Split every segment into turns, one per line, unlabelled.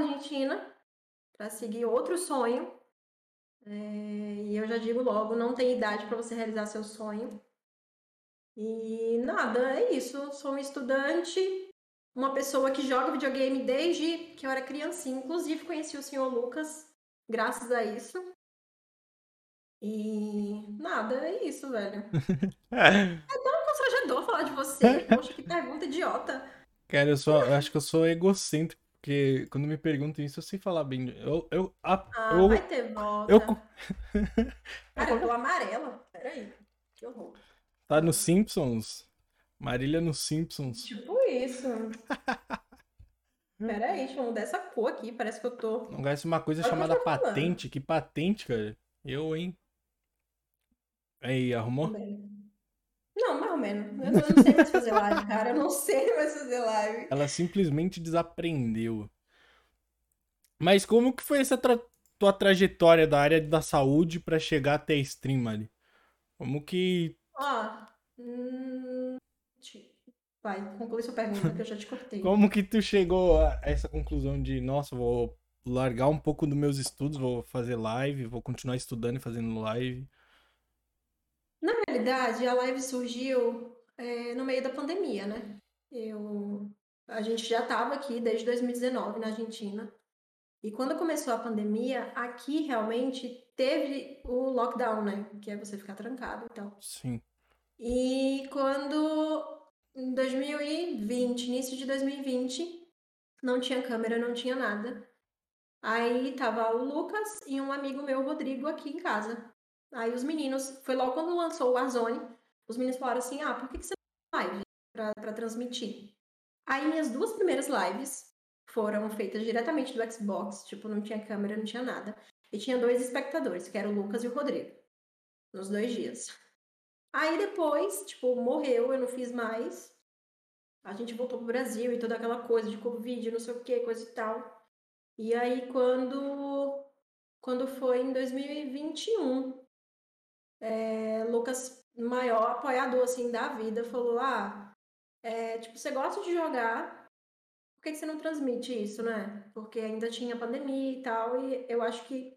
Argentina para seguir outro sonho. É, e eu já digo logo, não tem idade para você realizar seu sonho. E nada, é isso. Sou um estudante, uma pessoa que joga videogame desde que eu era criancinha. Inclusive, conheci o senhor Lucas graças a isso. E nada, é isso, velho. é tão constrangedor falar de você. Poxa, que pergunta idiota.
Cara, eu, sou, eu acho que eu sou egocêntrico, porque quando me perguntam isso, eu sei falar bem. Eu. eu, a,
ah,
eu,
vai ter volta.
Eu...
Cara, eu tô amarela. Peraí. Que horror.
Tá no Simpsons? Marília no Simpsons.
Tipo isso. Pera aí, deixa eu mudar essa cor aqui. Parece que eu tô.
Não gasta uma coisa Olha chamada patente. Que patente, cara? Eu, hein? Aí, arrumou?
Não, mais ou menos. Eu não, sei mais fazer live, cara. Eu não sei mais fazer live.
Ela simplesmente desaprendeu. Mas como que foi essa tra tua trajetória da área da saúde para chegar até a stream ali? Como que.
Ó. Hum, vai, conclui sua pergunta que eu já te cortei.
como que tu chegou a essa conclusão de, nossa, vou largar um pouco dos meus estudos, vou fazer live, vou continuar estudando e fazendo live?
Na realidade, a live surgiu é, no meio da pandemia, né? Eu, a gente já estava aqui desde 2019 na Argentina. E quando começou a pandemia, aqui realmente teve o lockdown, né? Que é você ficar trancado e tal.
Sim.
E quando em 2020, início de 2020, não tinha câmera, não tinha nada. Aí tava o Lucas e um amigo meu, Rodrigo, aqui em casa. Aí os meninos, foi logo quando lançou o Warzone, os meninos falaram assim: ah, por que, que você não live pra transmitir? Aí minhas duas primeiras lives foram feitas diretamente do Xbox, tipo, não tinha câmera, não tinha nada. E tinha dois espectadores, que eram o Lucas e o Rodrigo, nos dois dias. Aí depois, tipo, morreu, eu não fiz mais. A gente voltou pro Brasil e toda aquela coisa de Covid, não sei o que, coisa e tal. E aí quando, quando foi em 2021, é, Lucas, maior apoiador assim da vida, falou: Ah, é, tipo, você gosta de jogar, por que, que você não transmite isso, né? Porque ainda tinha pandemia e tal, e eu acho que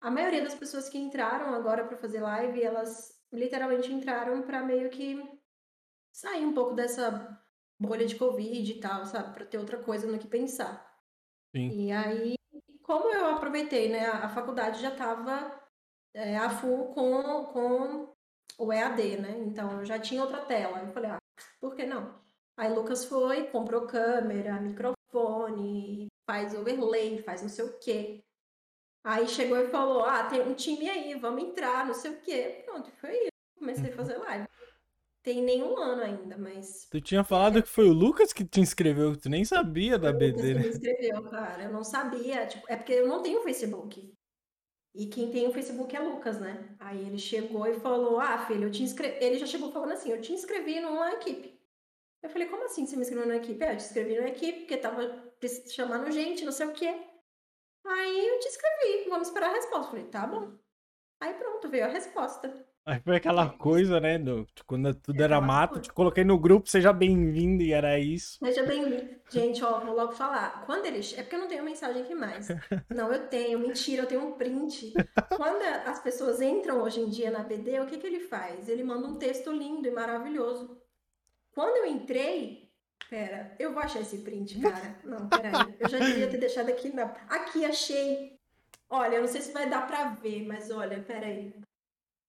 a maioria das pessoas que entraram agora para fazer live, elas literalmente entraram para meio que sair um pouco dessa bolha de Covid e tal, sabe? Para ter outra coisa no que pensar.
Sim.
E aí, como eu aproveitei, né? A faculdade já estava é, a full com, com o EAD, né? Então eu já tinha outra tela. Eu falei, ah, por que não? Aí Lucas foi, comprou câmera, microfone, faz overlay, faz não sei o quê. Aí chegou e falou: Ah, tem um time aí, vamos entrar, não sei o quê. Pronto, foi isso. Comecei a uhum. fazer live. Tem nenhum ano ainda, mas.
Tu tinha falado que foi o Lucas que te inscreveu, tu nem sabia da BD.
Lucas me inscreveu, cara. Eu não sabia. Tipo, é porque eu não tenho Facebook. E quem tem o Facebook é Lucas, né? Aí ele chegou e falou: Ah, filho, eu te inscrevi. Ele já chegou falando assim: Eu te inscrevi numa equipe. Eu falei: Como assim você me inscreveu na equipe? É, eu te inscrevi numa equipe porque tava chamando gente, não sei o quê. Aí eu te escrevi: Vamos esperar a resposta. Eu falei: Tá bom. Aí pronto, veio a resposta.
Aí foi aquela coisa, né? Do, quando tudo era mato, te coloquei no grupo, seja bem-vindo, e era isso.
Seja bem-vindo. Gente, ó, vou logo falar. Quando eles. É porque eu não tenho mensagem aqui mais. Não, eu tenho, mentira, eu tenho um print. Quando as pessoas entram hoje em dia na BD, o que, que ele faz? Ele manda um texto lindo e maravilhoso. Quando eu entrei. Pera, eu vou achar esse print, cara. Não, peraí. Eu já devia ter deixado aqui na. Aqui, achei. Olha, eu não sei se vai dar pra ver, mas olha, peraí.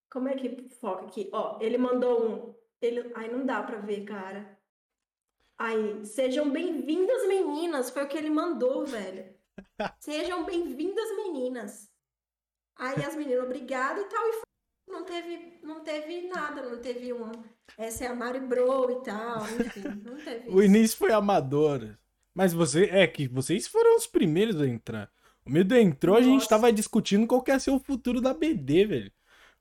Como é que foca aqui? Ó, ele mandou um. Ele... Ai, não dá pra ver, cara. Aí, sejam bem-vindas, meninas. Foi o que ele mandou, velho. Sejam bem-vindas, meninas. Aí as meninas, obrigada e tal. E não teve, não teve nada, não teve um. Essa é a Mari Bro e tal. Enfim, não teve.
o início foi amador. Mas você. É que vocês foram os primeiros a entrar. O Medo entrou, Nossa. a gente tava discutindo qual que ia ser o futuro da BD, velho.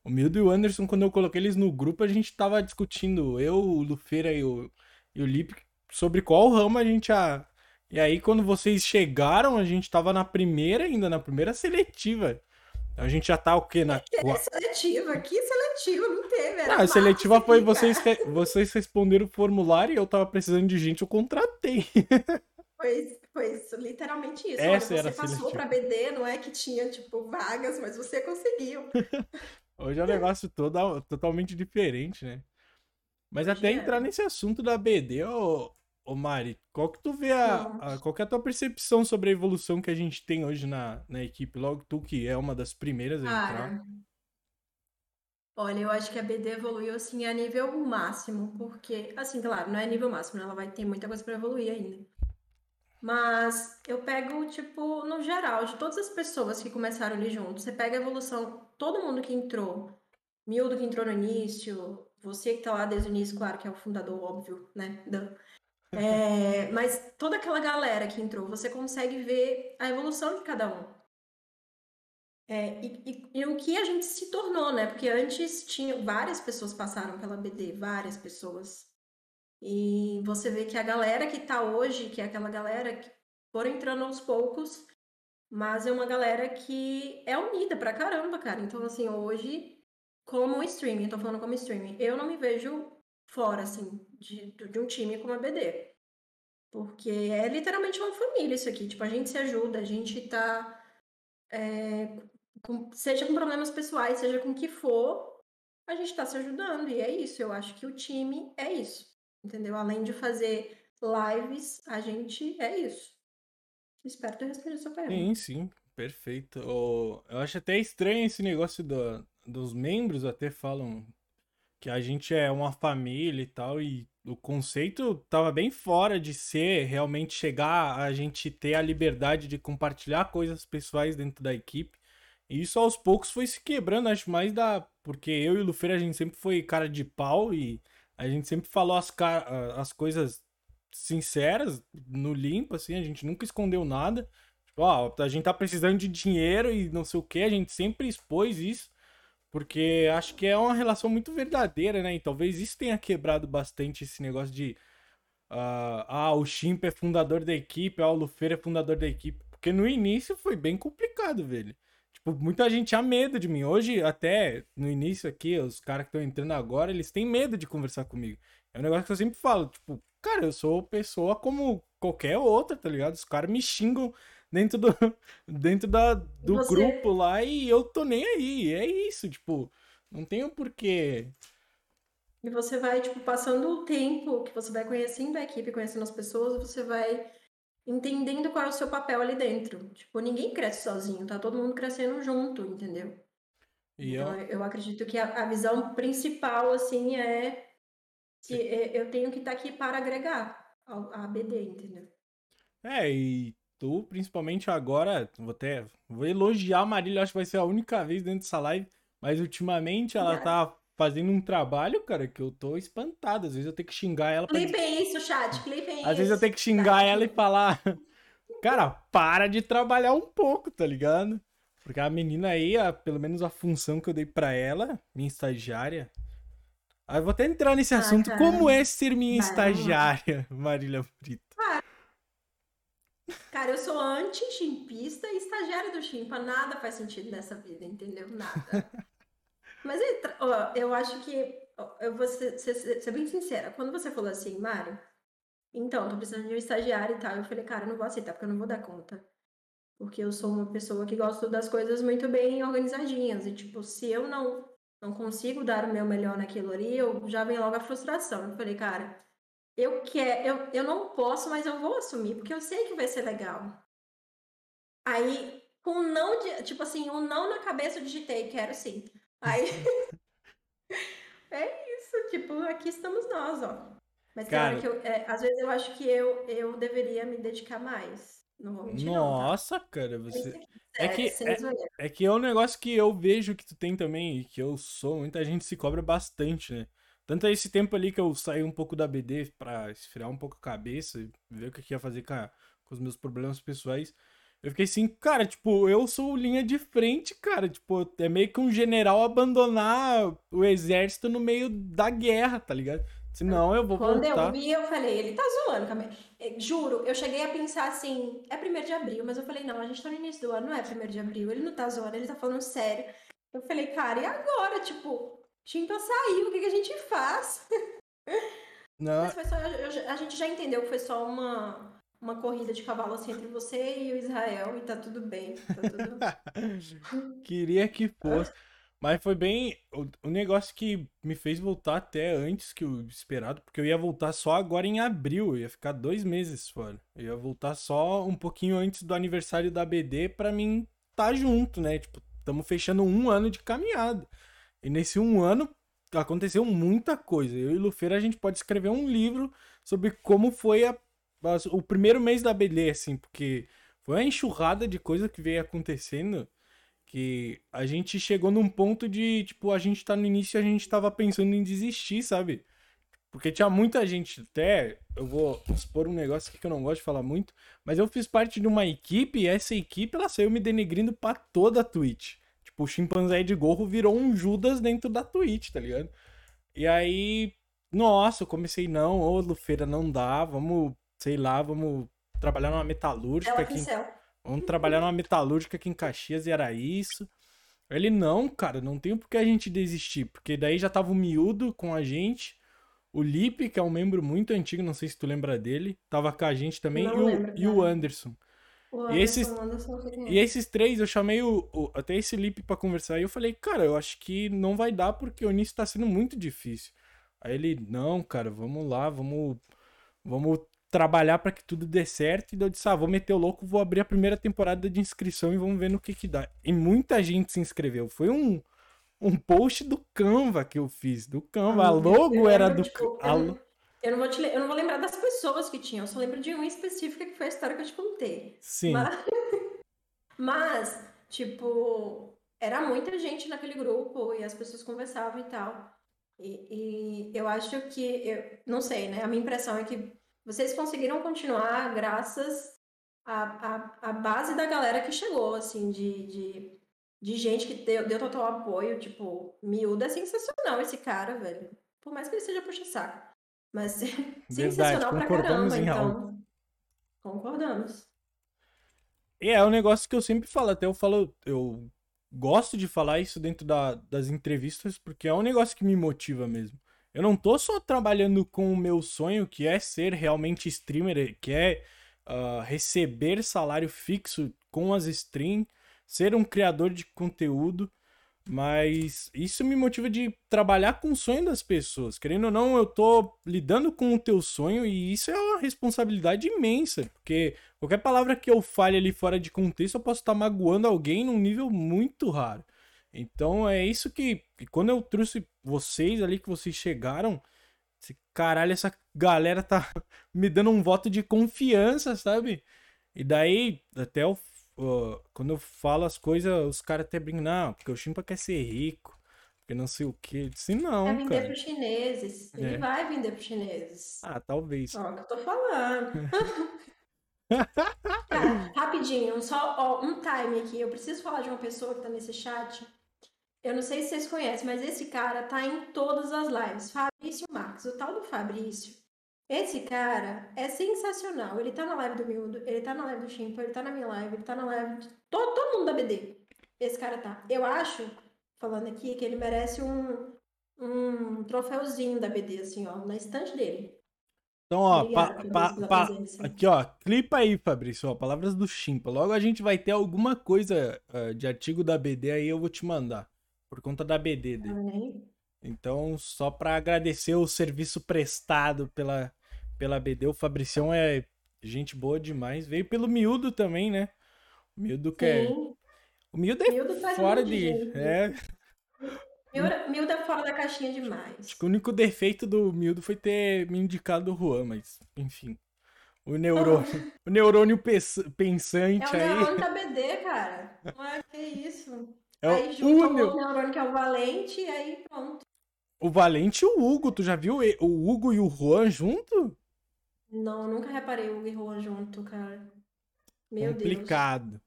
O Mildo e o Anderson, quando eu coloquei eles no grupo, a gente tava discutindo, eu, o Lufeira e o, e o Lip, sobre qual ramo a gente ia. E aí, quando vocês chegaram, a gente tava na primeira ainda, na primeira seletiva. Então a gente já tá o quê? Na...
É seletiva, que seletiva, não teve.
Era a seletiva foi vocês, vocês responderam o formulário e eu tava precisando de gente, eu contratei.
Foi, Foi literalmente isso.
Essa
Olha, você passou para BD, não é que tinha, tipo, vagas, mas você conseguiu.
Hoje é um negócio todo, totalmente diferente, né? Mas
Hoje
até
é.
entrar nesse assunto da BD, ô, ô Mari, qual que tu vê a, a- qual que é a tua percepção sobre a evolução que a gente tem hoje na, na equipe? Logo tu que é uma das primeiras a entrar.
Cara, olha, eu acho que a BD evoluiu assim a nível máximo, porque, assim, claro, não é nível máximo, né? Ela vai ter muita coisa para evoluir ainda. Mas eu pego, tipo, no geral, de todas as pessoas que começaram ali junto, você pega a evolução, todo mundo que entrou, Mildo que entrou no início, você que tá lá desde o início, claro que é o fundador, óbvio, né? É, mas toda aquela galera que entrou, você consegue ver a evolução de cada um. É, e, e- e o que a gente se tornou, né? Porque antes tinha várias pessoas passaram pela BD, várias pessoas. E você vê que a galera que tá hoje, que é aquela galera que foram entrando aos poucos, mas é uma galera que é unida pra caramba, cara. Então, assim, hoje, como streaming, tô falando como streaming, eu não me vejo fora, assim, de, de um time como a BD. Porque é literalmente uma família isso aqui. Tipo, a gente se ajuda, a gente tá. é, com- seja com problemas pessoais, seja com o que for, a gente tá se ajudando. E é isso. Eu acho que o time é isso. Entendeu? Além de fazer lives, a gente é isso. Espero ter respondido sua pergunta.
Sim, sim, perfeito. Ô, eu acho até estranho esse negócio do- dos membros, até falam que a gente é uma família e tal, e o conceito tava bem fora de ser realmente chegar a gente ter a liberdade de compartilhar coisas pessoais dentro da equipe. E isso aos poucos foi se quebrando, acho mais da. Porque eu e o Lufeira a gente sempre foi cara de pau e a gente sempre falou as, as coisas sinceras, no limpo, assim, a gente nunca escondeu nada. Tipo, ó, a gente tá precisando de dinheiro e não sei o que, a gente sempre expôs isso. Porque acho que é uma relação muito verdadeira, né? E talvez isso tenha quebrado bastante esse negócio de. ah, ah, o Chimp é fundador da equipe, ah, o Lufeira é fundador da equipe. Porque no início foi bem complicado, velho. Tipo, muita gente tinha medo de mim. Hoje, até no início aqui, os caras que estão entrando agora, eles têm medo de conversar comigo. É um negócio que eu sempre falo, tipo, cara, eu sou pessoa como qualquer outra, tá ligado? Os caras me xingam dentro do, dentro da, do
Você-
grupo lá e eu tô nem aí. É isso, tipo, não tenho porquê.
E você vai, tipo, passando o tempo que você vai conhecendo a equipe, conhecendo as pessoas, você vai entendendo qual é o seu papel ali dentro. Tipo, ninguém cresce sozinho, tá todo mundo crescendo junto, entendeu?
E
Então,
eu,
eu, acredito que a, a visão principal, assim, é que é- eu tenho que estar aqui para agregar ao- a ABD, entendeu?
é, e tu, principalmente agora, vou até, vou elogiar a Marília, acho que vai ser a única vez dentro dessa live, mas ultimamente ela tá fazendo um trabalho, cara, que eu tô espantado. Às vezes eu tenho que xingar ela pra
Clipem isso, chat, clipem isso.
Às vezes eu tenho que xingar
Tá.
ela e falar, cara, para de trabalhar um pouco, tá ligado? Porque a menina aí, a- pelo menos a função que eu dei pra ela, minha estagiária. Aí eu vou até entrar nesse
Ah,
assunto.
cara.
Como é ser minha
Vai,
estagiária, Marília Brito?
Cara, eu sou anti-chimpista e estagiária do chimpa. Nada faz sentido nessa vida, entendeu? Nada. Mas é ó, eu acho que. Eu vou ser- ser- ser bem sincera. Quando você falou assim, Mário, então, tô precisando de um estagiário e tal. Eu falei, cara, eu não vou aceitar, porque eu não vou dar conta. Porque eu sou uma pessoa que gosto das coisas muito bem organizadinhas. E, tipo, se eu não, não consigo dar o meu melhor naquilo ali, eu já vem logo a frustração. Eu falei, cara, eu quero, eu, eu não posso, mas eu vou assumir, porque eu sei que vai ser legal. Aí, com um não, de- tipo assim, um não na cabeça eu digitei, quero sim. Aí. é isso, tipo, aqui estamos nós, ó. Mas
Cara.
que eu, é, às vezes eu acho que eu, eu deveria me dedicar mais. Não vou mentir, não, tá?
Nossa, cara, você.
Sério,
É que-
zoeira.
É que é um negócio que eu vejo que tu tem também, e que eu sou, muita gente se cobra bastante, né? Tanto é esse tempo ali que eu saí um pouco da BD pra esfriar um pouco a cabeça e ver o que eu ia fazer com, a- com os meus problemas pessoais. Eu fiquei assim, cara, tipo, eu sou linha de frente, cara. Tipo, é meio que um general abandonar o exército no meio da guerra, tá ligado? Senão eu vou
Quando
voltar.
eu vi, eu falei, ele tá zoando. Eh, Juro, eu cheguei a pensar assim, é primeiro de abril, mas eu falei, não, a gente tá no início do ano, não é primeiro de abril, ele não tá zoando, ele tá falando sério. Eu falei, cara, e agora? Tipo, Chimpa saiu, o que que a gente faz?
Não,
Mas foi só, eu- eu- a gente já entendeu que foi só uma, uma corrida de cavalo assim entre você e o Israel e tá tudo bem. Tá tudo...
Queria que fosse. Mas foi bem. O, o, negócio que me fez voltar até antes que o esperado, porque eu ia voltar só agora em abril, eu ia ficar dois meses fora. Eu ia voltar só um pouquinho antes do aniversário da BD pra mim tá junto, né? Tipo, estamos fechando um ano de caminhada. E nesse um ano aconteceu muita coisa. Eu e Lufeira a gente pode escrever um livro sobre como foi a, o primeiro mês da BD, assim, porque foi uma enxurrada de coisa que veio acontecendo que a gente chegou num ponto de, tipo, a gente tá no início e a gente tava pensando em desistir, sabe? Porque tinha muita gente, até, eu vou expor um negócio aqui que eu não gosto de falar muito, mas eu fiz parte de uma equipe e essa equipe, ela saiu me denegrindo pra toda a Twitch. Tipo, o chimpanzé de gorro virou um Judas dentro da Twitch, tá ligado? E aí, nossa, eu comecei, não, ô Lufeira, não dá, vamos, sei lá, vamos trabalhar numa metalúrgica aqui. Vamos trabalhar numa metalúrgica aqui em Caxias e era isso. Ele, não, cara, não tem por que a gente desistir. Porque daí já tava o Miúdo com a gente. O Lipe, que é um membro muito antigo, não sei se tu lembra dele, tava com a gente também. e, o, lembro, e o Anderson.
O Anderson,
e esses,
Anderson,
e esses três, eu chamei o, o até esse Lipe para conversar. E eu falei, cara, eu acho que não vai dar porque o início tá sendo muito difícil. Aí ele, não, cara, vamos lá, vamos, vamos trabalhar para que tudo dê certo. E eu disse, ah, vou meter o louco, vou abrir a primeira temporada de inscrição e vamos ver no que que dá. E muita gente se inscreveu. Foi um, um post do Canva que eu fiz, do Canva. Ah, a logo era do...
Tipo,
a...
eu, não vou te, eu não vou lembrar das pessoas que tinham, eu só lembro de uma específica que foi a história que eu te contei.
Sim.
Mas, mas tipo, era muita gente naquele grupo e as pessoas conversavam e tal. E, e eu acho que, eu não sei, né? A minha impressão é que vocês conseguiram continuar graças à, à, à base da galera que chegou, assim, de, de, de gente que deu, deu total apoio. Tipo, miúdo é sensacional esse cara, velho. Por mais que ele seja puxa-saco. Mas sensacional pra caramba, então. Concordamos.
É, é um negócio que eu sempre falo, até eu falo, eu gosto de falar isso dentro da, das entrevistas, porque é um negócio que me motiva mesmo. Eu não tô só trabalhando com o meu sonho, que é ser realmente streamer, que é uh, receber salário fixo com as streams, ser um criador de conteúdo, mas isso me motiva de trabalhar com o sonho das pessoas. Querendo ou não, eu tô lidando com o teu sonho e isso é uma responsabilidade imensa, porque qualquer palavra que eu fale ali fora de contexto, eu posso estar magoando alguém num nível muito raro. Então é isso que, quando eu trouxe vocês ali, que vocês chegaram, esse, caralho, essa galera tá me dando um voto de confiança, sabe? E daí, até o, uh, quando eu falo as coisas, os caras até brincam, não, porque o Chimpa quer ser rico, porque não sei o. Eu disse, não,
vai vender
cara.
pros chineses. Ele
É.
vai vender pros chineses.
Ah, talvez.
Ó, o que eu tô falando. Cara, rapidinho, só ó, um time aqui. Eu preciso falar de uma pessoa que tá nesse chat. Eu não sei se vocês conhecem, mas esse cara tá em todas as lives. Fabrício Marques, o tal do Fabrício. Esse cara é sensacional. Ele tá na live do Miúdo, ele tá na live do Chimpa, ele tá na minha live, ele tá na live de todo, todo mundo da BD. Esse cara tá. Eu acho, falando aqui, que ele merece um, um troféuzinho da BD, assim, ó, na estante dele.
Então, ó,
Obrigada,
pa- pa- pa- aqui, ó, clipa aí, Fabrício, ó, palavras do Chimpa. Logo a gente vai ter alguma coisa ah, de artigo da BD aí, eu vou te mandar. Por conta da BD dele.
Amém.
Então, só pra agradecer o serviço prestado pela, pela BD, o Fabricião é gente boa demais. Veio pelo Miúdo também, né? O Miúdo que é. O Miúdo é
Miúdo
fora
de.
É,
Miúdo, Miúdo é fora da caixinha demais.
acho que o único defeito do Miúdo foi ter me indicado o Juan, mas, enfim. O neurônio, o neurônio pens- pensante
É o
aí.
neurônio da BD, cara. É que isso.
É
aí
o,
junta
o,
o neurônio que é o valente e aí pronto.
o Valente e o Hugo. Tu já viu o Hugo e o Juan junto?
Não, nunca reparei o Hugo e Juan junto, cara. Meu Deus.
Complicado.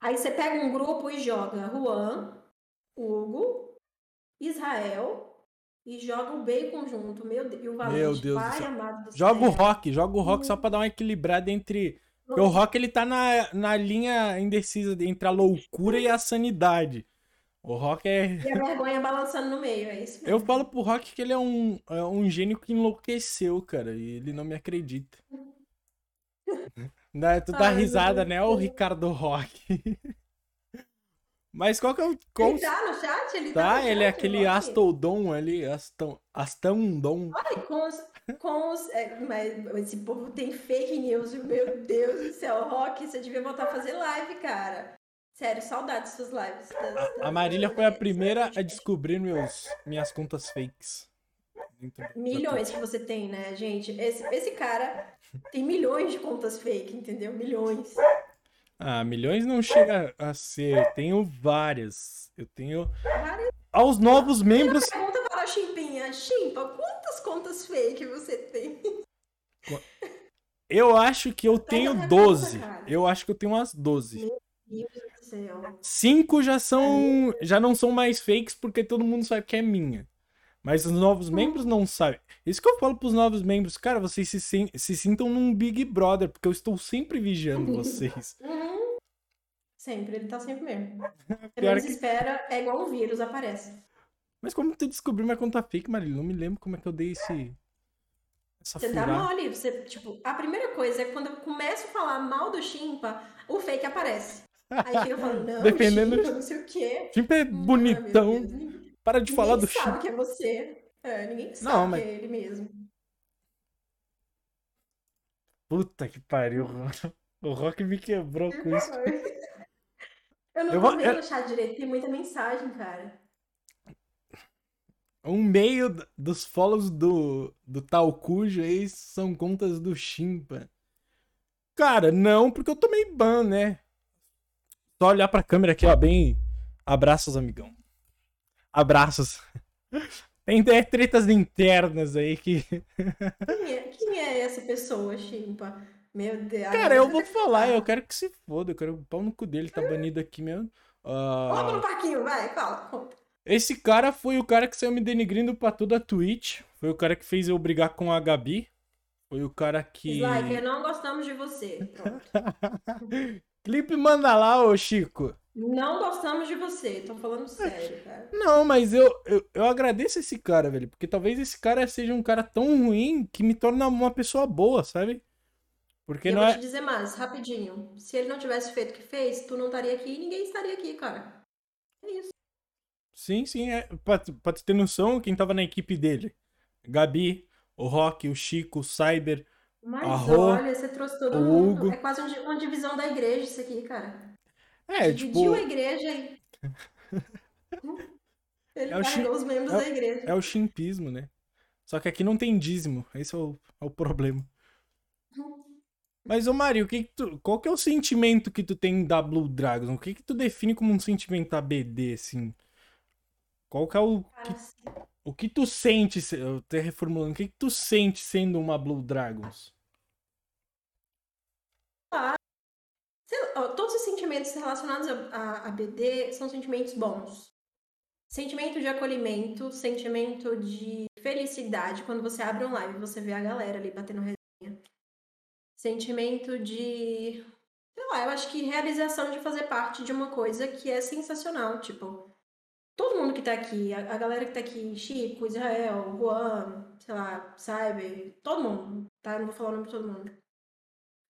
Aí você pega um grupo e joga Juan, Hugo, Israel e joga o Bacon junto. Meu Deus. E o Valente.
Meu Deus do
Pai
céu.
amado do
Joga o rock, joga o rock só pra dar uma equilibrada entre. O rock ele tá na, na linha indecisa entre a loucura e a sanidade. O rock é.
E a vergonha balançando no meio, é isso
Eu
mesmo.
falo pro rock que ele é um, é um gênio que enlouqueceu, cara, e ele não me acredita. Tu dá
Ai,
risada, né? O Ricardo Rock. Mas qual que é o. Qual...
Ele tá no chat? Ele tá,
Tá, ele é aquele
Rock?
Astodon ali, Aston, Astandon.
Ai, com os. Com os é, mas esse povo tem fake news, meu Deus do céu. Rock, você devia voltar a fazer live, cara. Sério, saudades suas lives. das- das-
A Marília foi a primeira a descobrir meus, minhas contas fakes.
Milhões que você tem, né, gente? Esse, esse cara tem milhões de contas fake, entendeu? Milhões.
Ah, milhões não chega a ser. Tenho várias. Eu tenho.
Várias
Aos novos membros.
Pergunta para a Chimpinha. Chimpa, quantas contas fake você tem?
Eu acho que eu tenho
minha
12.
conta, cara.
Eu acho que eu tenho umas 12.
Meu Deus do céu.
Cinco já são. Já não são mais fakes porque todo mundo sabe que é minha. Mas os novos membros não sabem. Isso que eu falo pros novos membros, cara, vocês se, se sintam num Big Brother, porque eu estou sempre vigiando vocês.
Uhum. Sempre, ele tá sempre mesmo. Você
Pior
não
que-
espera, é igual um vírus, aparece.
Mas como tu descobriu minha conta fake, Marília? Não me lembro como é que eu dei esse. Essa
Você dá
furada.
mole, você, tipo, a primeira coisa é quando eu começo a falar mal do Chimpa, o fake aparece. Aí fica falando, não,
Dependendo
Chimpa, não sei o quê.
Sempre é
Ah,
bonitão.
Ninguém-
Para de falar do
Ninguém sabe
Chico.
que é você. É, ninguém sabe
Não, mas-
que é ele mesmo.
Puta que pariu. O Rock me quebrou com isso.
Eu não
Eu
tô
vou-
chat direito, tem muita mensagem, cara.
Um meio dos follows do, do tal cujo aí são contas do Chimpa. Cara, não, porque eu tomei ban, né? Só olhar pra câmera aqui, ó, bem. Abraços, amigão. Abraços. Tem tretas internas aí que.
Quem é, quem é essa pessoa, Chimpa? Meu Deus.
Cara, eu vou falar, eu quero que se foda, eu quero o pau no cu dele, tá banido aqui mesmo. Ah,
Conta no parquinho, vai, fala.
Esse cara foi o cara que saiu me denigrindo pra toda a Twitch. Foi o cara que fez eu brigar com a Gabi. Foi o cara que.
Sliker, não gostamos de você. Pronto.
Clipe manda lá, ô Chico.
Não gostamos de você, tô falando sério, cara.
Não, mas eu, eu, eu agradeço esse cara, velho. Porque talvez esse cara seja um cara tão ruim que me torna uma pessoa boa, sabe? Porque
eu
não
vou
é.
te dizer mais, rapidinho. Se ele não tivesse feito o que fez, tu não estaria aqui e ninguém estaria aqui, cara. É isso.
Sim, sim, é. Pra, tu- pra ter noção, quem tava na equipe dele: Gabi, o Rock, o Chico, o Cyber.
Mas olha, você trouxe todo
o
mundo.
Hugo.
É quase um uma divisão da igreja isso aqui, cara.
É,
Dividiu
tipo.
a igreja e... Ele
É chi-
os membros
é
da igreja.
É o chimpismo, né? Só que aqui não tem dízimo. Esse é o, é o problema. Mas, ô Mari, o que que tu, qual que é o sentimento que tu tem da Blue Dragon? O que que tu define como um sentimento ABD, assim? Qual que é o...
Cara, assim,
O que tu sente, se- eu até reformulando, o que que tu sente sendo uma Blue Dragons?
sei lá, todos os sentimentos relacionados a, a, BD são sentimentos bons. Sentimento de acolhimento, sentimento de felicidade quando você abre um live você vê a galera ali batendo resenha. Sentimento de. Sei lá, eu acho que realização de fazer parte de uma coisa que é sensacional. Tipo, todo mundo que tá aqui, a, a galera que tá aqui, Chico, Israel, Juan, sei lá, Cyber, todo mundo, tá? Não vou falar o nome de todo mundo.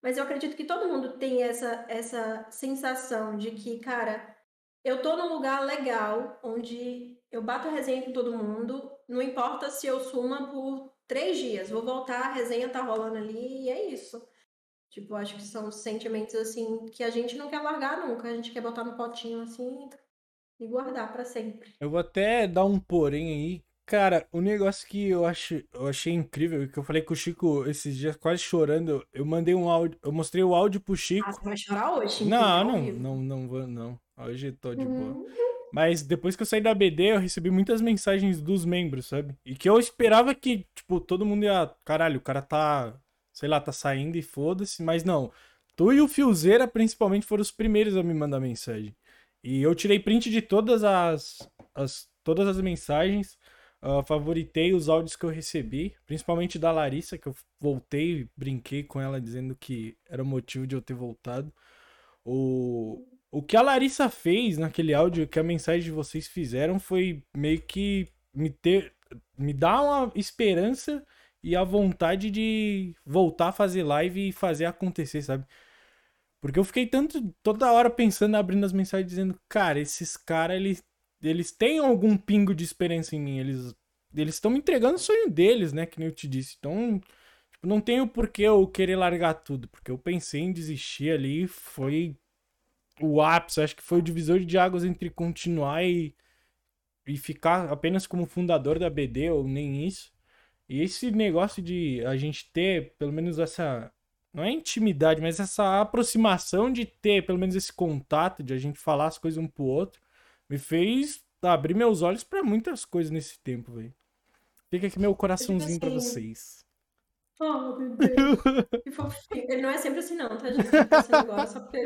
Mas eu acredito que todo mundo tem essa, essa sensação de que, cara, eu tô num lugar legal, onde eu bato resenha com todo mundo, não importa se eu suma por três dias, vou voltar, a resenha tá rolando ali e é isso. Tipo, acho que são sentimentos, assim, que a gente não quer largar nunca, a gente quer botar no potinho, assim, e guardar pra sempre.
Eu vou até dar um porém aí. Cara, o negócio que eu, acho, eu achei incrível, que eu falei com o Chico esses dias quase chorando, eu, mandei um áudio, eu mostrei o áudio pro Chico.
Ah, você vai chorar hoje?
Não, não, não, não vou, não. Hoje tô de boa.
Uhum.
Mas depois que eu saí da BD, eu recebi muitas mensagens dos membros, sabe? E que eu esperava que, tipo, todo mundo ia. Caralho, o cara tá. Sei lá, tá saindo e foda-se. Mas não. Tu e o Fiozeira, principalmente, foram os primeiros a me mandar mensagem. E eu tirei print de todas as. as todas as mensagens. Ah, favoritei os áudios que eu recebi. Principalmente da Larissa, que eu voltei, brinquei com ela dizendo que era o motivo de eu ter voltado. O, o que a Larissa fez naquele áudio, que a mensagem de vocês fizeram, foi meio que me ter. Me dar uma esperança e a vontade de voltar a fazer live e fazer acontecer, sabe? Porque eu fiquei tanto toda hora pensando, abrindo as mensagens dizendo, cara, esses caras eles eles têm algum pingo de experiência em mim, eles eles estão me entregando o sonho deles, né, que nem eu te disse. Então, tipo, não tenho por que eu querer largar tudo, porque eu pensei em desistir ali, foi o ápice, acho que foi o divisor de águas entre continuar e e ficar apenas como fundador da BD ou nem isso. E esse negócio de a gente ter pelo menos essa não é intimidade, mas essa aproximação de ter pelo menos esse contato, de a gente falar as coisas um pro outro, me fez abrir meus olhos para muitas coisas nesse tempo, velho. Fica aqui meu coraçãozinho assim... para vocês.
Oh, bebê. que fofinho. Ele não é sempre assim, não, tá, gente? Tá agora só porque.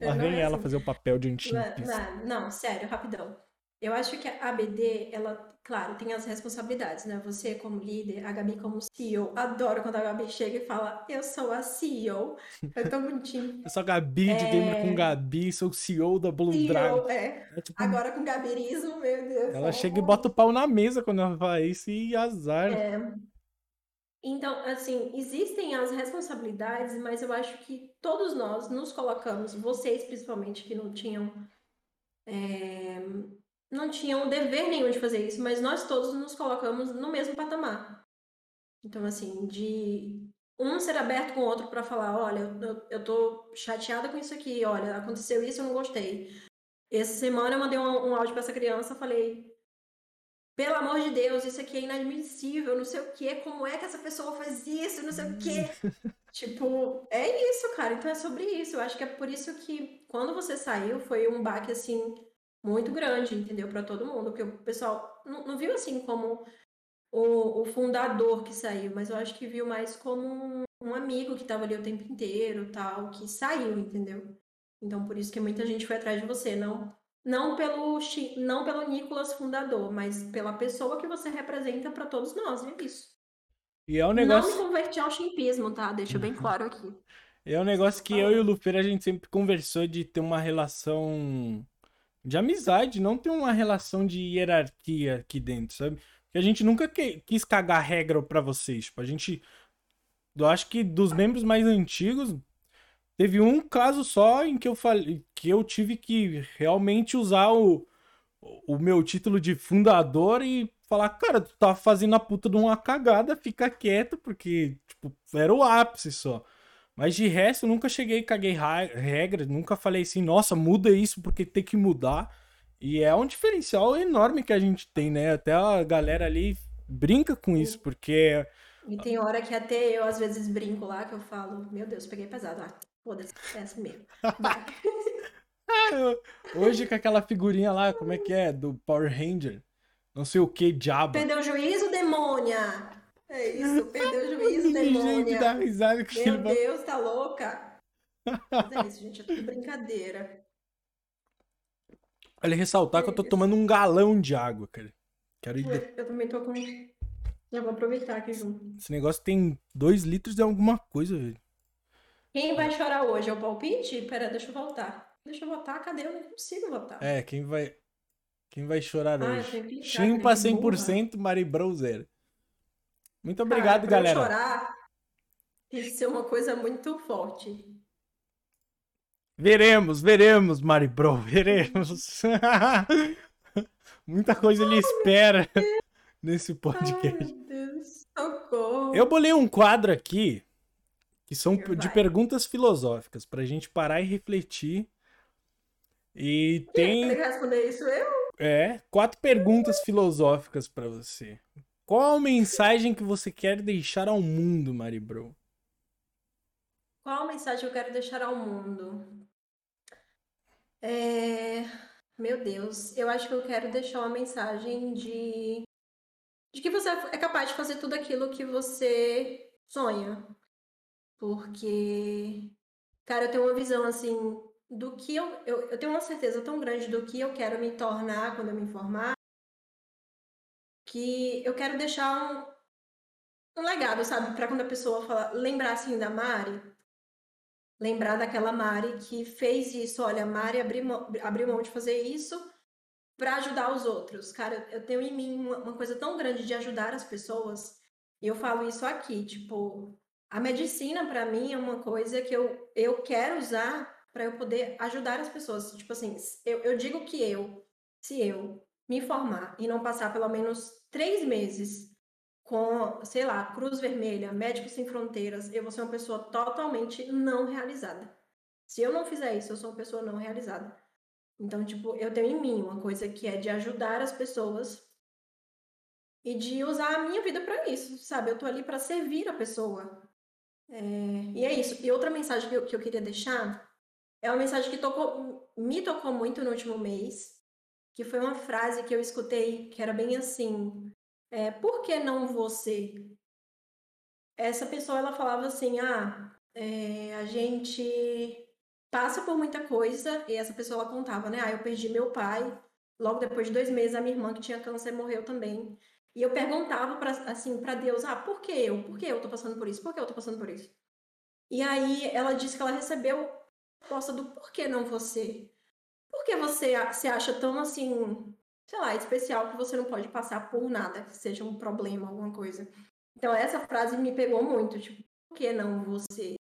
Lá vem é ela assim. fazer o papel de antigo.
Não, não, sério, rapidão. Eu acho que a ABD, ela, claro, tem as responsabilidades, né? Você como líder, a Gabi como CEO. Adoro quando a Gabi chega e fala, eu sou a CEO. É tão bonitinho.
eu sou a Gabi de é... com Gabi, sou o CEO da Blue CEO, Dragon.
É. é tipo... Agora com Gabirismo, meu Deus.
Ela chega e bota o pau na mesa quando ela fala isso e azar.
É. Então, assim, existem as responsabilidades, mas eu acho que todos nós nos colocamos, vocês principalmente que não tinham é, não tinham dever nenhum de fazer isso, mas nós todos nos colocamos no mesmo patamar. Então, assim, de um ser aberto com o outro para falar, olha, eu, eu tô chateada com isso aqui, olha, aconteceu isso, eu não gostei. Essa semana eu mandei um, um áudio para essa criança, falei, pelo amor de Deus, isso aqui é inadmissível, não sei o quê, como é que essa pessoa faz isso, não sei o quê. tipo, é isso, cara, então é sobre isso. Eu acho que é por isso que quando você saiu foi um baque, assim, muito grande, entendeu? Para todo mundo, porque o pessoal não, não viu assim como o, o, fundador que saiu, mas eu acho que viu mais como um, um amigo que estava ali o tempo inteiro, tal, que saiu, entendeu? Então por isso que muita gente foi atrás de você, não não pelo não pelo Nicolas fundador, mas pela pessoa que você representa para todos nós, é isso.
E é um negócio.
Não me converti ao chimpismo, tá? Deixa bem claro aqui.
É um negócio que eu e o Lufer a gente sempre conversou de ter uma relação de amizade, não ter uma relação de hierarquia aqui dentro, sabe? Porque a gente nunca que, quis cagar regra para vocês. Tipo, a gente. Eu acho que dos membros mais antigos, teve um caso só em que eu falei que eu tive que realmente usar o, o meu título de fundador e falar, cara, tu tá fazendo a puta de uma cagada, fica quieto, porque, tipo, era o ápice só. Mas de resto, eu nunca cheguei e caguei regra, nunca falei assim, nossa, muda isso porque tem que mudar. E é um diferencial enorme que a gente tem, né? Até a galera ali brinca com isso, porque.
E tem hora que até eu às vezes brinco lá, que eu falo, meu Deus, peguei pesado. Ah, foda-se, é assim mesmo. Vai.
Hoje com aquela figurinha lá, como é que é? Do Power Ranger. Não sei o que, diabo.
Perdeu o juízo, demônia! É isso, perdeu o juízo, demônia.
Dá risada com
Meu Deus, tá louca? Mas é isso, gente, é tudo brincadeira.
Olha, ressaltar é que eu tô tomando um galão de água, cara. Quero ir...
Eu também tô com... Já vou aproveitar aqui junto.
Esse negócio tem dois litros de alguma coisa, velho.
Quem vai chorar hoje? É o palpite? Pera, deixa eu voltar. Deixa eu votar, cadê? Eu não consigo votar.
É, quem vai... Quem vai chorar ah, hoje? Chimpa 100%, Maribrou zero. Muito obrigado, Cara, galera.
chorar que ser uma coisa muito forte.
Veremos, veremos, Maribro, veremos. Muita coisa lhe espera nesse podcast. Ai,
meu Deus, socorro.
Eu bolei um quadro aqui que são de perguntas filosóficas pra gente parar e refletir. E tem.
Tem que responder isso eu?
É, quatro perguntas filosóficas para você. Qual a mensagem que você quer deixar ao mundo, Maribro?
Qual a mensagem eu quero deixar ao mundo? É... Meu Deus, eu acho que eu quero deixar uma mensagem de... de que você é capaz de fazer tudo aquilo que você sonha. Porque, cara, eu tenho uma visão assim do que eu, eu, eu tenho uma certeza tão grande do que eu quero me tornar quando eu me formar que eu quero deixar um, um legado, sabe? Para quando a pessoa fala, lembrar assim da Mari, lembrar daquela Mari que fez isso. Olha, a Mari abriu mão, abriu mão de fazer isso para ajudar os outros. Cara, eu tenho em mim uma, uma coisa tão grande de ajudar as pessoas. E eu falo isso aqui, tipo, a medicina para mim é uma coisa que eu, eu quero usar para eu poder ajudar as pessoas. Tipo assim, eu, eu digo que eu, se eu me formar e não passar pelo menos três meses com, sei lá, Cruz Vermelha, Médicos Sem Fronteiras, eu vou ser uma pessoa totalmente não realizada. Se eu não fizer isso, eu sou uma pessoa não realizada. Então, tipo, eu tenho em mim uma coisa que é de ajudar as pessoas e de usar a minha vida para isso, sabe? Eu tô ali para servir a pessoa. É... E é isso. E outra mensagem que eu, que eu queria deixar é uma mensagem que tocou, me tocou muito no último mês, que foi uma frase que eu escutei que era bem assim: é, por que não você? Essa pessoa ela falava assim: ah, é, a gente passa por muita coisa, e essa pessoa ela contava, né? Ah, eu perdi meu pai, logo depois de dois meses a minha irmã que tinha câncer morreu também. E eu perguntava para assim para Deus, ah, por que eu? Por que eu tô passando por isso? Por que eu tô passando por isso? E aí ela disse que ela recebeu resposta do por que não você? Por que você se acha tão assim, sei lá, especial que você não pode passar por nada, que seja um problema, alguma coisa? Então essa frase me pegou muito, tipo, por que não você?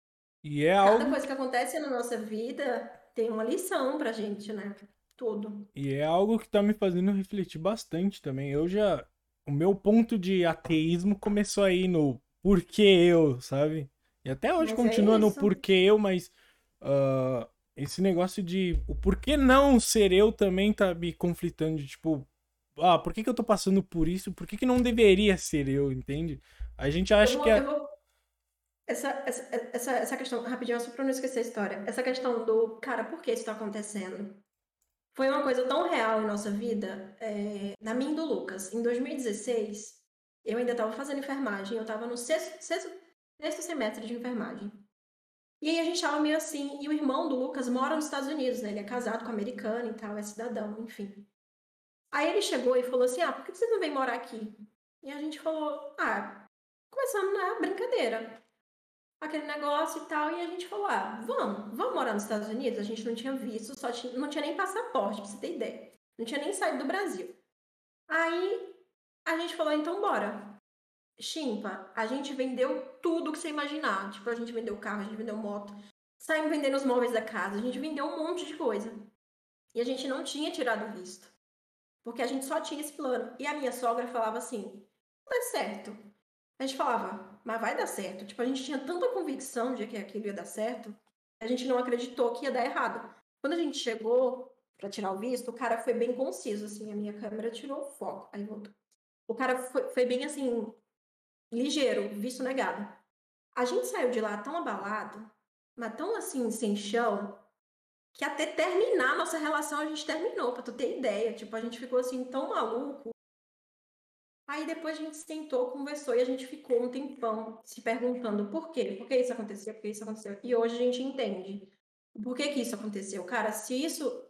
E é
Cada
algo
coisa que acontece na nossa vida tem uma lição pra gente, né? Tudo.
E é algo que tá me fazendo refletir bastante também. Eu já. O meu ponto de ateísmo começou aí no porquê eu, sabe? E até hoje
Mas é
continua no
isso.
porquê eu, mas. ah, esse negócio de. O porquê não ser eu também tá me conflitando. De, tipo. Ah, por que, que eu tô passando por isso? Por que, que não deveria ser eu, entende? A gente acha
vou-
que. É...
vou- Essa, essa, essa, essa questão, rapidinho, só pra não esquecer a história. Essa questão do, cara, por que isso tá acontecendo? Foi uma coisa tão real em nossa vida, é, na minha e do Lucas. Em 2016, eu ainda tava fazendo enfermagem, eu tava no sexto, sexto, sexto semestre de enfermagem. E aí a gente tava meio assim, e o irmão do Lucas mora nos Estados Unidos, né? Ele é casado com americana e tal, é cidadão, enfim. Aí ele chegou e falou assim: Ah, por que você não vem morar aqui? E a gente falou: Ah, começando na brincadeira. Aquele negócio e tal, e a gente falou: Ah, vamos, vamos morar nos Estados Unidos? A gente não tinha visto, só tinha, não tinha nem passaporte, pra você ter ideia. Não tinha nem saído do Brasil. Aí a gente falou: Então bora. Chimpa, a gente vendeu tudo que você imaginar. Tipo, a gente vendeu carro, a gente vendeu moto. Saímos vendendo os móveis da casa, a gente vendeu um monte de coisa. E a gente não tinha tirado visto. Porque a gente só tinha esse plano. E a minha sogra falava assim: não dá certo. A gente falava, mas vai dar certo. Tipo, a gente tinha tanta convicção de que aquilo ia dar certo, a gente não acreditou que ia dar errado. Quando a gente chegou para tirar o visto, o cara foi bem conciso, assim, a minha câmera tirou o foco, aí voltou. O cara foi, foi bem assim, ligeiro, visto negado. A gente saiu de lá tão abalado, mas tão assim, sem chão, que até terminar nossa relação a gente terminou, pra tu ter ideia. Tipo, a gente ficou assim tão maluco. Aí depois a gente sentou, conversou e a gente ficou um tempão se perguntando por quê? Por que isso aconteceu? Por que isso aconteceu? E hoje a gente entende. Por que que isso aconteceu? Cara, se isso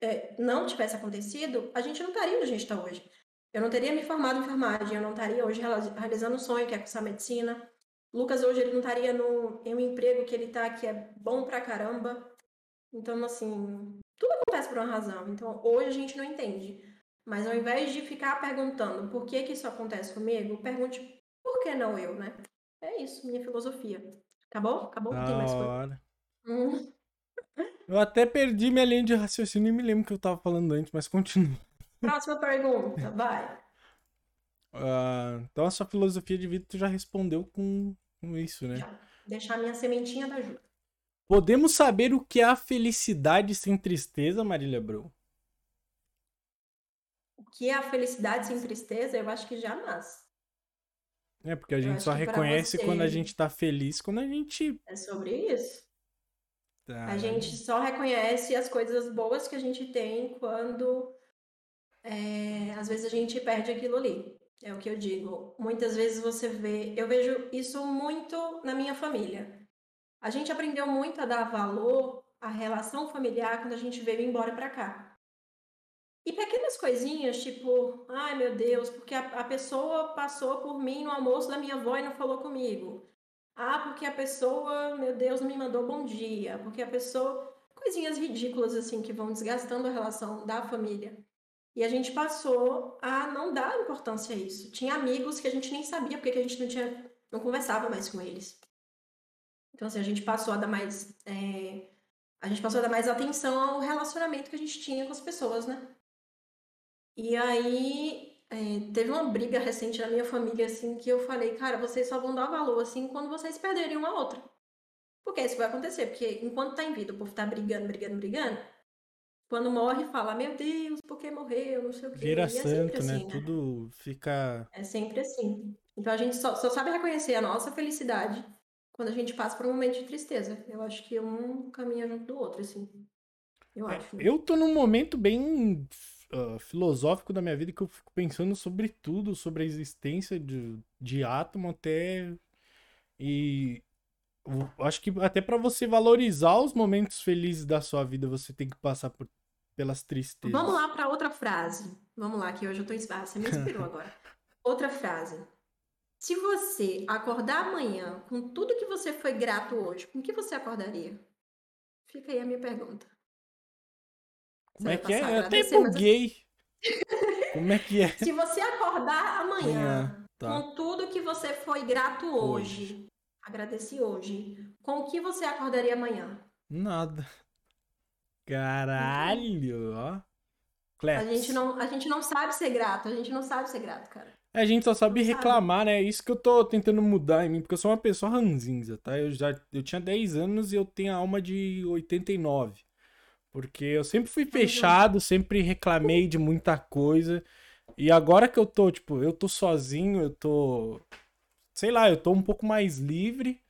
é, não tivesse acontecido, a gente não estaria onde a gente está hoje. Eu não teria me formado em enfermagem, eu não estaria hoje reali- realizando um sonho, que é cursar medicina. Lucas hoje ele não estaria no, em um emprego que ele tá, que é bom pra caramba. Então, assim, tudo acontece por uma razão. Então, hoje a gente não entende. Mas ao invés de ficar perguntando por que que isso acontece comigo, pergunte por que não eu, né? É isso, minha filosofia. Acabou? Acabou? Não tem mais
Da
coisa.
hora.
Hum.
Eu até perdi minha linha de raciocínio e me lembro o que eu tava falando antes, mas continua.
Próxima pergunta, vai.
Ah, então a sua filosofia de vida tu já respondeu com, com isso, né?
Já. Deixar minha sementinha da ajuda.
Podemos saber o que é a felicidade sem tristeza, Marília Bro?
O que é a felicidade sem tristeza, eu acho que jamais.
É, porque a gente só reconhece
você-
quando a gente tá feliz, quando a gente
É sobre isso.
tá.
A gente só reconhece as coisas boas que a gente tem quando é, às vezes a gente perde aquilo ali. É o que eu digo. Muitas vezes você vê, eu vejo isso muito na minha família. A gente aprendeu muito a dar valor à relação familiar quando a gente veio embora pra cá. E pequenas coisinhas, tipo, ai meu Deus, porque a, a pessoa passou por mim no almoço da minha avó e não falou comigo. Ah, porque a pessoa, meu Deus, não me mandou bom dia. Porque a pessoa. Coisinhas ridículas, assim, que vão desgastando a relação da família. E a gente passou a não dar importância a isso. Tinha amigos que a gente nem sabia porque que a gente não tinha, não conversava mais com eles. Então, assim, a gente passou a dar mais. É, a gente passou a dar mais atenção ao relacionamento que a gente tinha com as pessoas, né? E aí é, teve uma briga recente na minha família, assim, que eu falei, cara, vocês só vão dar valor, assim, quando vocês perderem uma outra. Porque isso vai acontecer, porque enquanto tá em vida, o povo tá brigando, brigando, brigando, quando morre, fala, meu Deus, por que morreu, não sei o quê.
Vira
é sempre
santo,
assim,
né?
né?
Tudo fica.
É sempre assim. Então a gente só, só sabe reconhecer a nossa felicidade quando a gente passa por um momento de tristeza. Eu acho que um caminha junto do outro, assim. Eu
É,
acho. né?
eu tô num momento bem ah, filosófico da minha vida que eu fico pensando sobre tudo, sobre a existência de, de átomo até. E eu acho que até pra você valorizar os momentos felizes da sua vida, você tem que passar por, pelas tristezas.
Vamos lá para outra frase. Vamos lá, que hoje eu tô inspirada. Você me inspirou agora. Outra frase. Se você acordar amanhã com tudo que você foi grato hoje, com que você acordaria? Fica aí a minha pergunta.
Como é que é? Eu até
mas
buguei. Como é que é?
Se você acordar amanhã
Amanhã, tá.
com tudo que você foi grato hoje, agradeci hoje, com o que você acordaria amanhã?
Nada. Caralho, ó.
A gente não, a gente não sabe ser grato, a gente não sabe ser grato, cara.
A gente só sabe
Não sabe.
reclamar, né? É Isso que eu tô tentando mudar em mim, porque eu sou uma pessoa ranzinza, tá? Eu já eu tinha 10 anos e eu tenho a alma de 89. Porque eu sempre fui fechado, sempre reclamei de muita coisa. E agora que eu tô, tipo, eu tô sozinho, eu tô sei lá, eu tô um pouco mais livre.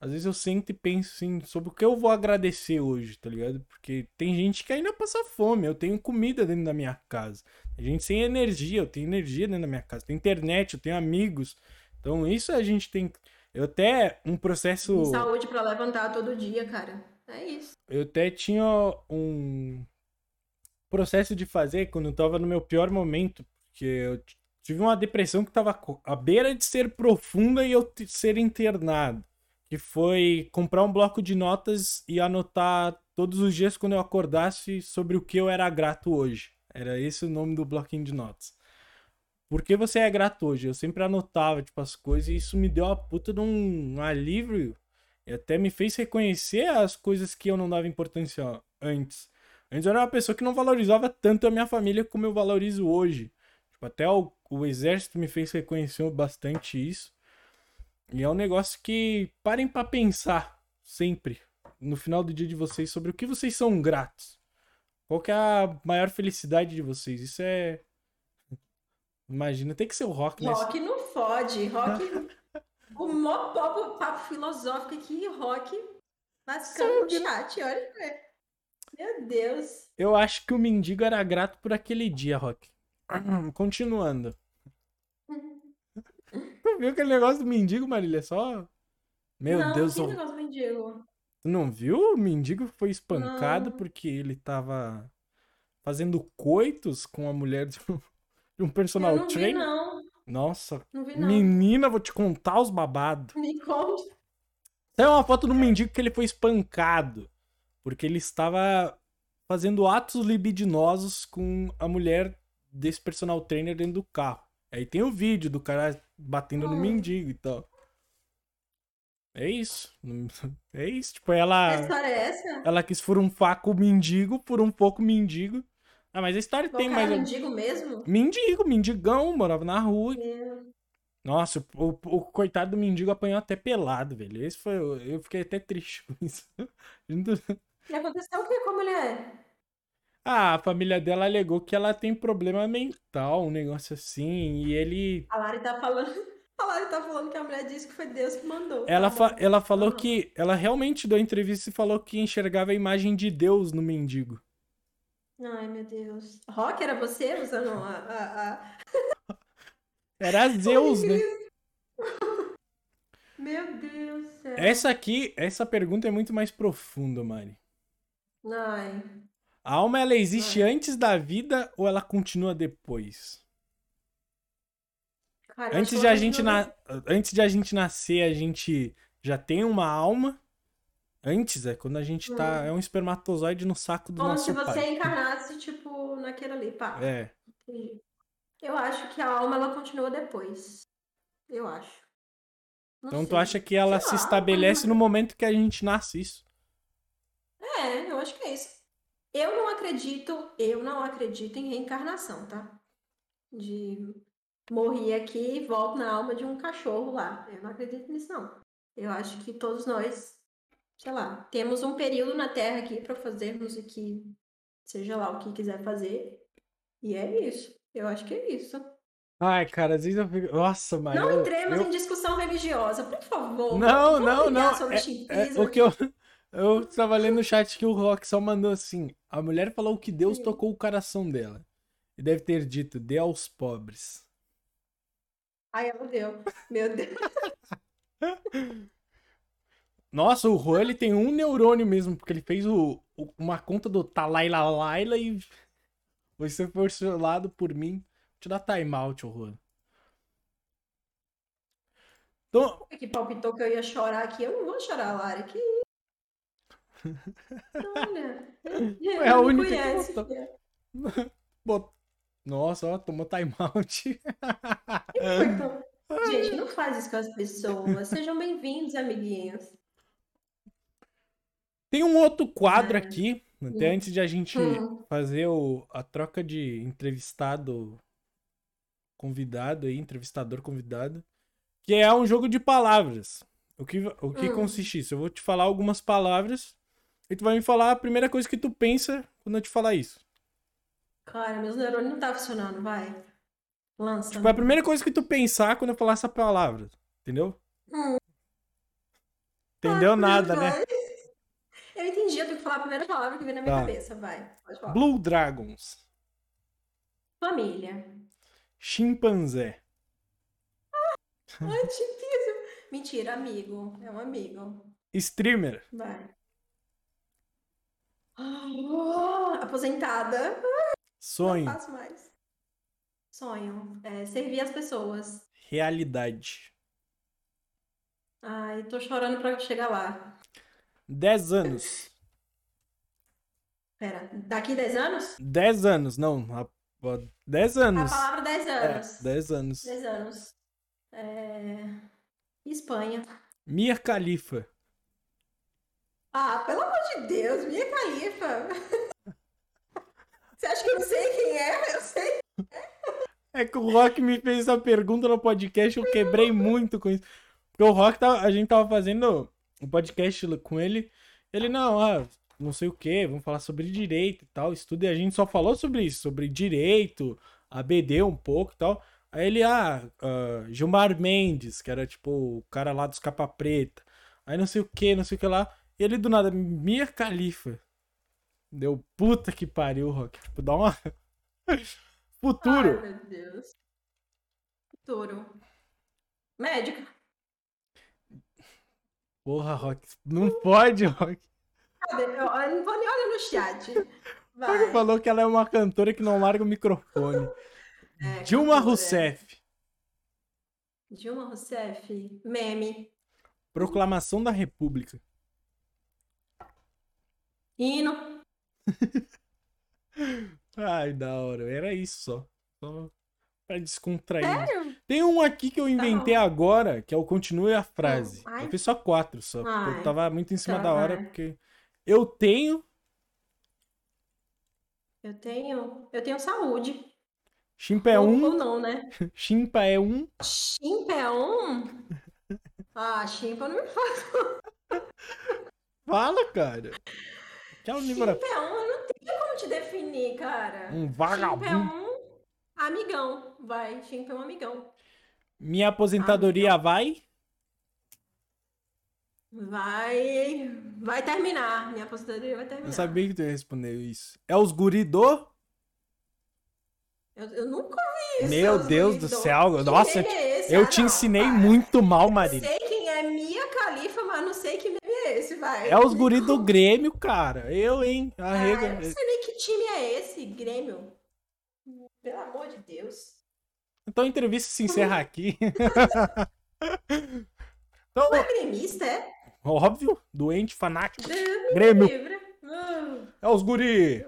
Às vezes eu sento e penso assim, sobre o que eu vou agradecer hoje, tá ligado? Porque tem gente que ainda passa fome, eu tenho comida dentro da minha casa. Tem gente sem energia, eu tenho energia dentro da minha casa. Tem internet, eu tenho amigos. Então isso a gente tem. Eu até um processo.
Saúde pra levantar todo dia, cara. É isso.
Eu até tinha um processo de fazer quando eu tava no meu pior momento, porque eu tive uma depressão que tava à beira de ser profunda e eu ser internado, que foi comprar um bloco de notas e anotar todos os dias quando eu acordasse sobre o que eu era grato hoje. Era esse o nome do bloquinho de notas. Por que você é grato hoje? Eu sempre anotava, tipo, as coisas e isso me deu uma puta de um, alívio e até me fez reconhecer as coisas que eu não dava importância antes. Antes eu era uma pessoa que não valorizava tanto a minha família como eu valorizo hoje. Tipo, até o, o exército me fez reconhecer bastante isso. E é um negócio que parem pra pensar sempre no final do dia de vocês sobre o que vocês são gratos. Qual que é a maior felicidade de vocês? Isso é Imagina, tem que ser o rock, né?
Rock não fode. Rock. o mó papo, papo filosófico aqui, rock. Lascando no chat, olha. Meu Deus.
Eu acho que o mendigo era grato por aquele dia, Rock. Continuando. Tu viu aquele negócio do mendigo, Marília? Só. Meu
não,
Deus,
que
o-
negócio mendigo.
tu não viu? O mendigo foi espancado
Não.
porque ele tava fazendo coitos com a mulher de um, de um personal
Eu não vi,
trainer.
não.
Nossa,
Não vi, não.
menina, vou te contar os babados.
Me conte.
Tem uma foto do mendigo que ele foi espancado. Porque ele estava fazendo atos libidinosos com a mulher desse personal trainer dentro do carro. Aí tem o vídeo do cara batendo no
Hum.
mendigo e tal. É isso. É isso. Tipo,
Que
ela,
história é essa?
ela quis furunfar com o mendigo, por um pouco mendigo. Ah, mas a história tem mais.
é mendigo mesmo?
Mendigo, mendigão, morava na rua.
Meu.
Nossa, o, o- o coitado do mendigo apanhou até pelado, velho. Esse foi. Eu fiquei até triste com isso.
E aconteceu o que com a mulher?
Ah, a família dela alegou que ela tem problema mental, um negócio assim, e ele.
A Lari tá falando. A Lari tá falando que a mulher disse que foi Deus que mandou.
Ela, fa- ela falou
Ah.
que. Ela realmente deu entrevista e falou que enxergava a imagem de Deus no mendigo.
Ai, meu Deus. Rock, era você usando a. a- a-
Era Zeus, né?
Meu Deus do céu.
Essa aqui, essa pergunta é muito mais profunda, Mari.
Ai.
A alma, ela existe antes da vida ou ela continua depois?
Cara,
Antes de, a gente
não-
na... Antes de a gente nascer, a gente já tem uma alma. Antes, é quando a gente tá. É um espermatozoide no saco do
Como
nosso
se você
pai.
encarnasse, tipo, naquele ali, pá.
É.
Entendi. Eu acho que a alma ela continua depois. Eu acho. Não
Então tu
sei.
acha que ela
Sei
se
lá,
estabelece
quando-
no momento que a gente nasce, isso?
É, eu acho que é isso. Eu não acredito, eu não acredito em reencarnação, tá? De morrer aqui e volto na alma de um cachorro lá. Eu não acredito nisso, não. Eu acho que todos nós, sei lá, temos um período na Terra aqui para fazermos o que, seja lá o que quiser fazer. E é isso. Eu acho que é isso.
Ai, cara, às vezes eu fico. Nossa, Maria.
Não
eu-
entremos
eu-
em discussão religiosa, por favor.
Não, não, não. É,
chimbismo
o que eu, eu tava lendo no chat que o Rock só mandou assim: a mulher falou que Deus tocou o coração dela. E deve ter dito, dê aos pobres.
Ai, meu Deus. Meu Deus.
Nossa, o Juan ele tem um neurônio mesmo, porque ele fez o, o- uma conta do Talaila Laila e você foi selado por mim. Vou te dar timeout, ô Juan. Então,
que palpitou que eu ia chorar aqui. Eu não vou chorar, Lara. Que Olha,
É a única
única
que
conhece.
botou. Nossa, ó, tomou timeout.
Gente, não faz isso com as pessoas. Sejam bem-vindos, amiguinhos.
Tem um outro quadro
É.
aqui, até antes de a gente
Hum.
fazer o, a troca de entrevistado convidado aí, entrevistador convidado, que é um jogo de palavras. O que, o que
Hum.
consiste isso? Eu vou te falar algumas palavras e tu vai me falar a primeira coisa que tu pensa quando eu te falar isso.
Cara, meus neurônios não tá funcionando, vai. Lança.
Tipo, é a primeira coisa que tu pensar quando eu falar essa palavra, entendeu?
Hum.
Entendeu nada, né?
Vai. Eu entendi, eu tenho que falar a primeira palavra que vem na minha
Tá.
cabeça, vai. Pode falar.
Blue Dragons,
Família.
chimpanzé,
Ai, difícil. Mentira, amigo. É um amigo.
streamer,
Vai. Ah, aposentada. Não
sonho,
faço mais. Sonho. É, servir as pessoas.
realidade.
Ai, tô chorando pra chegar lá.
10 anos.
Pera, daqui 10 anos?
10 anos, não. a- a- 10
A
anos.
palavra 10 anos.
É, 10 anos.
10 anos. É... Espanha.
Mia Khalifa.
Ah, pelo amor de Deus, minha califa. Você acha que eu não sei quem é? Eu sei.
É que o Rock me fez essa pergunta no podcast, eu quebrei muito com isso. Porque o Rock, tava, a gente tava fazendo um podcast com ele. Ele, não, ah, não sei o que, vamos falar sobre direito e tal, estudo. E a gente só falou sobre isso, sobre direito, ABD um pouco e tal. Aí ele, ah, ah, Gilmar Mendes, que era tipo o cara lá dos capa preta. Aí não sei o que, não sei o que lá. E ele do nada, Mia Khalifa. Deu puta que pariu, Rock. Tipo, dá uma. Futuro.
Ai, meu Deus. Futuro. Médica.
Porra, Rock. Não pode, Rock.
Cadê? Eu, eu não vou nem olhar no chat.
Rock falou que ela é uma cantora que não larga o microfone.
É,
Dilma
cantora.
Rousseff.
Dilma Rousseff. Meme.
Proclamação da República.
Hino.
Ai, da hora. Era isso só. Só pra descontrair.
Sério?
Tem um aqui que eu inventei
bom.
agora, que é o continue a frase.
Ai.
Eu fiz só quatro só. porque. Eu tava muito em cima
Tá,
da hora, porque eu tenho.
Eu tenho. Eu tenho saúde.
Chimpa é
Ou-
um.
Ou não, né?
Chimpa é um.
Chimpa é um? Ah, chimpa não me fala.
Fala, cara. Que é um.
Chimpa é um, eu não tenho como te definir, cara.
Um
é
vagabundo.
um amigão. Vai, é um amigão.
Minha aposentadoria vai.
Vai. Vai terminar. Minha aposentadoria vai terminar.
Eu sabia que tu ia responder isso. É os guri do.
Eu, eu nunca ouvi isso.
Meu
os
Deus do céu.
Que
Nossa,
é?
Eu
Ah,
te
não,
ensinei
para.
muito mal,
Eu
Marília.
sei quem é Mia Califa, mas não sei que é esse, vai.
É os guri do Grêmio, cara. Eu, hein?
Ah,
Arrega.
eu não sei nem que time é esse, Grêmio. Pelo amor de Deus.
Então a entrevista se encerra aqui. então,
Não é gremista, é?
óbvio, doente, fanático. Grêmio.
Ah,
É os guri.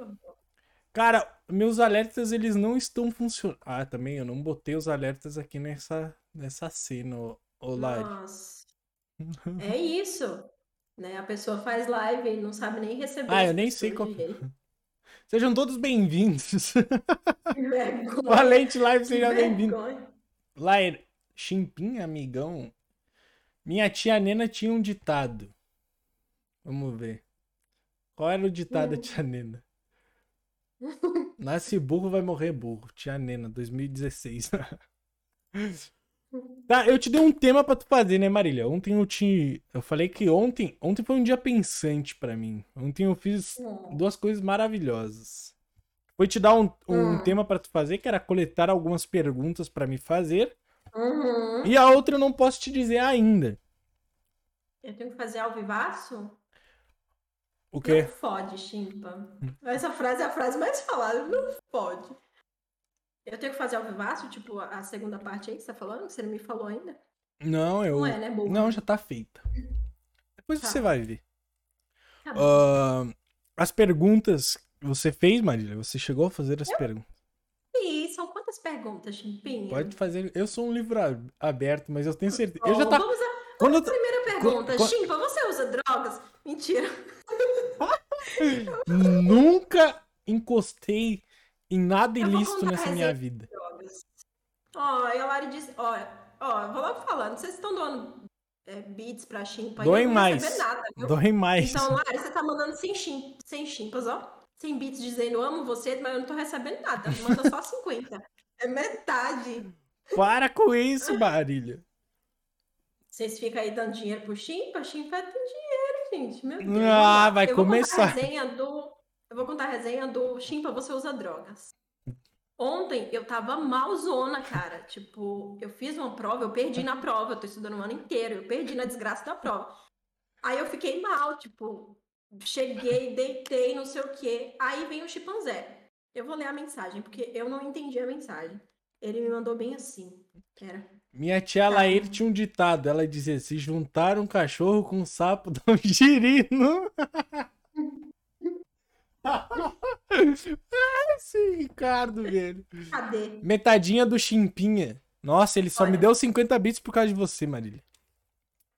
Cara, meus alertas eles não estão funcionando. Ah, também eu não botei os alertas aqui nessa, nessa cena, ô, ô.
Nossa. É isso. Né? A pessoa faz live e não sabe nem receber.
Ah, eu nem sei
pessoas
qual.
direito.
Sejam todos bem-vindos. Valente Live, seja bem-vindo. Lair, Chimpinha, amigão. Minha tia Nena tinha um ditado. Vamos ver. Qual era o ditado da
Hum.
tia Nena? Nasce burro, vai morrer burro. Tia Nena, 2016. Tá, eu te dei um tema pra tu fazer, né, Marília? Ontem eu te. Eu falei que ontem. Ontem foi um dia pensante pra mim. Ontem eu fiz
Hum.
duas coisas maravilhosas. Foi te dar um, um
Hum.
tema pra tu fazer, que era coletar algumas perguntas pra me fazer.
Uhum.
E a outra eu não posso te dizer ainda.
Eu tenho que fazer ao vivaço?
O quê?
Não fode, chimpa. Essa frase é a frase mais falada. Não fode. Eu tenho que fazer ao vivaço, tipo, a a segunda parte aí que você tá falando, que você não me falou ainda?
Não, eu.
Não é, né, burro?
Não, já tá feita. Depois
Tá.
você vai ver.
Tá.
Ah, as perguntas que você fez, Marília, você chegou a fazer as perguntas.
E são quantas perguntas, Chimpinha?
Pode fazer. Eu sou um livro a- aberto, mas eu tenho certeza. Eu já tá.
Vamos a
Quando eu-
primeira pergunta.
quan-
Chimpa, você usa drogas? Mentira.
Nunca encostei em nada
vou
ilícito nessa minha vida.
Ó, e a Lari disse, ó, ó, eu vou logo falando, vocês estão doando é, beats pra Chimpa, vou
mais.
receber nada, viu?
Dói mais.
Então, Lari, você tá mandando sem, chim, sem chimpas, ó. Sem beats dizendo amo você, mas eu não tô recebendo nada. Manda só 50. É metade.
Para com isso, Marília.
Vocês ficam aí dando dinheiro pro Chimpa? Chimpa tem dinheiro, gente. Meu Deus.
Ah, vai
eu vou
começar.
Contar a resenha do... Eu vou contar a resenha do Chimpa, você usa drogas. Ontem eu tava malzona, cara. Tipo, eu fiz uma prova, eu perdi na prova. Eu tô estudando o ano inteiro, eu perdi na desgraça da prova. Aí eu fiquei mal, tipo, cheguei, deitei, não sei o quê. Aí vem o chimpanzé. Eu vou ler a mensagem, porque eu não entendi a mensagem. Ele me mandou bem assim. Era.
Minha tia Lair tinha um ditado. Ela dizia: se juntar um cachorro com um sapo, dá um girino. Ah, Esse Ricardo, velho.
Cadê?
Metadinha do Chimpinha. Nossa, ele só me
Olha.
deu 50 bits por causa de você, Marília.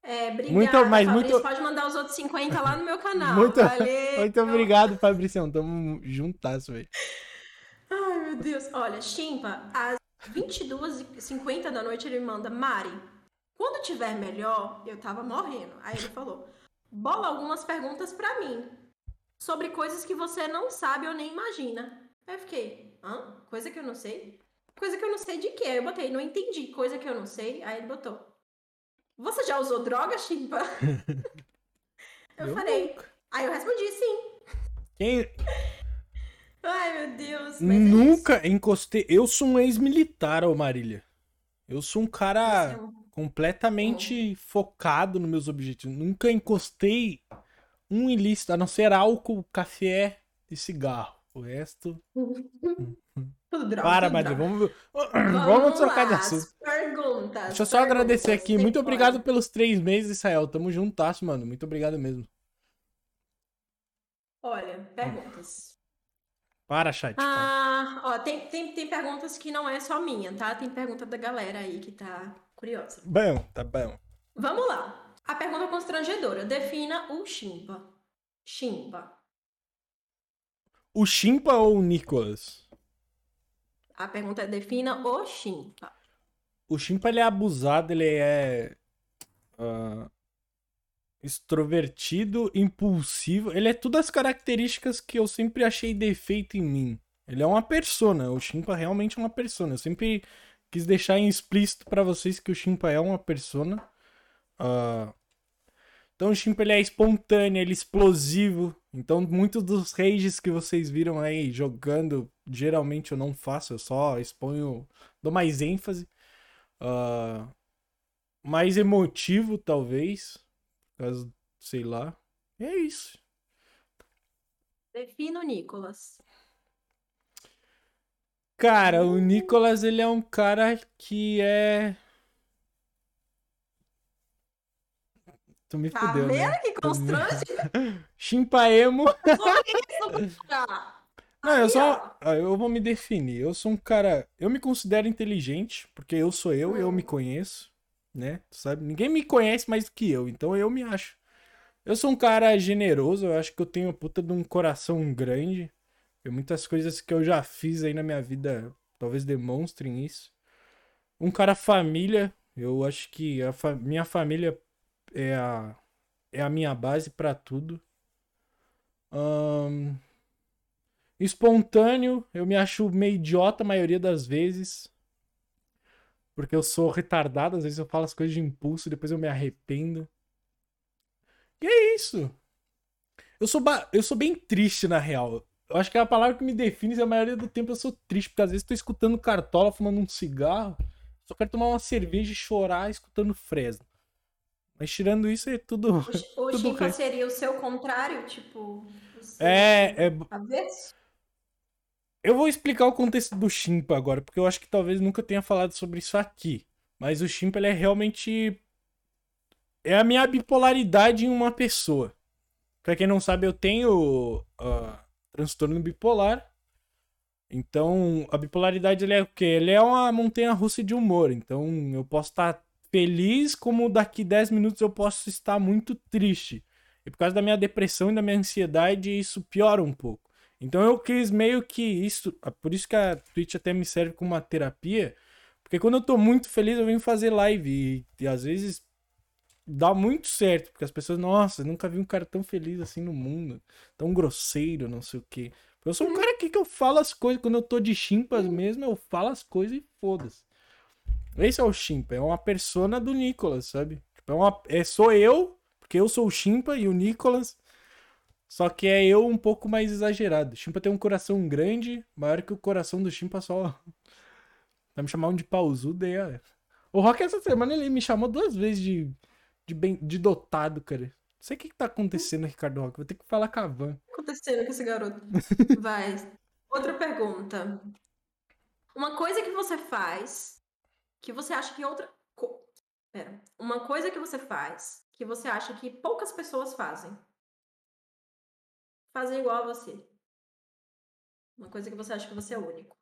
É, obrigada,
Muito- mas
Fabrício.
muito-
Pode mandar os outros 50 lá no meu canal.
Muito-
Valeu.
Muito obrigado, Fabricião. Tamo juntasso, velho.
Ai, meu Deus. Olha, Chimpa, às 22h50 da noite ele me manda, Mari, quando tiver melhor, eu tava morrendo. Aí ele falou, bola algumas perguntas pra mim sobre coisas que você não sabe ou nem imagina. Aí eu fiquei, hã? Coisa que eu não sei? Coisa que eu não sei de quê? Aí eu botei, não entendi, coisa que eu não sei. Aí ele botou, você já usou droga, Chimpa? eu,
Eu
falei,
nunca.
aí eu respondi sim.
Quem
Ai, meu Deus. é
nunca encostei. Eu sou um ex-militar, ô Marília. Eu sou um cara
é
completamente focado nos meus objetivos. Nunca encostei um ilícito, a não ser álcool, café e cigarro. O resto.
Droga.
Para, Marília.
droga.
Vamos, vamos trocar de assunto.
as Perguntas.
Deixa eu só agradecer aqui. Muito
pode?
obrigado pelos três meses, Israel. Tamo juntasso, mano. Muito obrigado mesmo.
Olha, perguntas.
Para, chat.
Ah, ó, tem, tem, tem perguntas que não é só minha, tá? Tem pergunta da galera aí que tá curiosa.
Bom, tá bom.
Vamos lá. A pergunta constrangedora. Defina o chimpa. Chimpa.
O Chimpa ou o Nicolas?
A pergunta é defina o chimpa.
O Chimpa ele é abusado, ele é ah, extrovertido, impulsivo. Ele é todas as características que eu sempre achei defeito em mim. Ele é uma persona. O Chimpa realmente é uma persona. Eu sempre quis deixar em explícito pra vocês que o Chimpa é uma persona. Ah, então o Chimpa ele é espontâneo, ele é explosivo. Então muitos dos rages que vocês viram aí jogando, geralmente eu não faço, eu só exponho, dou mais ênfase. Ah, mais emotivo, talvez. Causa, sei lá. E é isso.
Defina o Nicolas.
Cara, o Nicolas, ele é um cara que é. Tu me
Tá
fudeu,
vendo
né?
que constrange?
Chimpaemo. Não, eu só. ah, Eu vou me definir. Eu sou um cara. Eu me considero inteligente, porque eu sou eu, eu
Hum.
me conheço, né? Tu sabe? Ninguém me conhece mais do que eu, então eu me acho. Eu sou um cara generoso, eu acho que eu tenho puta de um coração grande. E muitas coisas que eu já fiz aí na minha vida talvez demonstrem isso. Um cara família, eu acho que a fa- minha família é a, é a minha base pra tudo. Ahn, Espontâneo, eu me acho meio idiota a maioria das vezes. Porque eu sou retardado, às vezes eu falo as coisas de impulso, depois eu me arrependo. E é isso. Eu sou, eu sou bem triste, na real. Eu acho que é a palavra que me define, a maioria do tempo eu sou triste, porque às vezes tô escutando cartola, fumando um cigarro, só quero tomar uma cerveja e chorar escutando Fresno. Mas tirando isso, é tudo.
O, o
Tudo
seria o seu contrário, tipo.
É, é,
Avesso?
Eu vou explicar o contexto do Chimpa agora, porque eu acho que talvez nunca tenha falado sobre isso aqui. Mas o Chimpa, ele é realmente. É a minha bipolaridade em uma pessoa. Pra quem não sabe, eu tenho ah, transtorno bipolar. Então, a bipolaridade ele é o quê? Ele é uma montanha russa de humor. Então, eu posso estar feliz, como daqui 10 minutos eu posso estar muito triste. E por causa da minha depressão e da minha ansiedade, isso piora um pouco. Então eu quis meio que isso. Por isso que a Twitch até me serve como uma terapia. Porque quando eu tô muito feliz, eu venho fazer live. E, e às vezes dá muito certo. Porque as pessoas, nossa, nunca vi um cara tão feliz assim no mundo. Tão grosseiro, não sei o quê. Eu sou um cara aqui que eu falo as coisas. Quando eu tô de chimpas mesmo, eu falo as coisas e foda-se. Esse é o chimpa. É uma persona do Nicolas, sabe? Tipo, é uma, é, sou eu, porque eu sou o chimpa e o Nicolas. Só que é eu um pouco mais exagerado. Chimpa tem um coração grande, maior que o coração do Chimpa só. Vai me chamar um de pausudo aí, ó. O Rock essa semana ele me chamou duas vezes de, de, bem, de dotado, cara. Não sei o que, que tá acontecendo, Ricardo Rock. Vou ter que falar com a Van.
O que tá acontecendo com esse garoto? Vai. Outra pergunta. Uma coisa que você faz que você acha que outra. co- Pera. Uma coisa que você faz que você acha que poucas pessoas fazem. Fazem igual a você. Uma coisa que você acha que você é único.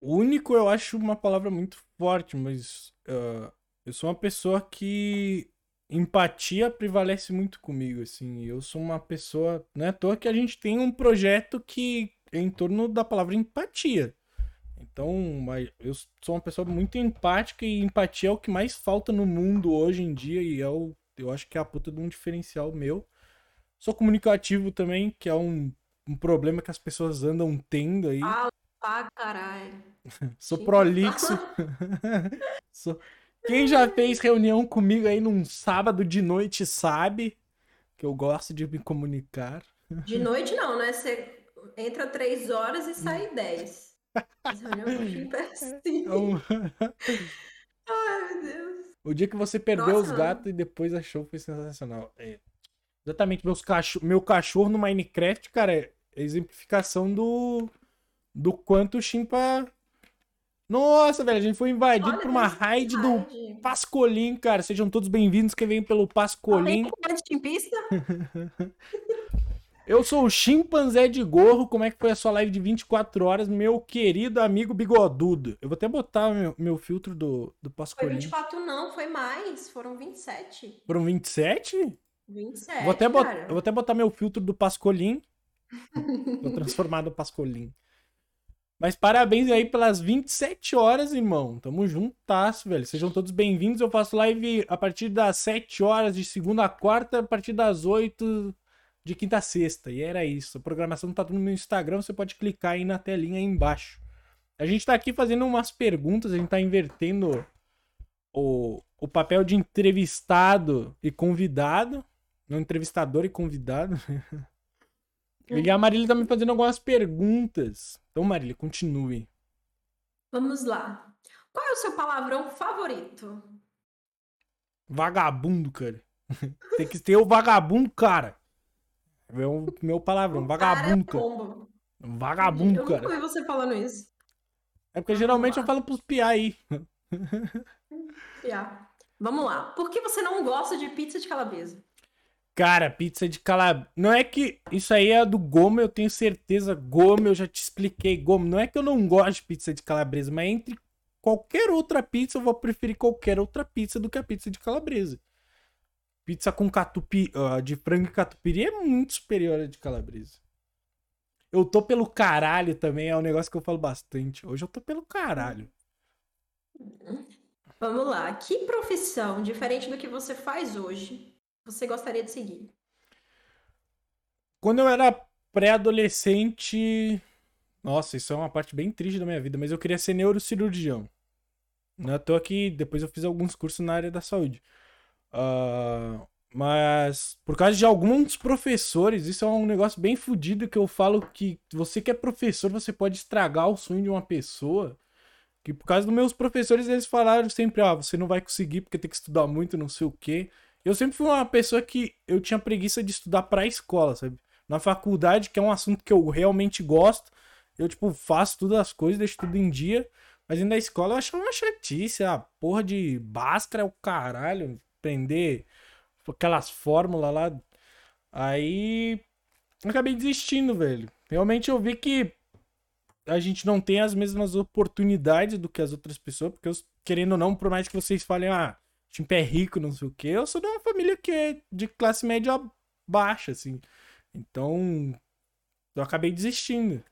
Único eu acho uma palavra muito forte, mas ah, eu sou uma pessoa que empatia prevalece muito comigo, assim. Eu sou uma pessoa, não é à toa que a gente tem um projeto que é em torno da palavra empatia. Então, eu sou uma pessoa muito empática e empatia é o que mais falta no mundo hoje em dia e é o, eu acho que é a puta de um diferencial meu. Sou comunicativo também, que é um, um problema que as pessoas andam tendo aí.
Ah, caralho.
Sou prolixo. Sou- Quem já fez reunião comigo aí num sábado de noite sabe que eu gosto de me comunicar.
De noite não, né? Você entra três horas e
Hum.
sai dez. É assim.
Então,
Ai, meu Deus.
o dia que você perdeu os
Nossa.
gatos e depois achou foi sensacional. É, exatamente, meus cacho... meu cachorro no Minecraft, cara, é exemplificação do do quanto o Chimpa. Nossa, velho, a gente foi invadido
Olha,
por uma raid do. Pascolim, cara. Sejam todos bem-vindos que vem pelo Pascolim.
Chimpista?
Eu sou o chimpanzé de gorro. Como é que foi a sua live de 24 horas, meu querido amigo bigodudo? Eu vou até botar meu, meu filtro do, do
Foi
Pascolim.
24 não, foi mais. Foram 27.
Foram 27?
27,
vou, até bot...
cara.
eu vou até botar meu filtro do Pascolim. Vou transformar no Pascolim. Mas parabéns aí pelas 27 horas, irmão. Tamo juntasso, velho. Sejam todos bem-vindos. Eu faço live a partir das 7 horas de segunda a quarta, a partir das 8 de quinta a sexta. E era isso. A programação tá tudo no meu Instagram. Você pode clicar aí na telinha aí embaixo. A gente tá aqui fazendo umas perguntas. A gente tá invertendo o, o papel de entrevistado e convidado. Não entrevistador e convidado. E a Marília tá me fazendo algumas perguntas. Então, Marília, continue.
Vamos lá. Qual é o seu palavrão favorito?
Vagabundo, cara. Tem que ter o vagabundo, cara. É o meu palavrão,
O cara é
vagabundo, cara. Vagabundo,
Eu nunca ouvi você falando isso.
É porque geralmente eu falo pros piá aí.
Já. Vamos lá. Por que você não gosta de pizza de calabresa?
Cara, pizza de calabresa. Não é que. Isso aí é do Gomo, eu tenho certeza. Gomo, eu já te expliquei. Gomo, não é que eu não gosto de pizza de calabresa, mas entre qualquer outra pizza, eu vou preferir qualquer outra pizza do que a pizza de calabresa. Pizza com catupi, uh, de frango e catupiry é muito superior à de calabresa. Eu tô pelo caralho também, é um negócio que eu falo bastante. Hoje eu tô pelo caralho.
Vamos lá. Que profissão, diferente do que você faz hoje, você gostaria de seguir?
Quando eu era pré-adolescente. Nossa, isso é uma parte bem triste da minha vida, mas eu queria ser neurocirurgião. À toa que depois eu fiz alguns cursos na área da saúde. Uh, mas por causa de alguns professores, isso é um negócio bem fodido que eu falo que você que é professor, você pode estragar o sonho de uma pessoa. Que por causa dos meus professores, eles falaram sempre, ah, você não vai conseguir porque tem que estudar muito, não sei o quê. Eu sempre fui uma pessoa que eu tinha preguiça de estudar pra escola, sabe? Na faculdade, que é um assunto que eu realmente gosto, eu, tipo, faço todas as coisas, deixo tudo em dia. Mas na escola eu achava uma chatice, a porra de Bhaskara é o caralho, aprender aquelas fórmulas lá. Aí acabei desistindo, velho. Realmente eu vi que a gente não tem as mesmas oportunidades do que as outras pessoas, porque eu, querendo ou não, por mais que vocês falem, ah, time é rico, não sei o quê, eu sou de uma família que é de classe média baixa, assim. Então, eu acabei desistindo.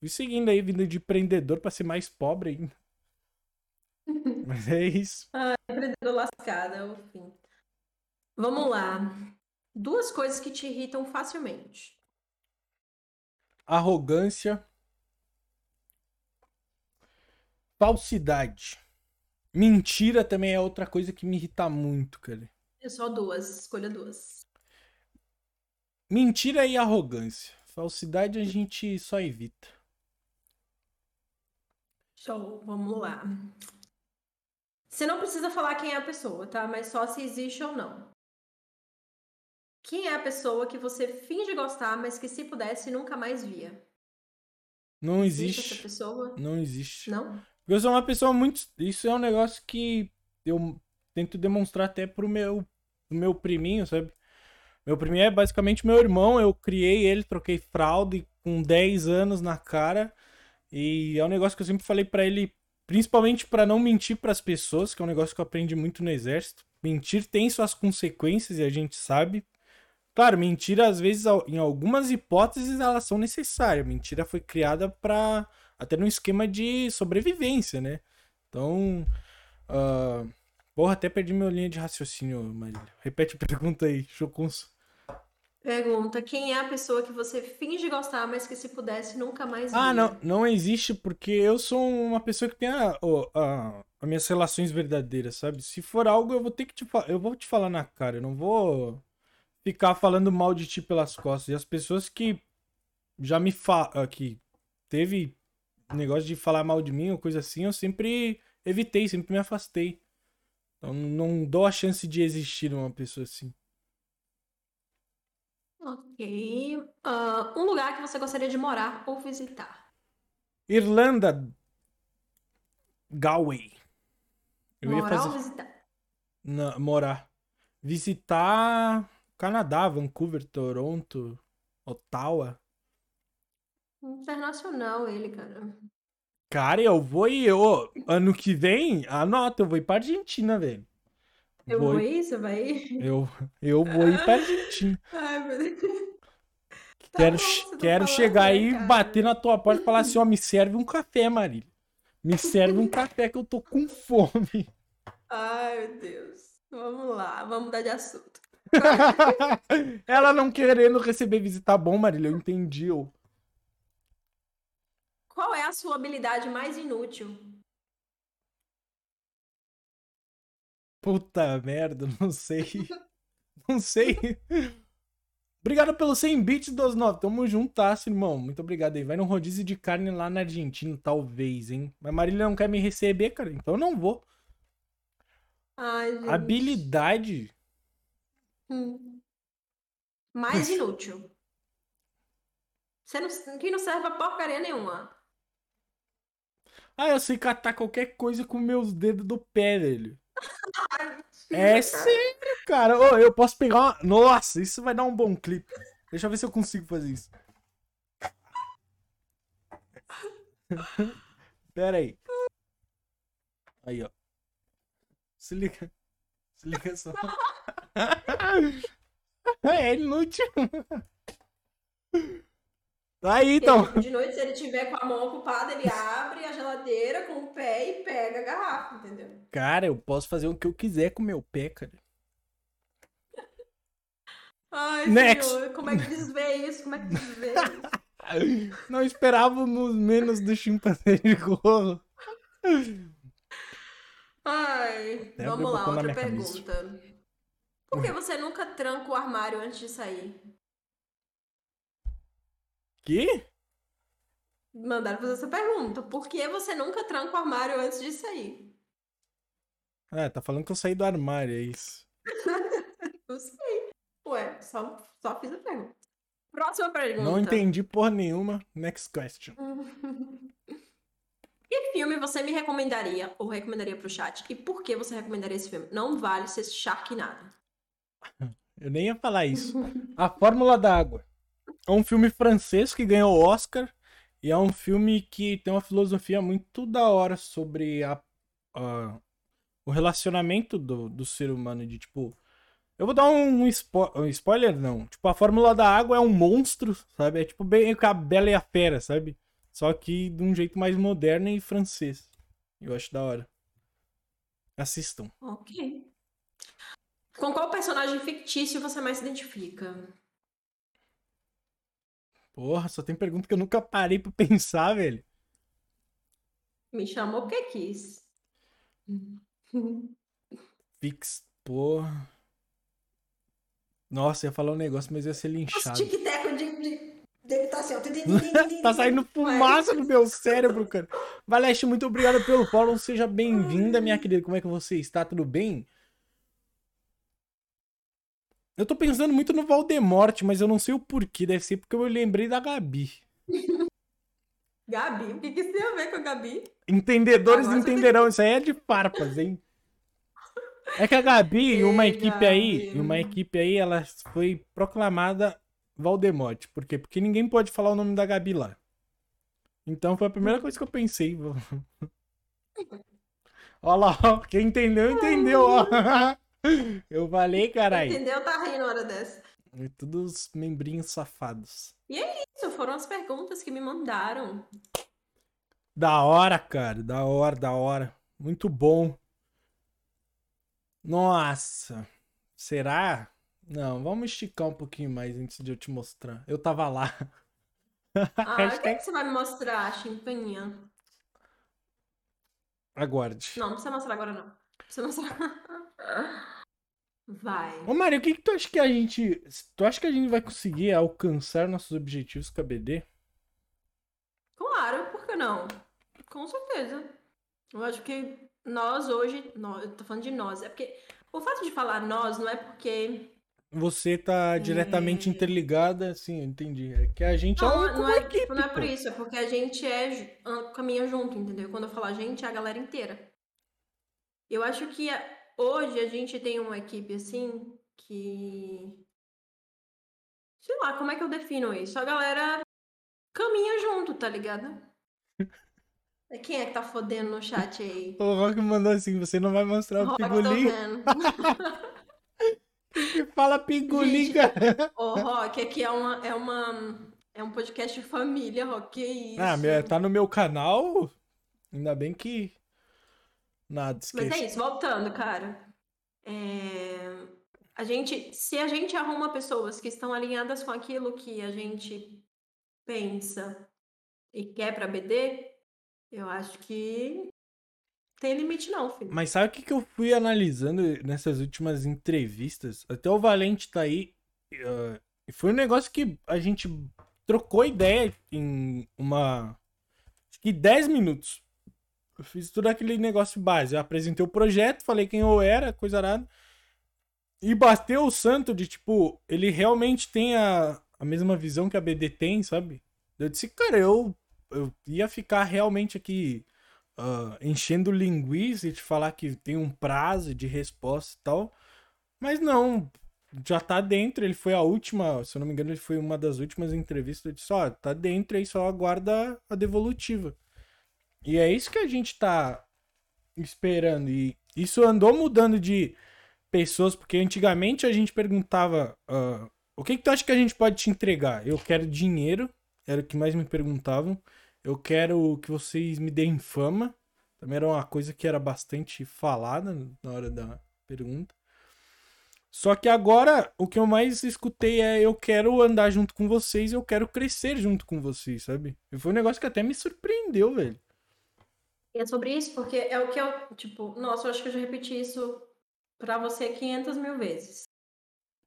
Fui seguindo aí, vindo de empreendedor para ser mais pobre ainda. Mas é isso.
Ah, empreendedor lascado, é o fim. Vamos lá. Duas coisas que te irritam facilmente.
Arrogância Falsidade. Mentira também é outra coisa que me irrita muito, cara.
É só duas, escolha duas.
Mentira e arrogância. Falsidade a gente só evita.
Show, vamos lá. Você não precisa falar quem é a pessoa, tá? Mas só se existe ou não. Quem é a pessoa que você finge gostar, mas que se pudesse nunca mais via?
Não existe.
existe essa pessoa?
Não existe.
Não?
Eu sou uma pessoa muito. Isso é um negócio que eu tento demonstrar até pro meu, pro meu priminho, sabe? Meu priminho é basicamente meu irmão. Eu criei ele, troquei fralda com 10 anos na cara. E é um negócio que eu sempre falei para ele, principalmente para não mentir para as pessoas, que é um negócio que eu aprendi muito no exército. Mentir tem suas consequências e a gente sabe. Claro, mentira às vezes em algumas hipóteses elas são necessárias. Mentira foi criada para até no esquema de sobrevivência, né? Então, uh, porra, até perdi minha linha de raciocínio, Marília. Repete a pergunta aí, Chocunço.
Pergunta, quem é a pessoa que você finge gostar, mas que se pudesse nunca mais
Ah, não, não existe, porque eu sou uma pessoa que tem a, a, a, minhas relações verdadeiras, sabe? Se for algo, eu vou ter que te falar, eu vou te falar na cara, eu não vou ficar falando mal de ti pelas costas. E as pessoas que já me falam, que teve negócio de falar mal de mim ou coisa assim, eu sempre evitei, sempre me afastei. Então não dou a chance de existir uma pessoa assim.
Ok. Uh, um lugar que você gostaria de morar ou visitar?
Irlanda. Galway.
Eu morar fazer... ou visitar?
Não, morar. Visitar Canadá, Vancouver, Toronto, Ottawa.
Internacional ele, cara.
Cara, eu vou ir. Eu, ano que vem, anota, eu vou ir pra Argentina, velho.
Eu vou, ir, você vai ir?
Eu, eu vou ir pra Argentina.
Ai, meu Deus.
Tá quero bom, tá quero chegar aí, cara. bater na tua porta e falar assim: ó, me serve um café, Marília. Me serve um café que eu tô com fome.
Ai, meu Deus. Vamos lá, vamos mudar de assunto.
Ela não querendo receber visita bom, Marília, eu entendi. Eu.
Qual é a sua habilidade mais inútil?
Puta merda, não sei. não sei. Obrigado pelos 100 bits dos 9. Tamo juntasso, irmão. Muito obrigado aí. Vai no rodízio de carne lá na Argentina, talvez, hein? Mas Marília não quer me receber, cara. Então eu não vou.
Ai, gente.
Habilidade.
Hum. Mais inútil. Você não, que não serve pra porcaria nenhuma.
Ah, eu sei catar qualquer coisa com meus dedos do pé, velho. É sério, cara. Ô, eu posso pegar uma. Nossa, isso vai dar um bom clipe. Deixa eu ver se eu consigo fazer isso. Pera aí. Aí, ó. Se liga. Se liga só. É inútil. Aí, então.
De noite, se ele tiver com a mão ocupada, ele abre a geladeira com o pé e pega a garrafa, entendeu?
Cara, eu posso fazer o que eu quiser com o meu pé, cara.
Ai,
Next.
senhor, como é que desvê isso? Como é que desvê isso?
Não esperávamos menos do chimpanzé de gorro.
Ai,
Até
vamos lá, outra pergunta. Por que você nunca tranca o armário antes de sair?
Que?
Mandaram fazer essa pergunta. Por que você nunca tranca o armário antes de sair?
Ah, tá falando que eu saí do armário, é isso.
Não sei. Ué, só, só fiz a pergunta. Próxima pergunta.
Não entendi porra nenhuma. Next question.
Que filme você me recomendaria ou recomendaria pro chat? E por que você recomendaria esse filme? Não vale ser Sharknado.
Eu nem ia falar isso. A Fórmula da Água. É um filme francês que ganhou o Oscar. E é um filme que tem uma filosofia muito da hora sobre a, a- o relacionamento do, do ser humano. De tipo. Eu vou dar um, spo- um spoiler, não. Tipo, a Fórmula da Água é um monstro, sabe? É tipo bem a Bela e a Fera, sabe? Só que de um jeito mais moderno e francês. Eu acho da hora. Assistam.
Ok. Com qual personagem fictício você mais se identifica?
Porra, só tem pergunta que eu nunca parei pra pensar, velho.
Me chamou porque quis.
Fix, porra. Nossa, ia falar um negócio, mas ia ser linchado.
tic-teco de, de, dele tá assim, ó.
tá saindo fumaça no meu cérebro, cara. Valeste, muito obrigado pelo follow. Seja bem-vinda, minha querida. Como é que você está? Tudo bem? Eu tô pensando muito no Valdemorte, mas eu não sei o porquê. Deve ser porque eu lembrei da Gabi.
Gabi, o que, que isso tem a ver com a Gabi?
Entendedores
Agora você
entenderão. Isso aí é de farpas, hein? É que a Gabi e uma equipe aí,
Gabi.
e uma equipe aí, ela foi proclamada Valdemorte. Por quê? Porque ninguém pode falar o nome da Gabi lá. Então foi a primeira coisa que eu pensei. Olha lá, ó. Quem entendeu, entendeu, ó. Eu falei, caralho.
Entendeu? Tá rindo na hora dessa.
É tudo os membrinhos safados.
Isso foram as perguntas que me mandaram.
Da hora, cara. Da hora, da hora. Muito bom. Nossa. Será? Não, vamos esticar um pouquinho mais antes de eu te mostrar. Eu tava lá.
Ah, o que,
Hashtag-
que você vai me mostrar, chimpaninha?
Aguarde.
Não, não precisa mostrar agora, não. Precisa mostrar. Vai.
Ô, Mário, o que, que tu acha que a gente. Tu acha que a gente vai conseguir alcançar nossos objetivos com a BD?
Claro, por que não? Com certeza. Eu acho que nós hoje. Nós, eu tô falando de nós. É porque. O fato de falar nós não é porque.
Você tá diretamente
É.
interligada, sim, eu entendi. É que a gente é
Não,
uma,
não é,
equipe.
tipo, não é por isso, é porque a gente é caminha junto, entendeu? Quando eu falo a gente, é a galera inteira. Eu acho que a- hoje a gente tem uma equipe assim que. Sei lá, como é que eu defino isso? A galera caminha junto, tá ligado? Quem é que tá fodendo no chat aí?
O Rock mandou assim: você não vai mostrar o
vendo.
Que fala pingolim,
Gente,
cara.
Ô, Rock, aqui é uma, é uma. É um podcast de família, Rock. Que isso?
Ah, tá no meu canal. Ainda bem que. Nada,
Mas
esquece.
é isso, voltando, cara. É, A gente, se a gente arruma pessoas que estão alinhadas com aquilo que a gente pensa e quer pra BD, eu acho que tem limite não, filho.
Mas sabe o que, que eu fui analisando nessas últimas entrevistas? Até o Valente tá aí. E foi um negócio que a gente trocou ideia em uma. Acho que 10 minutos. Eu fiz tudo aquele negócio base. Eu apresentei o projeto, falei quem eu era, coisa nada. E bateu o santo de, tipo, ele realmente tem a, a mesma visão que a BD tem, sabe? Eu disse, cara, eu, eu ia ficar realmente aqui uh, enchendo linguiça e te falar que tem um prazo de resposta e tal. Mas não, já tá dentro. Ele foi a última, se eu não me engano, ele foi uma das últimas entrevistas. Eu disse: Ó, tá dentro aí, só aguarda a devolutiva. E é isso que a gente tá esperando. E isso andou mudando de pessoas, porque antigamente a gente perguntava: uh, o que, que tu acha que a gente pode te entregar? Eu quero dinheiro, era o que mais me perguntavam. Eu quero que vocês me deem fama. Também era uma coisa que era bastante falada na hora da pergunta. Só que agora o que eu mais escutei é eu quero andar junto com vocês, eu quero crescer junto com vocês, sabe? E foi um negócio que até me surpreendeu, velho.
É sobre isso, porque é o que eu, tipo, nossa, eu acho que eu já repeti isso pra você 500 mil vezes.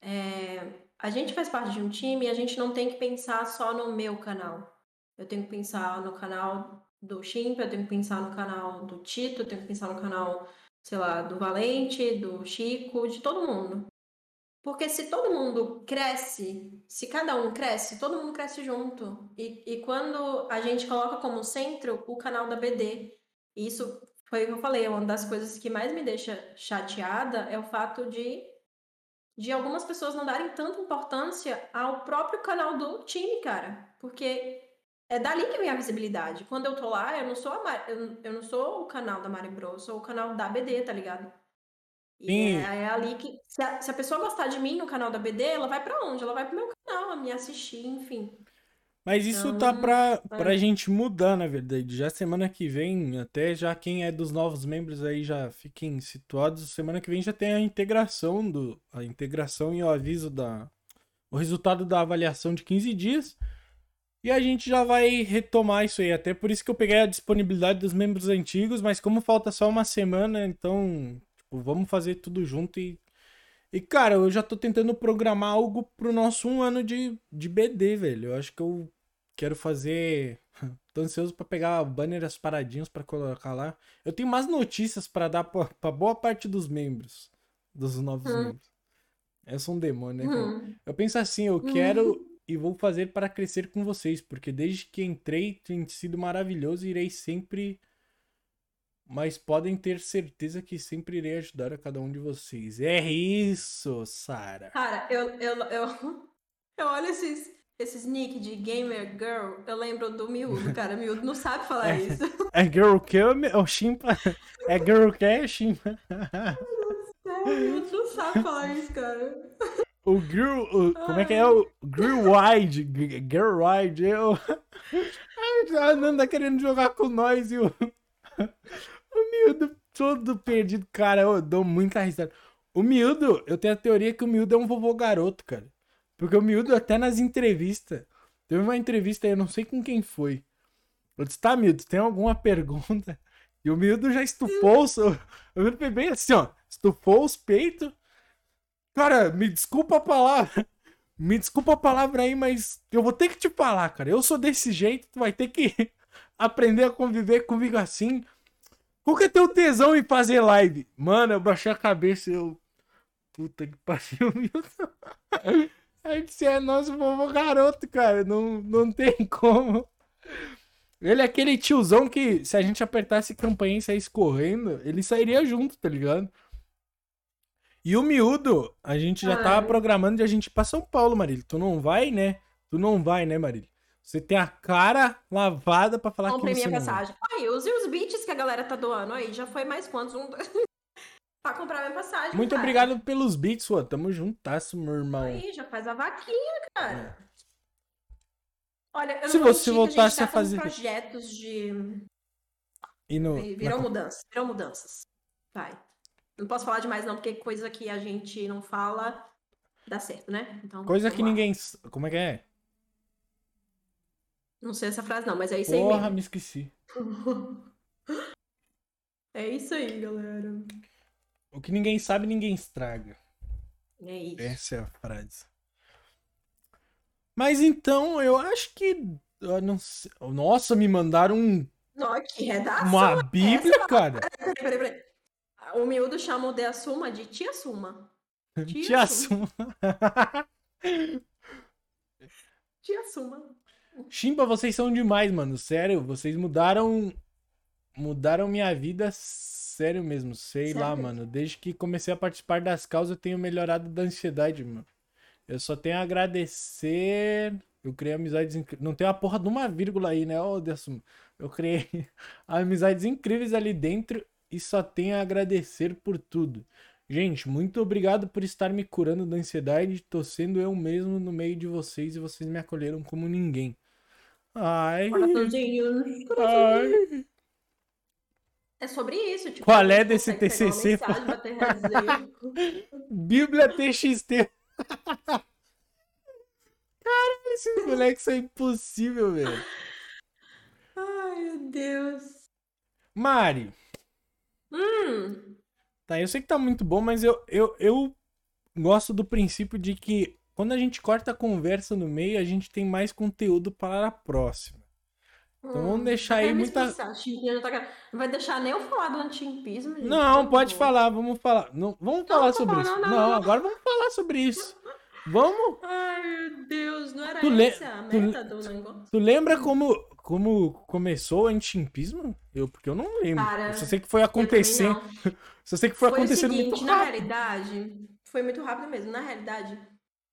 É, a gente faz parte de um time e a gente não tem que pensar só no meu canal. Eu tenho que pensar no canal do Chimp, eu tenho que pensar no canal do Tito, eu tenho que pensar no canal, sei lá, do Valente, do Chico, de todo mundo. Porque se todo mundo cresce, se cada um cresce, todo mundo cresce junto. E, e quando a gente coloca como centro o canal da BD, isso foi o que eu falei, uma das coisas que mais me deixa chateada é o fato de, de algumas pessoas não darem tanta importância ao próprio canal do time, cara. Porque é dali que vem a visibilidade. Quando eu tô lá, eu não sou a Mar... eu, não sou o canal da Mari Bro, eu sou o canal da BD, tá ligado? E é, é, ali que. Se a, se a, pessoa gostar de mim no canal da BD, ela vai para onde? Ela vai pro meu canal, a me assistir, enfim.
Mas isso então, tá pra, é. pra gente mudar, na verdade. Já semana que vem, até já quem é dos novos membros aí já fiquem situados. Semana que vem já tem a integração do. A integração e o aviso da. O resultado da avaliação de 15 dias. E a gente já vai retomar isso aí. Até por isso que eu peguei a disponibilidade dos membros antigos, mas como falta só uma semana, então Tipo, vamos fazer tudo junto e. E, cara, eu já tô tentando programar algo pro nosso um ano de, de BD, velho. Eu acho que eu quero fazer. tô ansioso pra pegar banner as paradinhas para colocar lá. Eu tenho mais notícias para dar pra, pra, boa parte dos membros. Dos novos hum. membros. Eu sou um demônio, né? Hum. Eu penso assim, eu hum. quero e vou fazer para crescer com vocês, porque desde que entrei tem sido maravilhoso e irei sempre mas podem ter certeza que sempre irei ajudar a cada um de vocês. É isso, Sara.
Cara, eu, eu, eu, eu olho esses, esses nick de gamer girl, eu lembro do Miúdo, cara. Miúdo não sabe falar
é,
isso.
É girl que ou chimpa? É girl que é chimpa?
O Miúdo não sabe falar isso, cara.
O Girl. O, como é que é? O Girl Wide. Girl Wide. Eu. A Nanda querendo jogar com nós e o. O miúdo todo perdido, cara, eu dou muita risada. O miúdo, eu tenho a teoria que o miúdo é um vovô garoto, cara. Porque o miúdo, até nas entrevistas, teve uma entrevista aí, eu não sei com quem foi. Eu disse, tá, miúdo, tem alguma pergunta? E o miúdo já estufou o O miúdo foi bem assim, ó. Estufou os peitos. Cara, me desculpa a palavra. Me desculpa a palavra aí, mas eu vou ter que te falar, cara. Eu sou desse jeito, tu vai ter que aprender a conviver comigo assim. Qual que é teu tesão em fazer live? Mano, eu baixei a cabeça e eu. Puta que pariu, Milton. Aí você é nosso vovô garoto, cara. Não, não tem como. Ele é aquele tiozão que, se a gente apertasse campainha e saísse correndo, ele sairia junto, tá ligado? E o miúdo, a gente já Ai. tava programando de a gente ir pra São Paulo, Marília. Tu não vai, né? Tu não vai, né, Marília? Você tem a cara lavada para falar
Comprei
que
você minha passagem. Aí, use os beats que a galera tá doando aí. Já foi mais quantos? Um... pra comprar minha passagem.
Muito cara. obrigado pelos beats, sua. Tamo juntasso, meu irmão.
Aí, já faz a vaquinha, cara. É. Olha, eu
Se
não
você voltasse
a,
a fazer
projetos de
e no
virou na... mudanças, virou mudanças. Vai. Não posso falar demais não, porque coisa que a gente não fala dá certo, né?
Então, coisa que lá. ninguém, como é que é?
Não sei essa frase não, mas é isso aí
Porra, me esqueci.
é isso aí, galera.
O que ninguém sabe, ninguém estraga.
É isso.
Essa é a frase. Mas então, eu acho que. Eu não sei, nossa, me mandaram um.
Nossa, que redação.
Uma é Bíblia, essa? cara.
Peraí, peraí, peraí. O miúdo chama o de Assuma de Tia Suma.
Tia, tia Suma.
tia Suma.
Chimpa, vocês são demais, mano. Sério, vocês mudaram mudaram minha vida sério mesmo. Sei
Sério
lá, mano. Desde que comecei a participar das causas, eu tenho melhorado da ansiedade, mano. Eu só tenho a agradecer. Eu criei amizades incríveis. Não tem a porra de uma vírgula aí, né? Ô, Deus. Eu criei amizades incríveis ali dentro e só tenho a agradecer por tudo. Gente, muito obrigado por estar me curando da ansiedade. Tô sendo eu mesmo no meio de vocês e vocês me acolheram como ninguém. Ai,
Coraçãozinho.
ai.
É sobre isso, tipo.
Qual é desse TCC?
mensagem.
Bíblia TXT. Caralho, esses moleques são impossível, velho.
Ai, meu Deus.
Mari,
Hum,
tá, eu sei que tá muito bom, mas eu, eu, eu gosto do princípio de que quando a gente corta a conversa no meio, a gente tem mais conteúdo para a próxima. Então vamos deixar aí muita-
tá Não vai deixar nem eu falar do antiimpismo, gente.
Não, pode falar, vamos falar. Não, vamos falar
não,
sobre
não,
isso.
não,
Não, agora vamos falar sobre isso. Vamos.
Ai, meu Deus, não era
Tu le-
essa a
tu
meta do negócio?
Tu lembra como, como começou o antimpismo? Eu, porque eu não lembro.
Cara,
eu só sei que foi acontecendo. Só sei que foi,
Foi
acontecendo
seguinte,
muito
na
rápido.
realidade, foi muito rápido mesmo. Na realidade,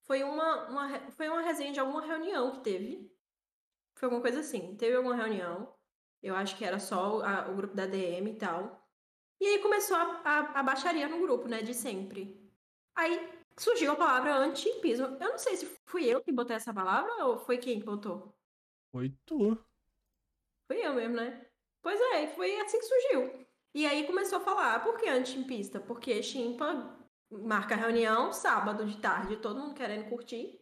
foi uma, uma, foi uma resenha de alguma reunião que teve. Foi alguma coisa assim. Teve alguma reunião. Eu acho que era só o, a- o grupo da DM e tal. E aí começou a, a, a baixaria no grupo, né? De sempre. Aí surgiu a palavra anti-impismo. Eu não sei se fui eu que botei essa palavra ou foi quem que botou.
Foi tu.
Fui eu mesmo, né? Pois é, foi assim que surgiu. E aí começou a falar, ah, por que anti-chimpista? Porque chimpa marca reunião sábado de tarde, todo mundo querendo curtir.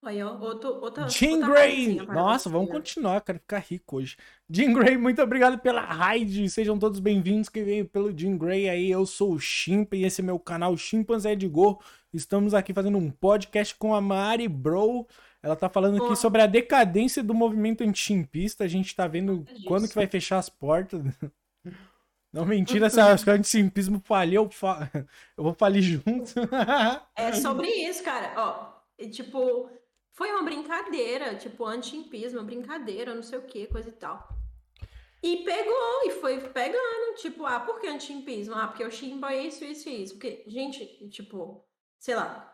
Aí, ó, outro, outra,
Jean
outra
Grey! Nossa, vamos continuar, quero ficar rico hoje. Jean Grey, muito obrigado pela raid. Sejam todos bem-vindos que veio pelo Jean Grey aí. Eu sou o Chimpa e esse é meu canal Chimpanzé de Go. Estamos aqui fazendo um podcast com a Mari Bro. Ela tá falando aqui sobre a decadência do movimento antichimpista. A gente tá vendo
Nada
quando que vai fechar as portas. Não, mentira, se o antichimpismo falir, eu, fa... eu vou falir junto.
É sobre isso, cara. Ó, tipo, foi uma brincadeira, tipo, anti-impismo, brincadeira, não sei o que, coisa e tal. E pegou, e foi pegando, tipo, ah, por que anti-impismo? Ah, porque o chimpa é isso, isso e isso. Porque, gente, tipo, sei lá,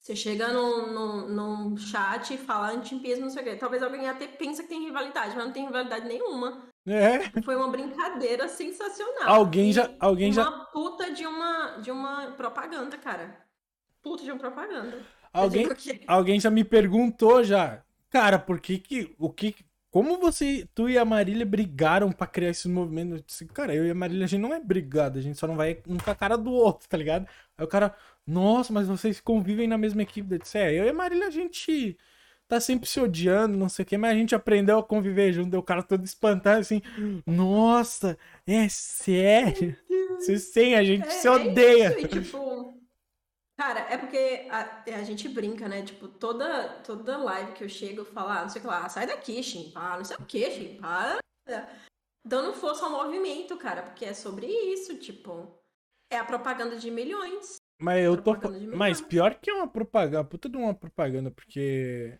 você chega num, num, num chat e fala anti-impismo, não sei o quê. Talvez alguém até pense que tem rivalidade, mas não tem rivalidade nenhuma.
É.
Foi uma brincadeira sensacional.
Alguém
E
já- alguém
uma
já-
puta de uma, de uma propaganda, cara. Puta de uma propaganda.
Alguém,
que-
alguém já me perguntou já, cara, por que que, o que, como você, tu e a Marília brigaram pra criar esse movimento? Eu disse, cara, eu e a Marília, a gente não é brigado, a gente só não vai um com a cara do outro, tá ligado? Aí o cara, nossa, mas vocês convivem na mesma equipe. Eu disse, é, eu e a Marília, a gente tá sempre se odiando, não sei o que, mas a gente aprendeu a conviver junto, o cara todo espantado, assim, nossa, é sério? Vocês têm, a gente
É,
se
é
odeia.
isso, e, tipo, cara, é porque a, a gente brinca, né? Tipo, toda, toda live que eu chego, eu falo, ah, não sei o que lá, sai daqui, Chimpa, não sei o que, Chimpa. Dando força ao movimento, cara, porque é sobre isso, tipo. É a propaganda de milhões.
Mas eu tô. Mas pior que uma propaganda, puta de uma propaganda, porque.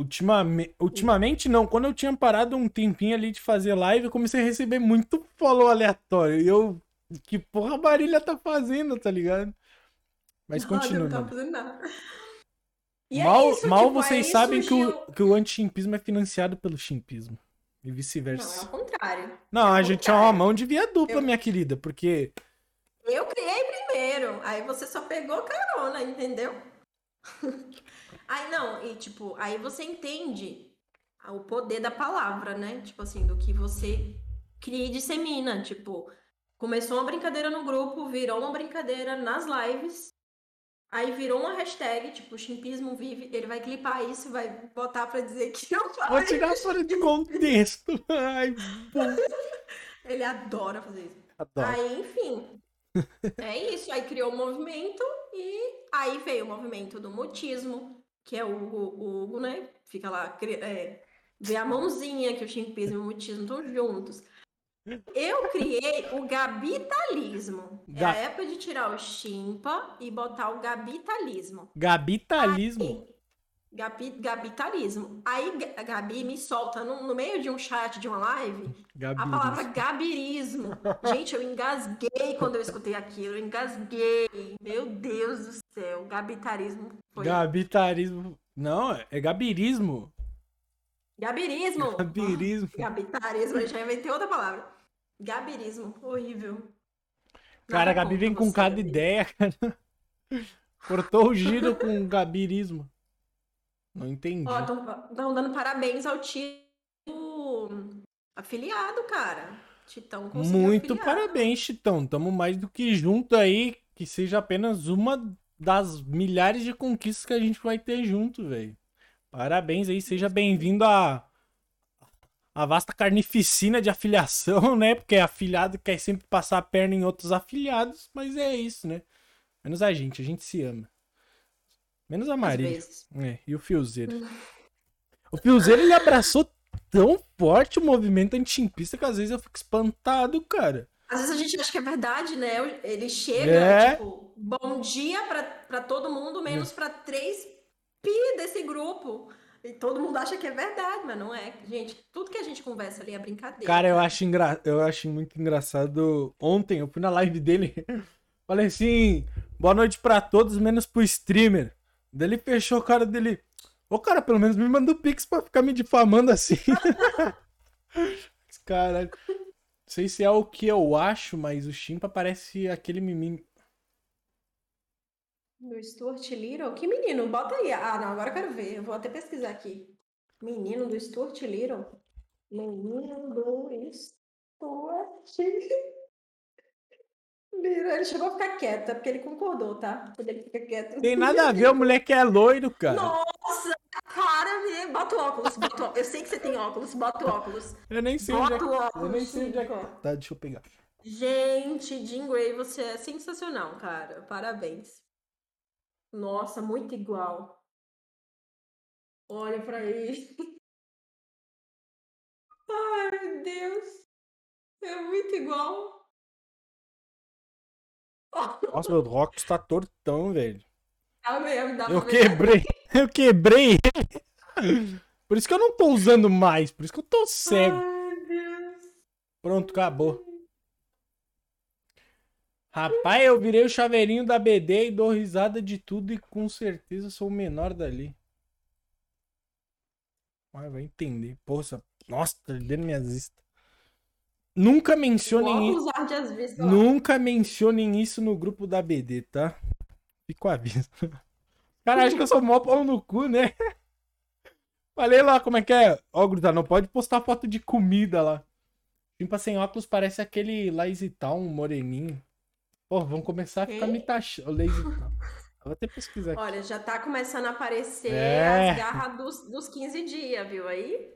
Ultimamente, ultimamente não, quando eu tinha parado um tempinho ali de fazer live, eu comecei a receber muito follow aleatório. E eu. Que porra a Marília tá fazendo, tá ligado? Mas continua.
Não tá
mano.
fazendo nada. E é
mal
isso,
mal
tipo,
vocês
aí
sabem que o, que o anti-chimpismo é financiado pelo chimpismo. E
Não, é
vice-versa.
ao contrário.
Não,
ao
a gente é uma mão de via dupla,
Eu-
minha querida, porque.
Eu criei primeiro, aí você só pegou carona, entendeu? aí não, e tipo, aí você entende o poder da palavra, né? Tipo assim, do que você cria e dissemina. Tipo, começou uma brincadeira no grupo, virou uma brincadeira nas lives, aí virou uma hashtag, tipo, chimpismo vive, ele vai clipar isso vai botar pra dizer que eu
Vou
falei.
tirar fora de contexto. Ai, bom.
Ele adora fazer isso.
Adoro.
Aí, enfim. é isso. Aí criou o movimento e aí veio o movimento do mutismo, que é o Hugo, o Hugo né? Fica lá, é, vê a mãozinha que o chimpismo e o mutismo estão juntos. Eu criei o gabitalismo. É
Ga-
a época de tirar o chimpa e botar o gabitalismo.
Gabitalismo.
Aí, Gabi, gabitarismo. Aí a Gabi me solta no, no meio de um chat de uma live a palavra gabirismo. Gente, eu engasguei quando eu escutei aquilo. Eu engasguei. Meu Deus do céu. Gabitarismo
foi. Gabitarismo. Não, é gabirismo.
Gabirismo.
Gabirismo.
Gabitarismo, eu já inventei outra palavra. Gabirismo, horrível.
Cara, a Gabi vem com cada ideia, cara. Cortou o giro com gabirismo. Não entendi.
Ó, estão dando parabéns ao tio afiliado, cara. Titão
Muito
afiliado.
parabéns, Titão. Tamo mais do que junto aí. Que seja apenas uma das milhares de conquistas que a gente vai ter junto, velho. Parabéns aí, seja bem-vindo a a vasta carnificina de afiliação, né? Porque afiliado quer sempre passar a perna em outros afiliados, mas é isso, né? Menos a gente, a gente se ama. Menos a Maria. É, e o Fiozeiro. o Fiozeiro, ele abraçou tão forte o movimento antimpista que às vezes eu fico espantado, cara.
Às vezes a gente acha que é verdade, né? Ele chega, é. tipo, bom dia pra, pra todo mundo, menos é. pra três pi desse grupo. E todo mundo acha que é verdade, mas não é. Gente, tudo que a gente conversa ali é brincadeira.
Cara, eu acho, engra... eu acho muito engraçado. Ontem eu fui na live dele. Falei assim: boa noite pra todos, menos pro streamer. Daí ele fechou o cara dele. Ô, cara, pelo menos me manda o Pix pra ficar me difamando assim. cara, não sei se é o que eu acho, mas o Chimpa parece aquele menino.
Do Stuart Little? Que menino? Bota aí. Ah, não, agora eu quero ver. Eu vou até pesquisar aqui. Menino do Stuart Little. Menino do Stuart ele chegou a ficar quieta, porque ele concordou, tá? Quando ele fica quieto.
Tem nada a ver, o moleque é loiro, cara.
Nossa, cara, bota o óculos, bota o óculos. Eu sei que você tem óculos, bota o óculos.
Eu nem sei
bota
onde é
o óculos,
Eu nem sei onde é Tá, deixa eu pegar.
Gente, Jim Gray, você é sensacional, cara. Parabéns. Nossa, muito igual. Olha pra ele. Ai, meu Deus. É muito igual.
Nossa, meu óculos tá tortão, velho.
Tá mesmo, dá
Eu quebrei. Eu quebrei. Por isso que eu não tô usando mais. Por isso que eu tô cego. Pronto, acabou. Rapaz, eu virei o chaveirinho da BD e dou risada de tudo e com certeza sou o menor dali. Mas vai entender. Poxa, nossa, tá dando minhas vistas. Nunca mencionem isso. Nunca mencionem isso no grupo da BD, tá? Fico aviso. Cara, acho que eu sou mó pau no cu, né? Falei lá como é que é. Ó, Gruda, não pode postar foto de comida lá. Limpa sem óculos parece aquele Lazy Town moreninho. Pô, vamos começar a ficar me taxando. Lazy Town. Vou até pesquisar aqui.
Olha, já tá começando a aparecer é. as garras dos, dos 15 dias, viu aí?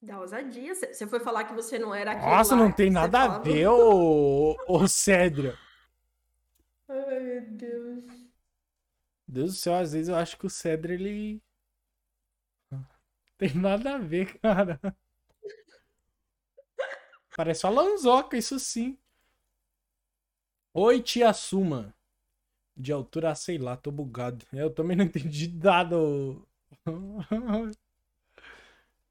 Da ousadia. Você foi falar que você não era aquilo
Nossa, não tem nada a ver, ô, ô Cédrio.
Ai, meu Deus.
Deus do céu, às vezes eu acho que o Cedro, ele. Tem nada a ver, cara. Parece uma lanzoca, isso sim. Oi, tia Suma. De altura, sei lá, tô bugado. Eu também não entendi nada.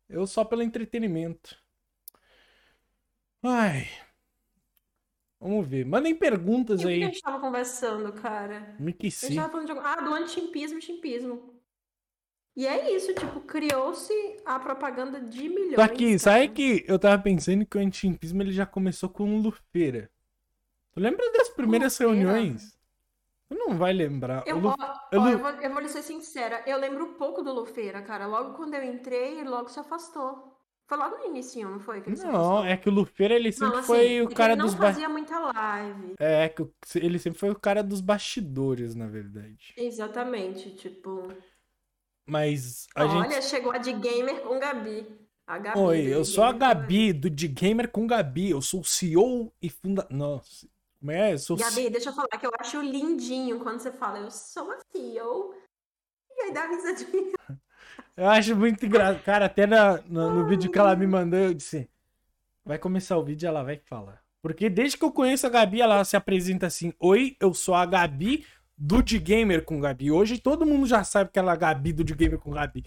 Eu só pelo entretenimento. Ai. Vamos ver. Mandem perguntas
e
aí. O que
a gente tava conversando, cara?
Me que sim.
A gente falando de... Ah, do antimpismo, chimpismo. E é isso, tipo, criou-se a propaganda de milhões. Só
que, sabe que eu tava pensando que o antimpismo ele já começou com o Lufeira. Tu lembra das primeiras Lufeira? reuniões? Tu não vai lembrar.
Eu, Lu... ó, ó, eu, vou, eu vou lhe ser sincera, eu lembro pouco do Lufeira, cara. Logo quando eu entrei, ele logo se afastou. Foi logo no início, não foi?
não, é que o Lufeira, ele sempre não, assim, foi o cara dos...
Ele não fazia muita live.
É, que ele sempre foi o cara dos bastidores, na verdade.
Exatamente, tipo...
Mas a
Olha,
gente...
chegou a de gamer com Gabi. A Gabi
Oi, eu sou a Gabi, do de gamer com Gabi. Eu sou CEO e funda... Nossa, é, sou...
Gabi, deixa eu falar que eu acho lindinho quando você fala, eu sou a CEO. E aí dá risadinha.
Eu acho muito engraçado. Cara, até na, no, no vídeo que ela me mandou, eu disse: Vai começar o vídeo e ela vai falar. Porque desde que eu conheço a Gabi, ela se apresenta assim: Oi, eu sou a Gabi do de gamer com Gabi. Hoje todo mundo já sabe que ela é a Gabi do de gamer com Gabi.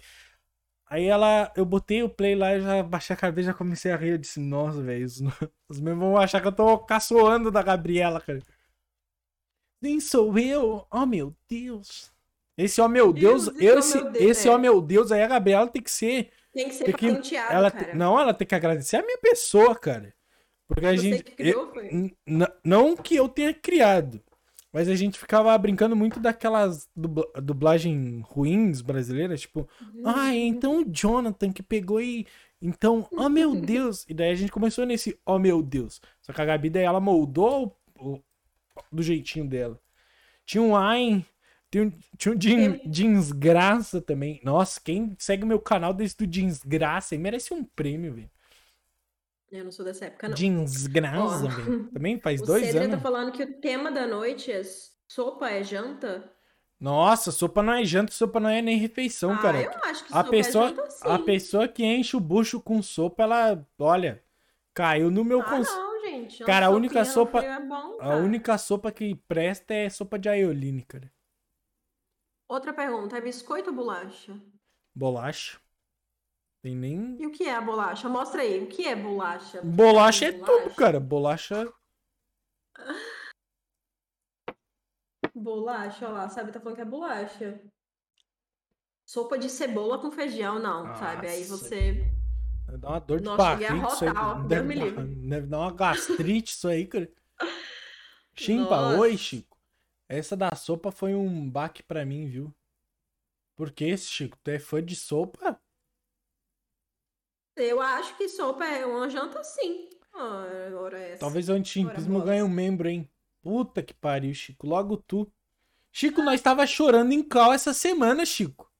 Aí ela, eu botei o play lá e já baixei a cabeça, já comecei a rir. Eu disse, nossa, velho, os, os meus vão achar que eu tô caçoando da Gabriela, cara. Sim, sou eu. Oh, meu Deus. Esse, ó, meu Deus,
Deus,
esse,
ó, meu Deus,
esse,
é.
ó, meu Deus, aí a Gabriela tem que ser.
Tem que ser
Tem que, ela
cara.
te- não, ela tem que agradecer a minha pessoa, cara. Porque a
Você
gente.
que criou,
n- Não que eu tenha criado, mas a gente ficava brincando muito daquelas dubla- dublagem ruins brasileiras, tipo, ah, então o Jonathan que pegou e. Então, oh meu Deus! E daí a gente começou nesse, oh meu Deus. Só que a Gabi daí ela moldou o- o- do jeitinho dela. Tinha um Ain, tinha um, tinha um Jean, Jeans Graça também. Nossa, quem segue meu canal desde o Jeans Graça aí merece um prêmio, velho.
Eu não sou dessa época, não.
Jeans velho. Também faz
o
dois
Cedric
anos.
tá falando que o tema da noite é sopa, é janta?
Nossa, sopa não é janta, sopa não é nem refeição,
ah,
cara.
eu acho que
A
sopa
pessoa,
é janta sim.
a pessoa que enche o bucho com sopa, ela, olha, caiu no meu
Ah,
cons...
não, gente. Uma
Cara, a única sopa-
É bom,
A única sopa que presta é sopa de aioline, cara.
Outra pergunta, é biscoito ou bolacha?
Bolacha. Tem nem.
E o que é a bolacha? Mostra aí, o que é bolacha?
Bolacha é
Bolacha.
tudo, cara. Bolacha.
Bolacha, olha lá, sabe? Tá falando que é bolacha. Sopa de cebola com feijão, não, sabe? Aí
Nossa.
você.
Deve dar uma dor de
Nossa,
barriga isso aí.
ó.
Deve,
me
dar, deve dar uma gastrite isso aí, cara. Chimpa,
Nossa.
oi, Chico. Essa da sopa foi um baque pra mim, viu? Por que, Chico? Tu é fã de sopa?
Eu acho que sopa é uma janta sim. Ah, agora essa.
Talvez o antichimpismo
Ora,
ganhe um membro, hein? Puta que pariu, Chico. Logo tu. Chico, nós tava chorando em cal essa semana, Chico.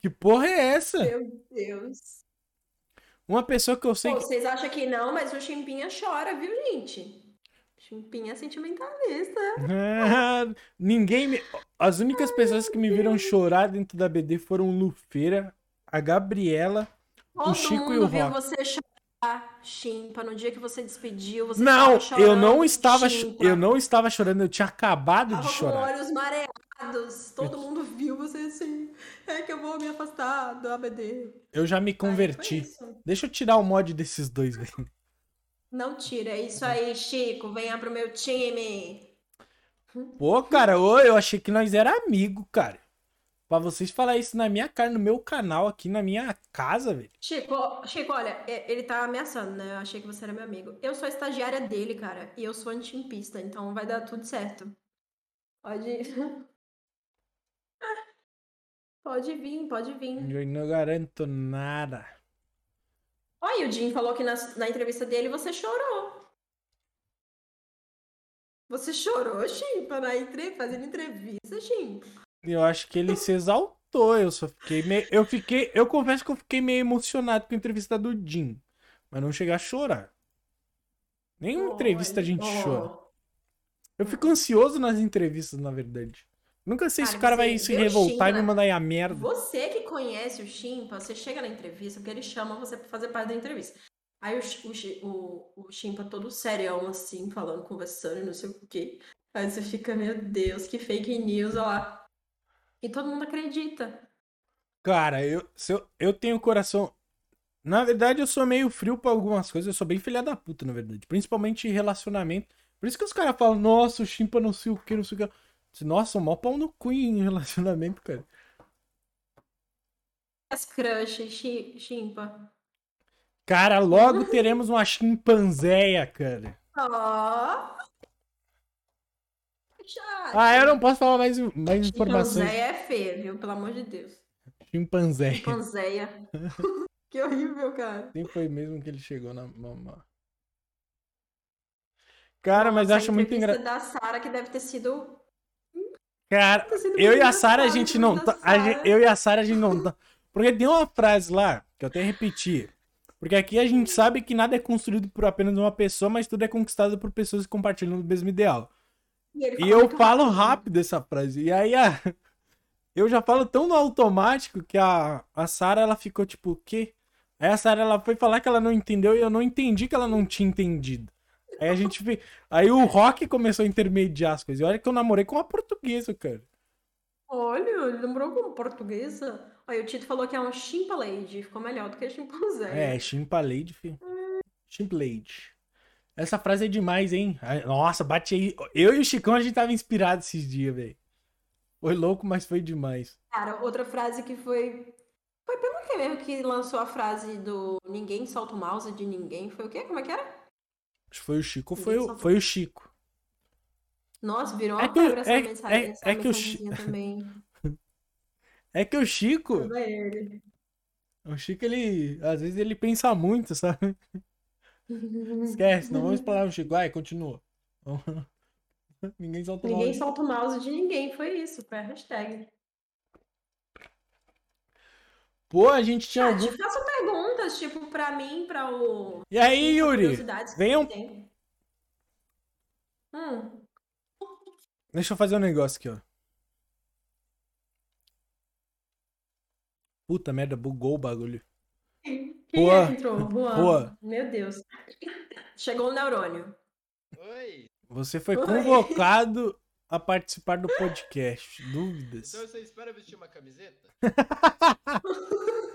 Que porra é essa?
Meu Deus.
Uma pessoa que eu sei
Pô,
que.
vocês acham que não, mas o Chimpinha chora, viu, gente? Chimpinha é sentimentalista.
Ah, Ninguém me... As únicas pessoas que me viram chorar dentro da BD foram o Lufeira, a Gabriela.
Todo
Chico e
mundo
o
viu
Rock.
você chorar, Chimpa. No dia que você despediu, você
Não,
estava
eu
chorando,
não estava
Chimpa.
eu não estava chorando, eu tinha acabado
Tava
de
com
chorar.
olhos mareados. Todo mundo viu você assim. É que eu vou me afastar do ABD.
Eu já me converti.
isso.
Deixa eu tirar o mod desses dois, velho.
Não tira, é isso aí, Chico. Venha pro meu time.
Pô, cara, ô, eu achei que nós era amigo, cara. Pra vocês falar isso na minha cara, no meu canal, aqui na minha casa, velho.
Chico, Chico, olha, é- ele tá ameaçando, né? Eu achei que você era meu amigo. Eu sou estagiária dele, cara, e eu sou antimpista, então vai dar tudo certo. Pode. Pode vir, pode vir.
Eu não garanto nada.
Olha, o Jim falou que na, na entrevista dele você chorou. Você chorou, Chimpa, na entre... fazendo entrevista, Chimpa.
Eu acho que ele se exaltou. Eu só fiquei meio. Eu fiquei. Eu confesso que eu fiquei meio emocionado com a entrevista do Jim. Mas não cheguei a chorar. Nenhuma entrevista a gente
Olha, ó.
chora. Eu fico ansioso nas entrevistas, na verdade. Nunca sei se
Cara,
o cara vai se revoltar e me mandar a merda.
Você que conhece o Chimpa, você chega na entrevista porque ele chama você pra fazer parte da entrevista. Aí o, o, o, o Chimpa todo serião, assim, falando, conversando e não sei o quê. Aí você fica, meu Deus, que fake news, ó lá. E todo mundo acredita.
Cara, eu, eu, eu tenho coração. Na verdade, eu sou meio frio pra algumas coisas. Eu sou bem filha da puta, na verdade. Principalmente em relacionamento. Por isso que os caras falam, nossa, o Chimpa não sei o que, não sei o que. Nossa, mó pau no cu em relacionamento, cara.
As crushes, Chi- Chimpa.
Cara, logo teremos uma chimpanzéia, cara.
Ó. Chato.
Ah, eu não posso falar mais, mais informações.
Chimpanzéia é feia, viu? Pelo amor de Deus.
Chimpanzéia.
Chimpanzéia. que horrível, cara.
Nem foi mesmo que ele chegou na mamá. Cara, mas
Nossa,
acho muito engraçado.
da Sara que deve ter sido.
Cara,
ter sido
eu e a
muito
Sara a gente não tá. a gente- eu e a Sara a gente não tá. Porque tem uma frase lá que eu até repeti. Porque aqui a gente sabe que nada é construído por apenas uma pessoa, mas tudo é conquistado por pessoas que compartilham o mesmo ideal. E eu falo rápido essa frase. E aí a... eu já falo tão no automático que a, a Sara ela ficou tipo, o quê? Aí a Sara ela foi falar que ela não entendeu e eu não entendi que ela não tinha entendido. Aí a gente. Aí o rock começou a intermediar as coisas. E olha que eu namorei com uma portuguesa, cara.
Olha, ele lembrou como portuguesa. Aí o Tito falou que é um chimpalade. Ficou melhor do que chimpanzé.
É, chimpalade, filho. Chimplade. Essa frase é demais, hein? Nossa, bate aí. Eu e o Chicão, a gente tava inspirado esses dias, velho. Foi louco, mas foi demais.
Cara, outra frase que foi. Foi pelo que mesmo que lançou a frase do ninguém solta o mouse de ninguém. Foi o quê? Como é que era?
Acho que foi o Chico
Ninguém
foi,
solta-
foi o Chico.
Nossa, virou
É
uma
que-
febre essa
é-
mensagem.
é-
essa
é que o Chi-
mensagenzinha também.
É que o Chico,
é
o Chico, ele, às vezes ele pensa muito, sabe? Esquece, não vamos falar o Chico. Vai, continua. Ninguém solta o
Ninguém
mouse.
solta o mouse de ninguém. Foi isso. Foi a hashtag.
Pô, a gente tinha
Ah,
algum...
te faço perguntas, tipo, pra mim, pra o.
E aí, Yuri? venham-.
Hum.
Deixa eu fazer um negócio aqui, ó. Puta merda, bugou o bagulho.
Quem
Boa.
é que entrou? Juan.
Boa.
Meu Deus. Chegou o neurônio.
Oi!
Você foi
Oi.
convocado a participar do podcast. Dúvidas?
Então você espera vestir uma camiseta?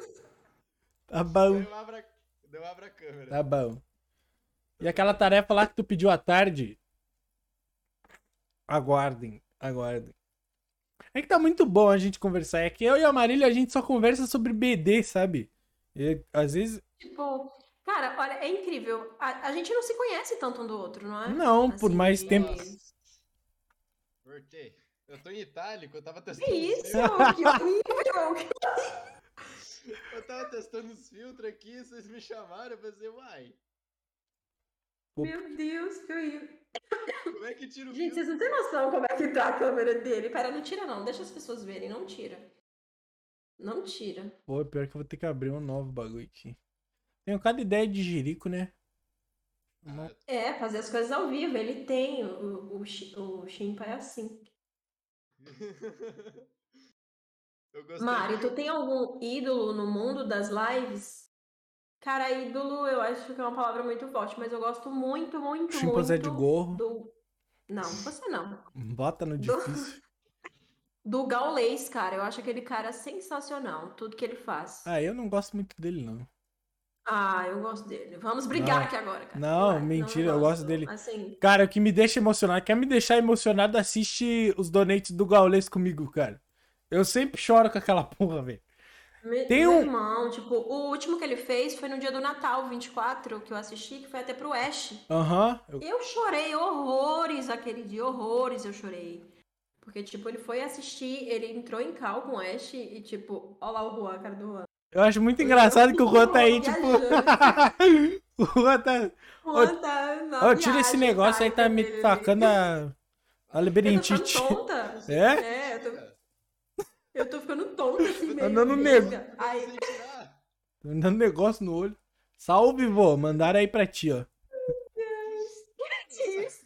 Tá bom,
Eu abro a, eu abro a câmera.
tá bom. E aquela tarefa lá que tu pediu à tarde? Aguardem, aguardem. É que tá muito bom a gente conversar. É que eu e a Marília a gente só conversa sobre BD, sabe? E, às vezes.
Tipo, cara, olha, é incrível. A, a gente não se conhece tanto um do outro, não é?
Não, por
Assim,
mais
de-
tempo.
Voltei. Eu tô em itálico, eu tava
Que
testando. os
isso? Que horrível!
Eu tava testando os filtros aqui, vocês me chamaram, eu pensei, uai,
Meu Deus, que horrível.
como é que tira o
Gente,
filtro?
vocês não têm noção como é que tá a câmera dele. Pera, não tira não. Deixa as pessoas verem. Não tira. Não tira.
Pô, pior que eu vou ter que abrir um novo bagulho aqui. Tenho cada ideia de jirico, né?
Ah,
É, fazer as coisas ao vivo. Ele tem. O, o, o Chimpa é assim.
eu gostei.
Mário,
que-
tu tem algum ídolo no mundo das lives? Cara, ídolo eu acho que é uma palavra muito forte, mas eu gosto muito, muito,
Chimpanzé
muito
de gorro.
do. Não, você não.
Bota no
Do-
difícil.
Do Gaulês, cara. Eu acho aquele cara sensacional. Tudo que ele faz.
Ah, eu não gosto muito dele, não.
Ah, eu gosto dele. Vamos brigar
Não.
aqui agora, cara.
Não,
Vai.
mentira, eu gosto dele.
Assim,
Cara, o que me deixa emocionado, quer me deixar emocionado, assiste os donates do Gaules comigo, cara. Eu sempre choro com aquela porra, velho.
me-
Tem
meu
um-
irmão, tipo, o último que ele fez foi no dia do Natal, 24, que eu assisti, que foi até pro Ash.
Aham. eu-
Eu chorei horrores aquele dia, horrores eu chorei. Porque, tipo, ele foi assistir, ele entrou em cal com o Ash e, tipo, olha lá o Juan, a cara do Juan.
Eu acho muito engraçado que o Juan tá aí, tipo.
Viajando.
o Juan tá.
O Juan tá
Ó, tira esse negócio aí, tá me tacando a. A
Eu tô
labirintite.
ficando tonta.
É?
É, eu tô, eu tô ficando tonta assim mesmo.
dando
vesga. Aí,
Sem tirar.
Tô me dando negócio no olho. Salve, vô. Mandaram aí pra ti, ó.
Que isso?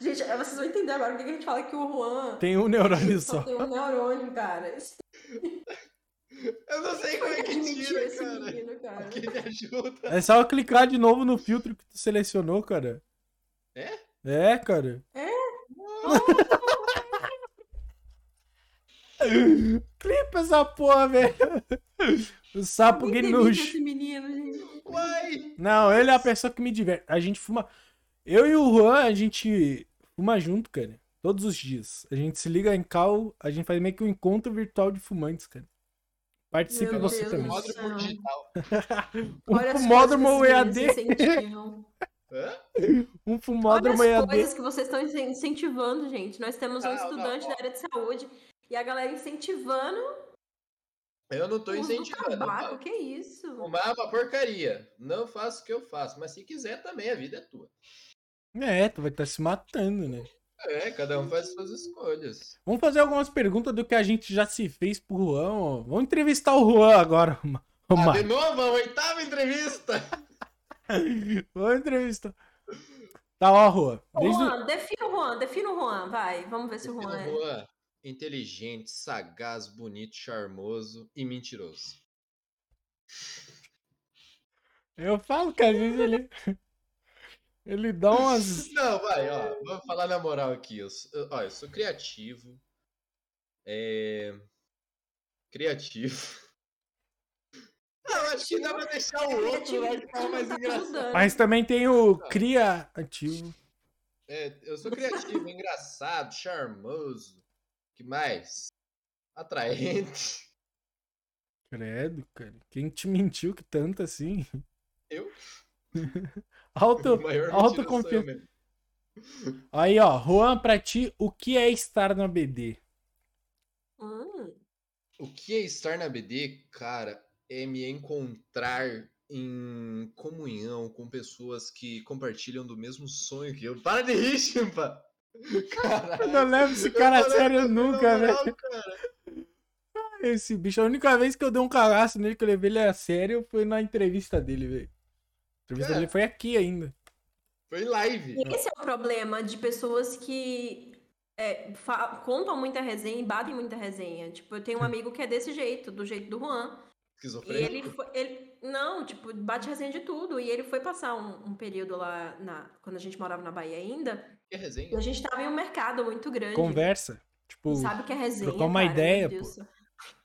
Gente, vocês vão entender agora porque que a gente fala que o Juan
Tem um neurônio
só
só.
tem um neurônio, cara.
Eu não sei como é que tira,
esse
cara.
menino, cara.
Me ajuda.
É só clicar de novo no filtro que tu selecionou, cara.
É?
É, cara. Clipa essa porra, velho. O sapo
gente.
Uai!
Não, ele é a pessoa que me diverte. A gente fuma. Eu e o Juan, a gente fuma junto, cara. Todos os dias. A gente se liga em cal, a gente faz meio que um encontro virtual de fumantes, cara. Participe
Meu
você
Deus
também.
digital.
Um fumódromo EAD.
esses meninos incentivam.
Hã?
Um
Olha
fumódromo
as
EAD.
coisas que vocês estão incentivando, gente. Nós temos um
Não, não,
estudante
ó.
da área de saúde e a galera incentivando
Eu não
o do
incentivando.
tabaco.
Paulo.
Que isso?
Fumar é uma porcaria. Não faço o que eu faço, mas se quiser também, a vida é tua.
É, tu vai estar se matando, né?
É, cada um faz suas escolhas.
Vamos fazer algumas perguntas do que a gente já se fez pro Juan. ó. Vamos entrevistar o Juan agora, ô,
Ah, de novo, a oitava entrevista!
Vamos entrevistar. Tá, ó, Juan. Desde o-
Juan, defina o Juan, defina o Juan, vai. Vamos ver se o Juan é.
Juan, inteligente, sagaz, bonito, charmoso e mentiroso.
Eu falo que às vezes ele. Ele dá umas.
Não, vai, ó. Vamos falar na moral aqui. Eu ó, eu sou criativo. É. Criativo. Ah, eu acho que dá pra deixar o outro lá que tá mais engraçado.
Mas também tem o criativo.
É, eu sou criativo, engraçado, charmoso. que mais? Atraente.
Credo, cara. Quem te mentiu que tanto assim?
Eu?
Auto, autoconfiança.
mesmo.
Aí, ó, Juan, pra ti, o que é estar na BD?
Hum,
O que é estar na BD, cara, é me encontrar em comunhão com pessoas que compartilham do mesmo sonho que eu. Para de rir, chimpa! Caralho.
Eu não levo esse cara a sério nunca, velho.
cara.
Esse bicho, a única vez que eu dei um cagaço nele, que eu levei ele a sério, foi na entrevista dele, velho. A entrevista
É.
dele foi aqui ainda.
Foi em live.
E esse é o problema de pessoas que é, contam muita resenha e batem muita resenha. Tipo, eu tenho um amigo que é desse jeito, do jeito do Juan. E ele foi. Ele, não, tipo, bate resenha de tudo. E ele foi passar um, um período lá na, quando a gente morava na Bahia ainda.
Que
E
resenha.
a gente tava em um mercado muito grande.
Conversa. Tipo,
Sabe o que é resenha?
trocar uma
cara?
ideia,
Deus.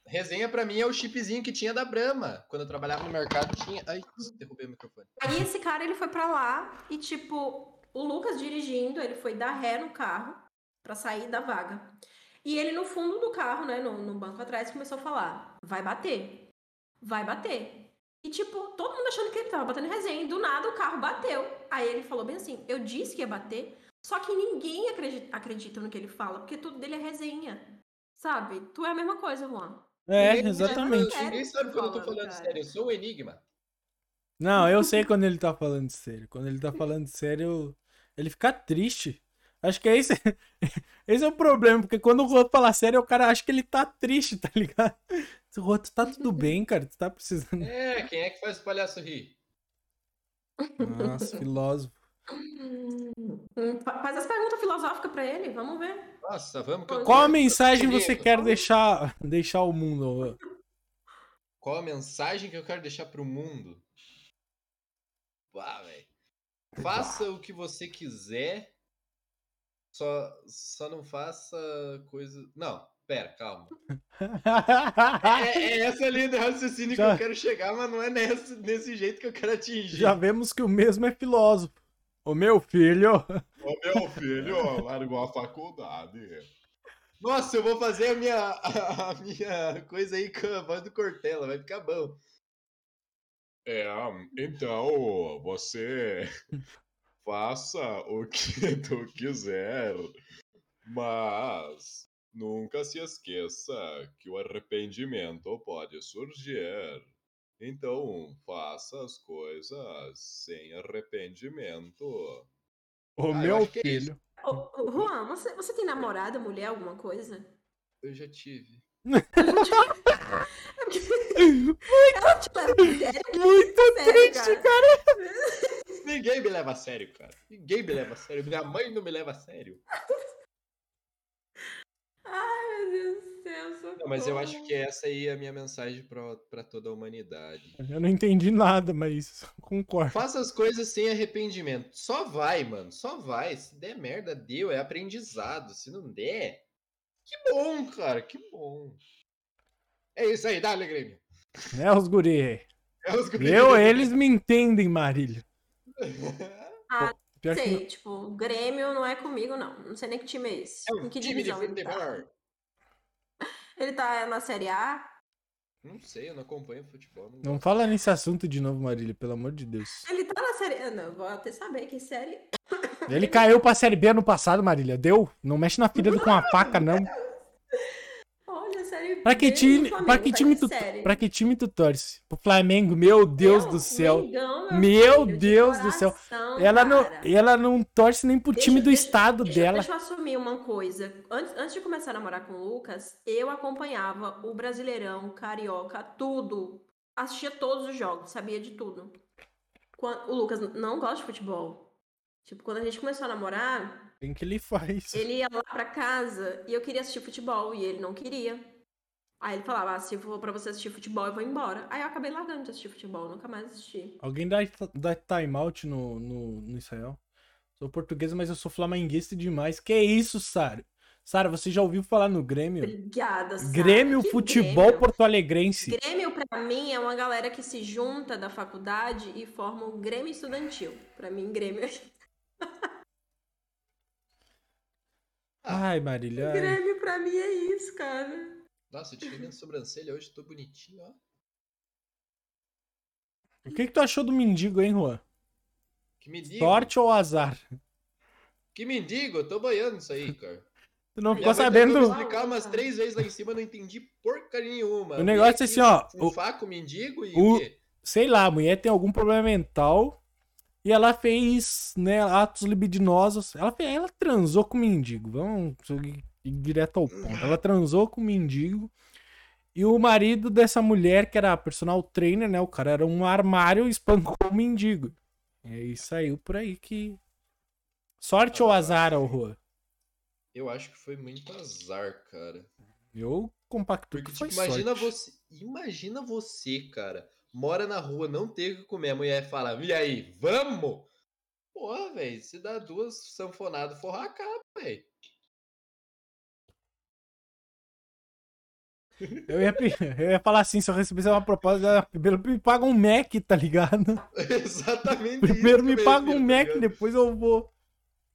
Resenha pra mim é o chipzinho que tinha da Brahma. Quando eu trabalhava no mercado, tinha. Ai, derrubei o microfone.
Aí esse cara, ele foi pra lá e, tipo, o Lucas dirigindo, ele foi dar ré no carro pra sair da vaga. E ele no fundo do carro, né, no, no banco atrás, começou a falar: vai bater, vai bater. E, tipo, todo mundo achando que ele tava batendo resenha. E do nada o carro bateu. Aí ele falou bem assim: eu disse que ia bater, só que ninguém acredita, acredita no que ele fala, porque tudo dele é resenha. Sabe? Tu é a mesma coisa, Juan.
é,
Ninguém-
exatamente.
Ninguém
que
sabe quando eu tô
falando,
falando
cara?
sério. Eu sou o Enigma.
Não, eu sei quando ele tá falando sério. Quando ele tá falando sério, ele fica triste. Acho que é esse, esse é o problema, porque quando o Roto fala sério, o cara acha que ele tá triste, tá ligado? O Roto tá tudo bem, cara, tu tá precisando.
É, quem é que faz o palhaço rir?
Nossa, filósofo.
Hum, fa- Faz as perguntas filosóficas pra ele, vamos ver.
Nossa, vamos que eu
Qual a mensagem você quer deixar, deixar ao mundo?
Qual a mensagem que eu quero deixar pro mundo? Pá, velho. Faça o que você quiser. Só, só não faça coisa. Não, pera, calma. É, é essa linha de raciocínio
Já-
que eu quero chegar, mas não é nesse, nesse jeito que eu quero atingir.
Já vemos que o mesmo é filósofo. O meu filho.
Ô meu filho, largou a faculdade. Nossa, eu vou fazer a minha, a, a minha coisa aí com a voz do Cortella, vai ficar bom. É, então você faça o que tu quiser, mas nunca se esqueça que o arrependimento pode surgir. Então, faça as coisas sem arrependimento.
O
Ah, eu
meu
é
filho.
Ô, ô, Juan, você, você tem namorada, mulher, alguma coisa?
Eu já tive.
Ela te leva a sério?
Muito
Sério,
triste, cara.
Ninguém me leva a sério, cara. Ninguém me leva a sério. Minha mãe não me leva a sério.
Deus do céu, socorro.
Não, mas eu acho que essa aí é a minha mensagem pra, pra toda a humanidade.
Eu não entendi nada, mas concordo.
Faça as coisas sem arrependimento. Só vai, mano. Só vai. Se der merda, deu. É aprendizado. Se não der, que bom, cara. Que bom. É isso aí, dá, Grêmio.
É os guri.
É os
Eu, eles me entendem, Marília.
Ah,
Pior que
sei, tipo, Grêmio não é comigo, não. Não sei nem que time é esse.
É
em
um
que
time de
divisão ele tá? Ele tá na Série A?
Não sei, eu não acompanho futebol. Não
não fala nesse assunto de novo, Marília, pelo amor de Deus.
Ele tá na Série A. Não, vou até saber que série.
Ele caiu pra Série B ano passado, Marília. Deu? Não mexe na filha do com a faca, não. Pra que time,
Flamengo,
pra que
tá
time tu,
série.
pra que time tu torce? Pro Flamengo, meu Deus
Eu,
do céu.
Mengão,
Meu
filho, de
Deus do céu.
coração,
Ela não, ela não torce nem pro
Deixa-
time do
deixa-
estado
deixa-
dela.
Deixa eu assumir uma coisa. Antes, antes de começar a namorar com o Lucas, eu acompanhava o Brasileirão, Carioca, tudo. Assistia todos os jogos, sabia de tudo. O Lucas não gosta de futebol. Tipo, quando a gente começou a namorar,
Tem que ele faz.
ele ia lá pra casa e eu queria assistir futebol e ele não queria. Aí ele falava, ah, se for pra você assistir futebol, eu vou embora. Aí eu acabei largando de assistir futebol, nunca mais assisti.
Alguém dá, dá timeout no, no, no Israel? Sou portuguesa, mas eu sou flamenguista demais. Que isso, Sara? Sara, você já ouviu falar no Grêmio?
Obrigada, Sara.
Grêmio
Que
Futebol
Grêmio?
Porto Alegrense.
Grêmio, pra mim, é uma galera que se junta da faculdade e forma o Grêmio Estudantil. Pra mim, Grêmio é...
Ai, Marília. ai.
Grêmio pra mim é isso, cara.
Nossa, eu tirei minha sobrancelha hoje, tô bonitinho, ó.
O que, que tu achou do mendigo, hein, Juan?
Que mendigo.
Sorte ou azar?
Que mendigo, eu tô boiando isso aí, cara.
Tu não ficou sabendo?
me explicar umas três vezes lá em cima, eu não entendi porcaria nenhuma.
O negócio é assim, ó,
Um
o-
faco, mendigo e
o-
o quê?
Sei lá, a mulher tem algum problema mental e ela fez, né, atos libidinosos. Ela, fez, ela transou com o mendigo. Vamos direto ao ponto. Ela transou com o mendigo. E o marido dessa mulher, que era personal trainer, né? O cara era um armário, espancou o mendigo. E aí saiu por aí que. Sorte ou azar, Rua?
Eu acho que foi muito azar, cara.
Eu compacto
Porque,
que foi
tipo, imagina
sorte.
você. Imagina você, cara. Mora na rua, não tem o que comer. A mulher fala, e aí, vamos? Porra, velho, se dá duas sanfonadas, forrar a capa, velho.
Eu ia, eu ia falar assim, se eu recebesse uma proposta, primeiro me paga um Mac, tá ligado?
Exatamente
Primeiro
isso
me paga um
tá
Mac,
ligado?
depois eu vou.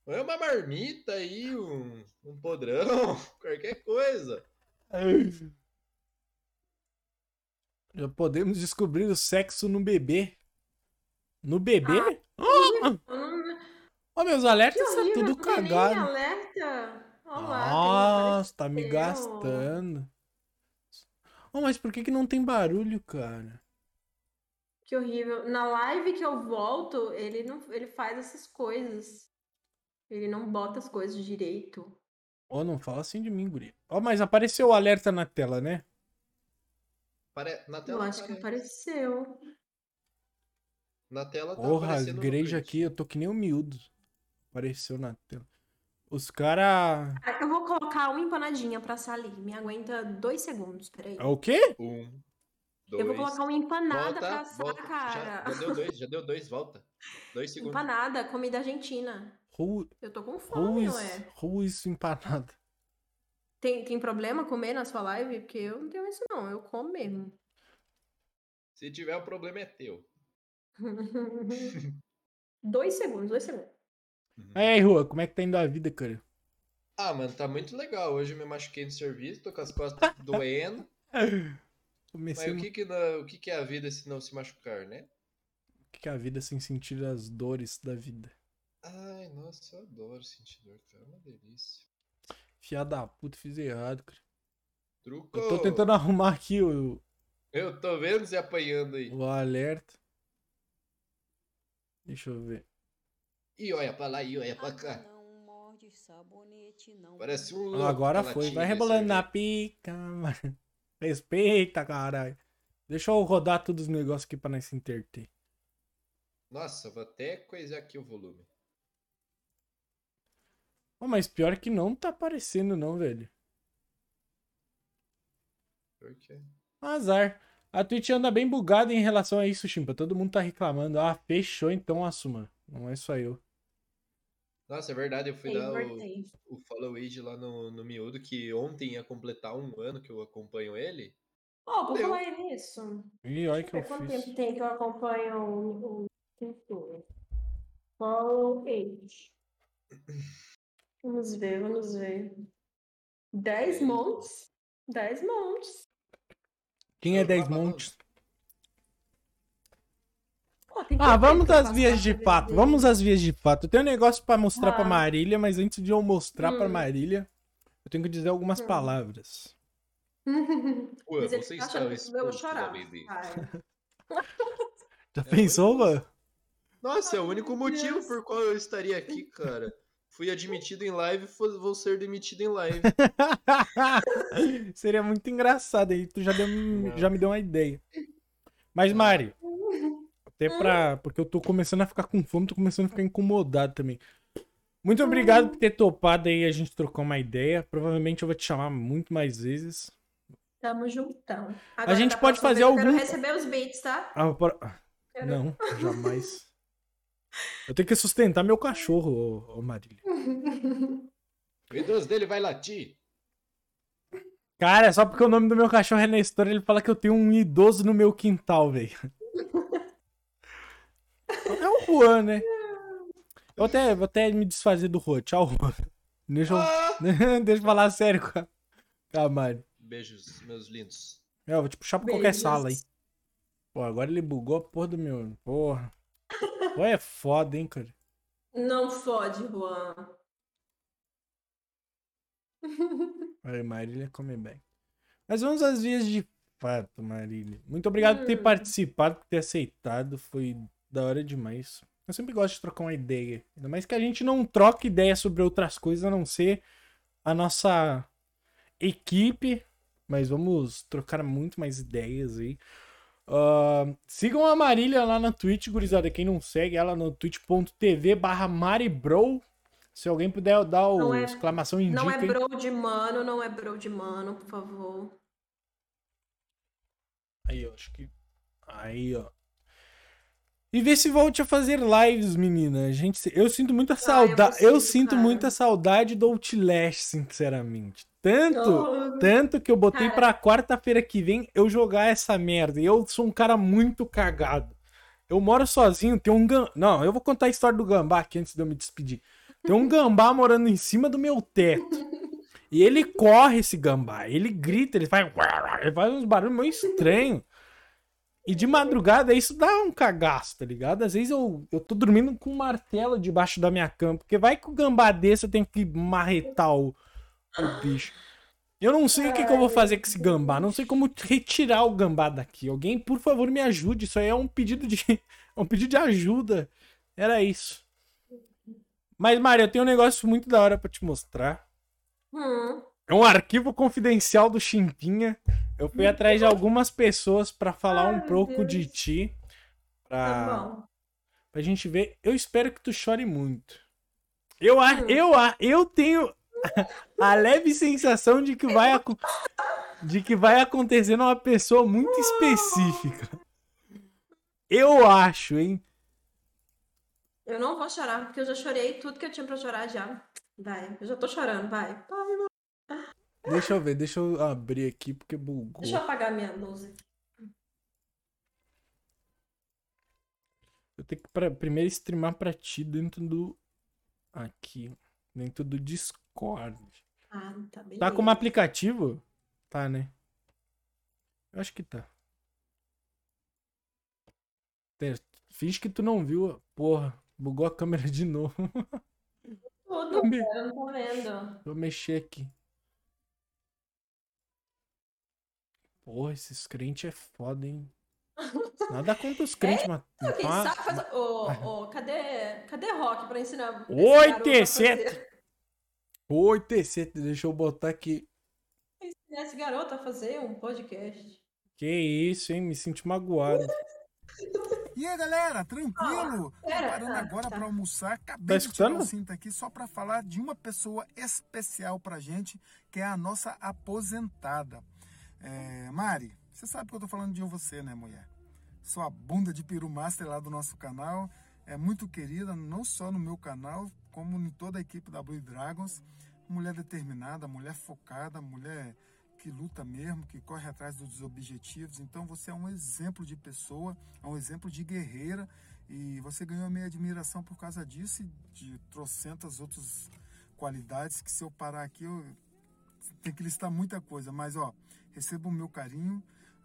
É uma marmita aí, um, um podrão, qualquer coisa.
Já podemos descobrir o sexo no bebê. No bebê?
Hum,
Ó, meus alertas tá
horrível,
tudo
não tem nem
cagado.
alerta. Olá,
Nossa, tá me gastando. Oh, mas por que que não tem barulho, cara?
Que horrível. Na live que eu volto, ele não, ele faz essas coisas. Ele não bota as coisas direito.
Ó, não fala assim de mim, guri. Ó, mas apareceu o alerta na tela, né?
Pare- Na
Eu
tela
acho que
aparece.
apareceu.
Na tela tá
Porra, a igreja aqui, eu tô que nem o miúdo. Apareceu na tela. Os cara...
Ah, Eu vou colocar uma empanadinha pra assar ali. Me aguenta dois segundos, peraí.
É o quê?
Um, dois.
Eu vou colocar uma empanada
volta,
pra assar,
volta.
cara.
Já, já deu dois, já deu dois, volta. Dois segundos.
Empanada, comida argentina.
Who,
Eu tô com fome,
is,
ué.
is empanada?
Tem, tem problema comer na sua live? Porque eu não tenho isso não, eu como mesmo.
Se tiver, o problema é teu.
dois segundos, dois segundos.
Aí, Rua, como é que tá indo a vida, cara?
Ah, mano, tá muito legal. Hoje eu me machuquei no serviço, tô com as costas doendo.
Comecei
Mas o que que, na- o que que é a vida se não se machucar, né?
O que é a vida sem sentir as dores da vida?
Ai, nossa, eu adoro sentir dor, cara. É uma delícia.
Fiada da puta, fiz errado, cara.
Truco!
Eu tô tentando arrumar aqui o,
Eu tô vendo você apanhando aí.
o alerta. Deixa eu ver.
E olha pra lá, e olha pra cá.
Não morde sabonete, não.
Parece um louco.
Agora foi. Vai rebolando na pica, mano. Respeita, caralho. Deixa eu rodar todos os negócios aqui pra nós se interter.
Nossa, vou até coisar aqui o volume.
Ô, mas pior que não tá aparecendo, não, velho.
Por quê?
Azar. A Twitch anda bem bugada em relação a isso, Chimpa. Todo mundo tá reclamando. Ah, fechou, então assuma. Não é só eu.
Nossa, é verdade, eu fui
Aí,
dar o, o follow age lá no, no Miúdo, que ontem ia completar um ano que eu acompanho ele.
Ó, por
Deu.
falar nisso.
Ih, olha que eu
Quanto
fiz.
tempo tem que eu acompanho o, pintura? Follow age. Vamos ver, vamos ver. 10
Ok.
montes? 10 montes.
Quem é
Eu
10
tava falando.
montes?
Pô, tem
Ah, vamos
tempo que eu
às
faço
vias
parte
de
desse
fato. Vamos às vias de fato. Eu tenho um negócio pra mostrar pra
Ah.
Marília, mas antes de eu mostrar pra
Hum.
Marília, eu tenho que dizer algumas
Hum.
palavras.
Pô,
Mas ele
você
tá
está
achando que eu chorar.
Já
É
pensou, mano?
Nossa, é o único motivo
Deus.
por qual eu estaria aqui, cara. Fui admitido em live, vou ser demitido em live.
Seria muito engraçado aí. Tu já, deu, já me deu uma ideia. Mas. Mari, até pra. Porque eu tô começando a ficar com fome, tô começando a ficar incomodado também. Muito obrigado por ter topado aí a gente trocar uma ideia. Provavelmente eu vou te chamar muito mais vezes.
Tamo juntão.
A gente pode fazer
vez eu
algum-
quero receber os beats, tá?
Ah, por-
Quero-
Não, jamais. Eu tenho que sustentar meu cachorro, ô, ô Marília.
O idoso dele vai latir.
Cara, só porque o nome do meu cachorro é Nestor, ele fala que eu tenho um idoso no meu quintal, velho. É o Juan, né? Eu vou até, vou até me desfazer do Juan. Tchau, Juan. Deixa eu,
Ah!
deixa eu falar sério com a, com a Mari.
Beijos, meus lindos.
É, eu vou te puxar pra qualquer
Beijos.
sala aí. Pô, agora ele bugou a porra do meu. Porra. Pô, é foda, hein, cara.
Não fode, Juan.
Aí, Marília come bem. Mas vamos às vias de fato, Marília. Muito obrigado por ter
Hum.
participado, por ter aceitado. Foi da hora demais. Eu sempre gosto de trocar uma ideia. Ainda mais que a gente não troca ideia sobre outras coisas a não ser a nossa equipe. Mas vamos trocar muito mais ideias aí. Ah, sigam a Marília lá na Twitch, gurizada. Quem não segue ela no twitch.tv barra maribro. Se alguém puder dar o
é-
exclamação indica.
Não é bro de mano, não é bro de mano, por favor.
Aí, ó, acho que. Aí, ó. E vê se volte a fazer lives, menina. A gente, eu sinto muita saudade.
eu
Eu,
sinto,
sinto
cara.
muita saudade do Outlast, sinceramente. Tanto,
Oh,
tanto que eu botei
Cara.
pra quarta-feira que vem eu jogar essa merda. E eu sou um cara muito cagado. Eu moro sozinho, tem um gambá. Não, eu vou contar a história do gambá aqui antes de eu me despedir. Tem um gambá morando em cima do meu teto. E ele corre esse gambá. Ele grita, ele faz. Ele faz uns barulhos meio estranhos. E de madrugada isso dá um cagaço, tá ligado? Às vezes eu, eu tô dormindo com um martelo debaixo da minha cama. Porque vai que o gambá desse eu tenho que marretar o, o bicho. Eu não sei o que, que eu vou fazer com esse gambá. Não sei como retirar o gambá daqui. Alguém, por favor, me ajude. Isso aí é um pedido de. É um pedido de ajuda. Era isso. Mas, Mário, eu tenho um negócio muito da hora pra te mostrar.
hum,
É um arquivo confidencial do Chimpinha. Eu fui atrás de algumas pessoas pra falar
Ai,
um pouco
Deus.
de ti.
tá
Pra,
bom.
pra gente ver. Eu espero que tu chore muito. Eu, a- eu, a- eu tenho a leve sensação de que vai, de que vai acontecer numa pessoa muito específica. Eu acho, hein?
Eu não vou chorar, porque eu já chorei tudo que eu tinha pra chorar já. Vai, eu já tô chorando, vai. Vai,
Deixa eu ver, deixa eu abrir aqui porque bugou.
Deixa eu apagar minha luz aqui.
Eu tenho que pra, primeiro streamar pra ti dentro do. Aqui. Dentro do Discord.
Ah, tá beleza.
Tá como aplicativo? Tá, né? Eu acho que tá. Finge que tu não viu. Porra, bugou a câmera de novo.
Tudo, eu não tô vendo.
Vou mexer aqui. Porra, esses crentes é foda, hein? Nada contra os crentes, mas.
Quem
mas-
sabe faz... Ô, ô, cadê, cadê Rock pra ensinar esse
Oi,
garoto a
T7.
fazer-
Oi, TC, deixa eu botar aqui.
ensinar esse garoto a fazer um podcast?
Que isso, hein? Me senti magoado.
E aí, galera, tranquilo?
pera,
Preparando
ah,
agora
tá.
para almoçar. Acabei
Tá
de tirar
escutando?
o cinto aqui só para falar de uma pessoa especial pra gente, que é a nossa aposentada. É, Mari, você sabe que eu tô falando de você, né, mulher? Sua bunda de peru master lá do nosso canal. É muito querida, não só no meu canal, como em toda a equipe da Blue Dragons. Mulher determinada, mulher focada, mulher que luta mesmo, que corre atrás dos objetivos. Então você é um exemplo de pessoa, é um exemplo de guerreira e você ganhou minha admiração por causa disso e de trocentas outras qualidades que se eu parar aqui eu tenho que listar muita coisa, mas ó, receba o meu carinho,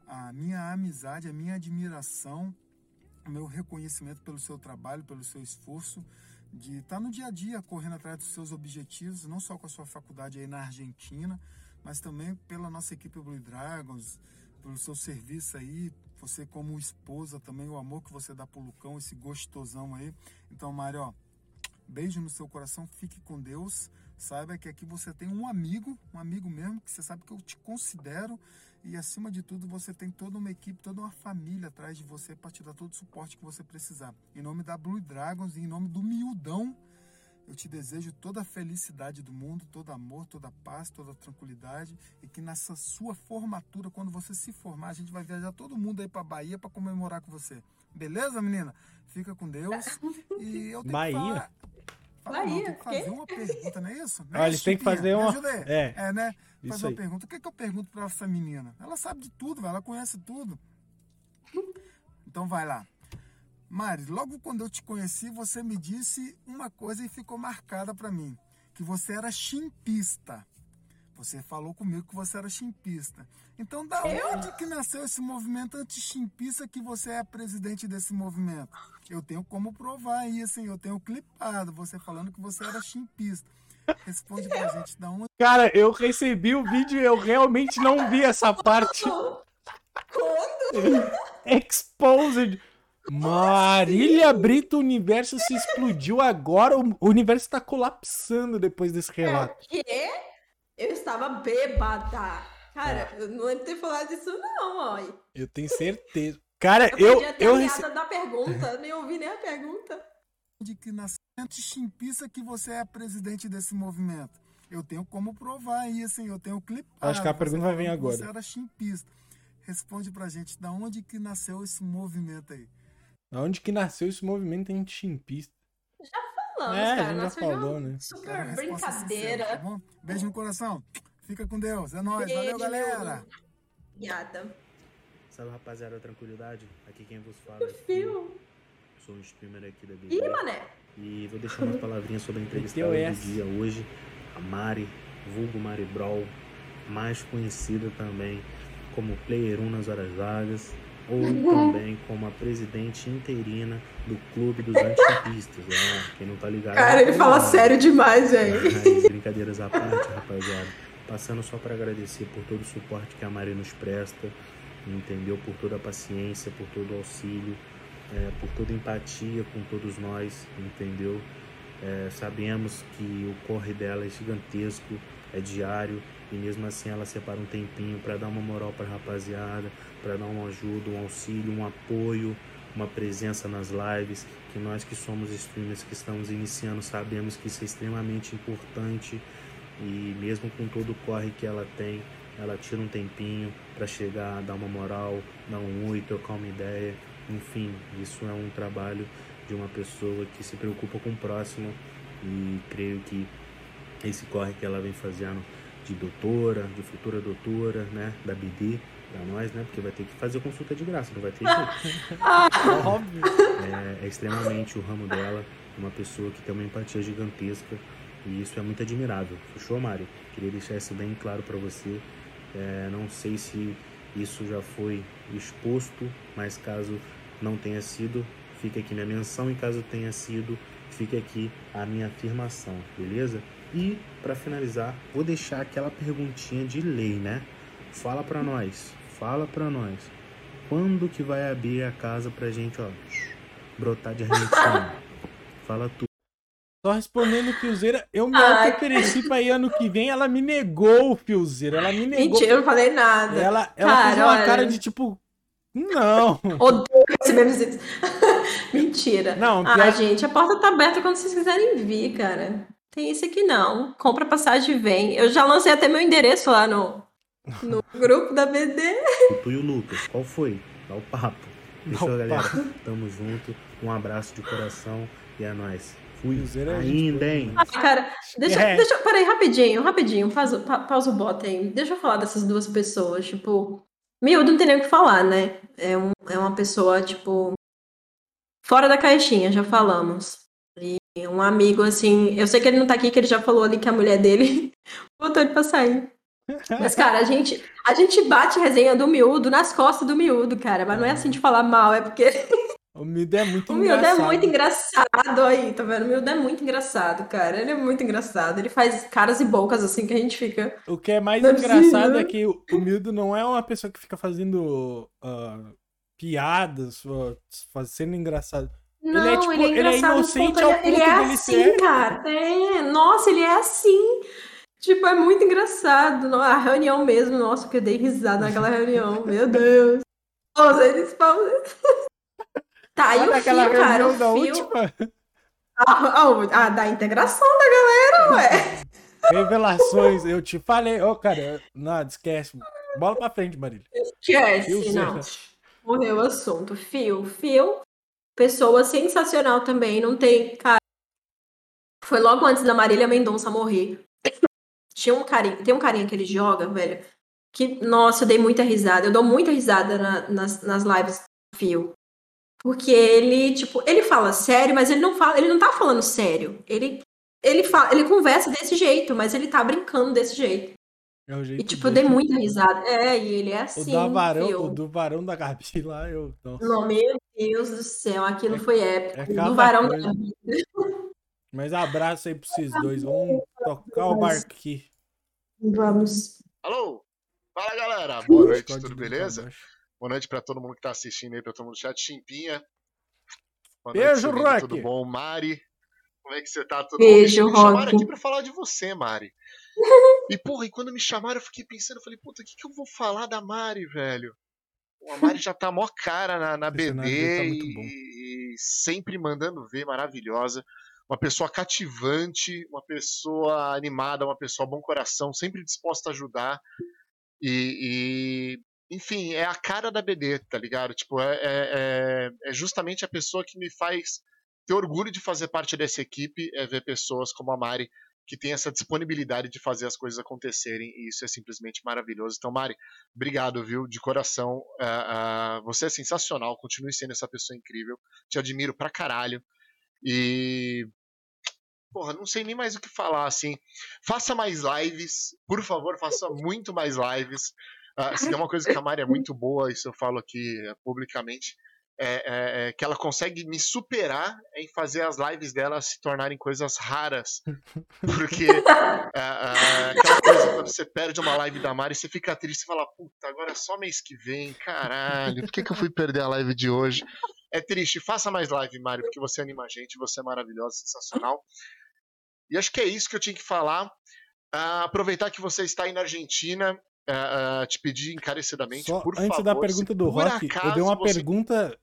a minha amizade, a minha admiração, o meu reconhecimento pelo seu trabalho, pelo seu esforço de estar no dia a dia correndo atrás dos seus objetivos, não só com a sua faculdade aí na Argentina, mas também pela nossa equipe Blue Dragons, pelo seu serviço aí, você como esposa também, o amor que você dá pro Lucão, esse gostosão aí. Então, Mário, ó, beijo no seu coração, fique com Deus. Saiba que aqui você tem um amigo, um amigo mesmo, que você sabe que eu te considero. E acima de tudo, você tem toda uma equipe, toda uma família atrás de você para te dar todo o suporte que você precisar. Em nome da Blue Dragons e em nome do Miudão, Eu te desejo toda a felicidade do mundo, todo amor, toda paz, toda tranquilidade e que nessa sua formatura, quando você se formar, a gente vai viajar todo mundo aí para Bahia para comemorar com você. Beleza, menina? Fica com Deus. E eu tenho
Bahia?
que falar. Fala, não, tem que fazer
Quê?
uma pergunta, não é isso? Não é isso,
eles têm que fazer uma- é.
É, né?
Isso
Fazer uma
aí.
pergunta. O que, que eu pergunto pra essa menina? Ela sabe de tudo. Ela conhece tudo. Então vai lá. Mari, logo quando eu te conheci, você me disse uma coisa e ficou marcada pra mim, que você era chimpista. Você falou comigo que você era chimpista. Então, da onde que nasceu esse movimento anti-chimpista que você é presidente desse movimento? Eu tenho como provar isso, hein? Eu tenho clipado você falando que você era chimpista. Responde pra gente, da onde
Cara, eu recebi o vídeo e eu realmente não vi essa parte.
Quando?
Exposed. Marília Brito, o universo se explodiu agora. O universo tá colapsando depois desse relato.
Que? Eu estava bêbada. Cara, eu não lembro de ter falado disso, não, ó. Eu,
Eu tenho certeza. Cara, eu.
podia ter
eu
a
rece...
da pergunta, nem ouvi nem a pergunta.
que nasceu anti-chimpista que você é presidente desse movimento? Eu tenho como provar isso, hein? Eu tenho clipado.
Acho que a pergunta vai vir agora.
Você era chimpista. Responde pra gente, da onde que nasceu esse movimento aí?
Onde que nasceu esse movimento anti-chimpista?
Falamos,
É, a
cara.
gente já
Nasceu de uma
falou, né?
Super
Cara, sincera,
brincadeira.
tá bom? Beijo no coração. Fica com Deus. É nóis. Valeu, galera.
Obrigada.
Salve rapaziada, tranquilidade? Aqui quem vos fala é
Fio.
Sou um streamer aqui da BB.
Ih, mané.
E vou deixar umas palavrinhas sobre a entrevistada do dia hoje, a Mari, vulgo Mari Brawl, mais conhecida também como Player 1 nas horas vagas, ou também como a presidente interina do Clube dos Antipistas. Ah, quem não tá ligado.
Cara, ele
tá
fala sério demais, velho.
Mas, brincadeiras à parte, rapaziada. Passando só para agradecer por todo o suporte que a Mari nos presta, entendeu? Por toda a paciência, por todo o auxílio, é, por toda a empatia com todos nós, entendeu? É, sabemos que o corre dela é gigantesco, é diário, e mesmo assim ela separa um tempinho para dar uma moral para a rapaziada, para dar uma ajuda, um auxílio, um apoio, uma presença nas lives, que nós que somos streamers que estamos iniciando sabemos que isso é extremamente importante e mesmo com todo o corre que ela tem, ela tira um tempinho para chegar, dar uma moral, dar um oi, trocar uma ideia, enfim, isso é um trabalho de uma pessoa que se preocupa com o próximo e creio que esse corre que ela vem fazendo de doutora, de futura doutora, né, da BD, para nós, né, porque vai ter que fazer consulta de graça, não vai ter jeito.
Óbvio.
É, é extremamente o ramo dela, uma pessoa que tem uma empatia gigantesca e isso é muito admirável. Fechou, Mário? Queria deixar isso bem claro para você. É, não sei se isso já foi exposto, mas caso não tenha sido, fica aqui minha menção e caso tenha sido, fica aqui a minha afirmação, beleza? E para finalizar, vou deixar aquela perguntinha de lei, né? Fala para nós, fala para nós. Quando que vai abrir a casa pra gente, ó, brotar de argentina? Fala tu.
Só respondendo, Fiozeira, eu me
Ai.
auto-ofereci pra ir ano que vem, ela me negou, Fiozeira. Ela me negou.
Mentira, eu não falei nada.
Ela, ela
Cara,
fez uma
olha.
cara de tipo. Não.
Odeio receber visitas. Mentira.
Não,
Ah,
pior-
gente, a porta tá aberta quando vocês quiserem vir, cara. Tem isso aqui não. Compra passagem e vem. Eu já lancei até meu endereço lá no, no grupo da BD.
Tu e o Lucas, qual foi? Dá o papo.
Dá
Fechou,
o
galera?
papo.
Tamo junto. Um abraço de coração e é nóis. Fui.
Fiozeira é
Ainda, hein?
Ah, cara, deixa,
É.
deixa. Peraí, rapidinho, rapidinho. Pausa, pa- pausa o bota aí. Deixa eu falar dessas duas pessoas. Tipo, Miúdo não tem nem o que falar, né? É, um, é uma pessoa, tipo. Fora da caixinha, já falamos. E um amigo, assim. Eu sei que ele não tá aqui, que ele já falou ali que a mulher dele botou ele pra sair. Mas, cara, a gente, a gente bate resenha do miúdo nas costas do miúdo, cara. Mas não é assim de falar mal, é porque
O Miúdo é muito
o miúdo é
engraçado.
muito engraçado aí, tá vendo? O miúdo é muito engraçado, cara. Ele é muito engraçado. Ele faz caras e bocas assim que a gente fica.
O que é mais
Não
engraçado é que o, Mildo não é uma pessoa que fica fazendo ah, piadas, ó, fazendo engraçado.
Não,
Ele é, tipo,
ele é
ele é
engraçado.
inocente
ponto,
ao
ele, ele
ponto
é assim,
ser.
cara. É, nossa, ele é assim. Tipo, é muito engraçado. A reunião mesmo, nossa, que eu dei risada naquela reunião. Meu Deus. Nossa, eles falam. Tá, e
Olha
o
aquela
fio, cara,
reunião da
o fio.
última.
Ah, ah, ah, da integração da galera, ué.
Revelações, eu te falei. Ô, cara, não, esquece. Bola pra frente, Marília.
Esquece,
Fio
não. Morreu o assunto. Fio, Fio, pessoa sensacional também, não tem, cara. Foi logo antes da Marília Mendonça morrer. Tinha um carinha, tem um carinha que ele joga, velho, que, nossa, eu dei muita risada. Eu dou muita risada na- nas, nas lives do Fio. Porque ele, tipo, ele fala sério, mas ele não fala, ele não tá falando sério. Ele ele fala, ele conversa desse jeito, mas ele tá brincando desse jeito.
É o jeito
E tipo, eu dei muita risada. É, e ele é
O
assim,
da varão, o do varão da Gabi lá, eu. Nossa.
Não, meu Deus do céu, aquilo
É-
foi épico.
é
do varão da. Gabi.
Mas abraço aí pra vocês dois. Vamos tocar o barco aqui.
Vamos.
Alô? Fala galera, boa noite, tudo
do
beleza? Boa noite pra todo mundo que tá assistindo aí, pra todo mundo do chat. Chimpinha. Boa
Beijo,
Celina,
Rock.
Tudo bom? Mari. Como é que você tá? Tudo
Beijo,
bom? Me chamaram
Rock.
aqui pra falar de você, Mari. E, porra, e quando me chamaram, eu fiquei pensando, eu falei, puta, o que, que eu vou falar da Mari, velho? A Mari já tá mó cara na, na BD
tá
e, e sempre mandando ver, maravilhosa. Uma pessoa cativante, uma pessoa animada, uma pessoa bom coração, sempre disposta a ajudar. E, e, enfim, é a cara da BD, tá ligado? Tipo, é, é, é- é justamente a pessoa que me faz ter orgulho de fazer parte dessa equipe, é ver pessoas como a Mari que tem essa disponibilidade de fazer as coisas acontecerem e isso é simplesmente maravilhoso. Então, Mari, obrigado, viu, de coração. Ah, ah, você é sensacional, continue sendo essa pessoa incrível. Te admiro pra caralho. E. Porra, não sei nem mais o que falar, assim. Faça mais lives, por favor, faça muito mais lives. Ah, se tem uma coisa que a Mari é muito boa, isso eu falo aqui eh, publicamente, é, é- é que ela consegue me superar em fazer as lives dela se tornarem coisas raras. Porque ah, ah, aquela coisa, quando você perde uma live da Mari, você fica triste e fala, puta, agora é só mês que vem, caralho, por que, que eu fui perder a live de hoje? É triste, faça mais live, Mari, porque você anima a gente, você é maravilhosa, sensacional. E acho que é isso que eu tinha que falar. Ah, aproveitar que você está aí na Argentina, ah, te pedir encarecidamente,
Só
por
antes
favor.
da pergunta do Rock, eu dei uma
você
pergunta.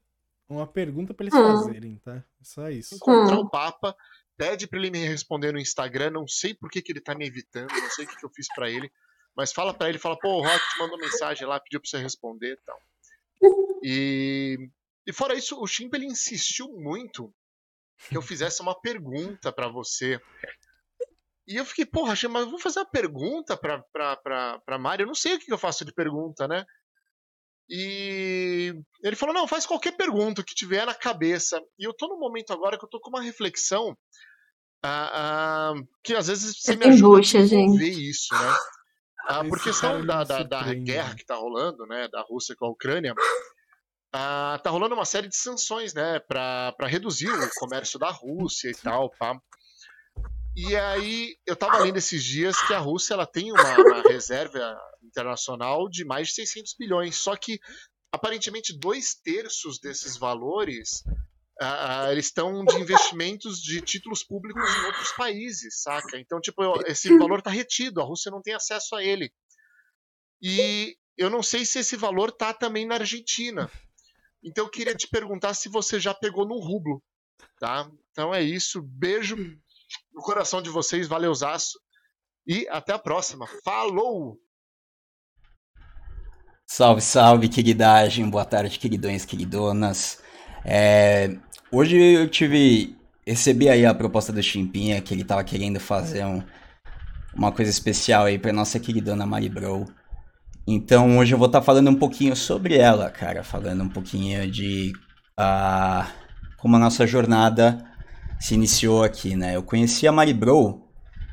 Uma pergunta pra eles
Hum.
fazerem, tá? Só isso.
encontrar o Papa, pede pra ele me responder no Instagram, não sei por que, que ele tá me evitando, não sei o que, que eu fiz pra ele, mas fala pra ele, fala, pô, o Rock te mandou mensagem lá, pediu pra você responder e tal. E, e fora isso, o Chimp ele insistiu muito que eu fizesse uma pergunta pra você. E eu fiquei, porra, Chimp, mas eu vou fazer uma pergunta pra, pra, pra, pra Mari, eu não sei o que eu faço de pergunta, né? E ele falou: não, faz qualquer pergunta que tiver na cabeça. E eu tô num momento agora que eu tô com uma reflexão ah, ah, que às vezes você me ajuda
bucha,
a
gente.
isso, né? Ah, por questão da, da, da
surpreende,
guerra
né?
que tá rolando, né? Da Rússia com a Ucrânia. ah, tá rolando uma série de sanções, né? Pra, pra reduzir o comércio da Rússia e tal, pá. E aí, eu tava lendo esses dias que a Rússia ela tem uma, uma reserva internacional de mais de 600 bilhões. Só que, aparentemente, dois terços desses valores ah, eles estão de investimentos de títulos públicos em outros países, saca? Então, tipo, esse valor tá retido, a Rússia não tem acesso a ele. E eu não sei se esse valor tá também na Argentina. Então, eu queria te perguntar se você já pegou no rublo, tá? Então é isso, beijo no coração de vocês, valeuzaço. E até a próxima. Falou!
Salve, salve, queridagem. Boa tarde, queridões, queridonas. É, hoje eu tive. Recebi aí a proposta do Chimpinha, que ele tava querendo fazer um- uma coisa especial aí pra nossa queridona Mari Bro. Então hoje eu vou estar falando um pouquinho sobre ela, cara. Falando um pouquinho de ah, como a nossa jornada se iniciou aqui, né? Eu conheci a Mari Bro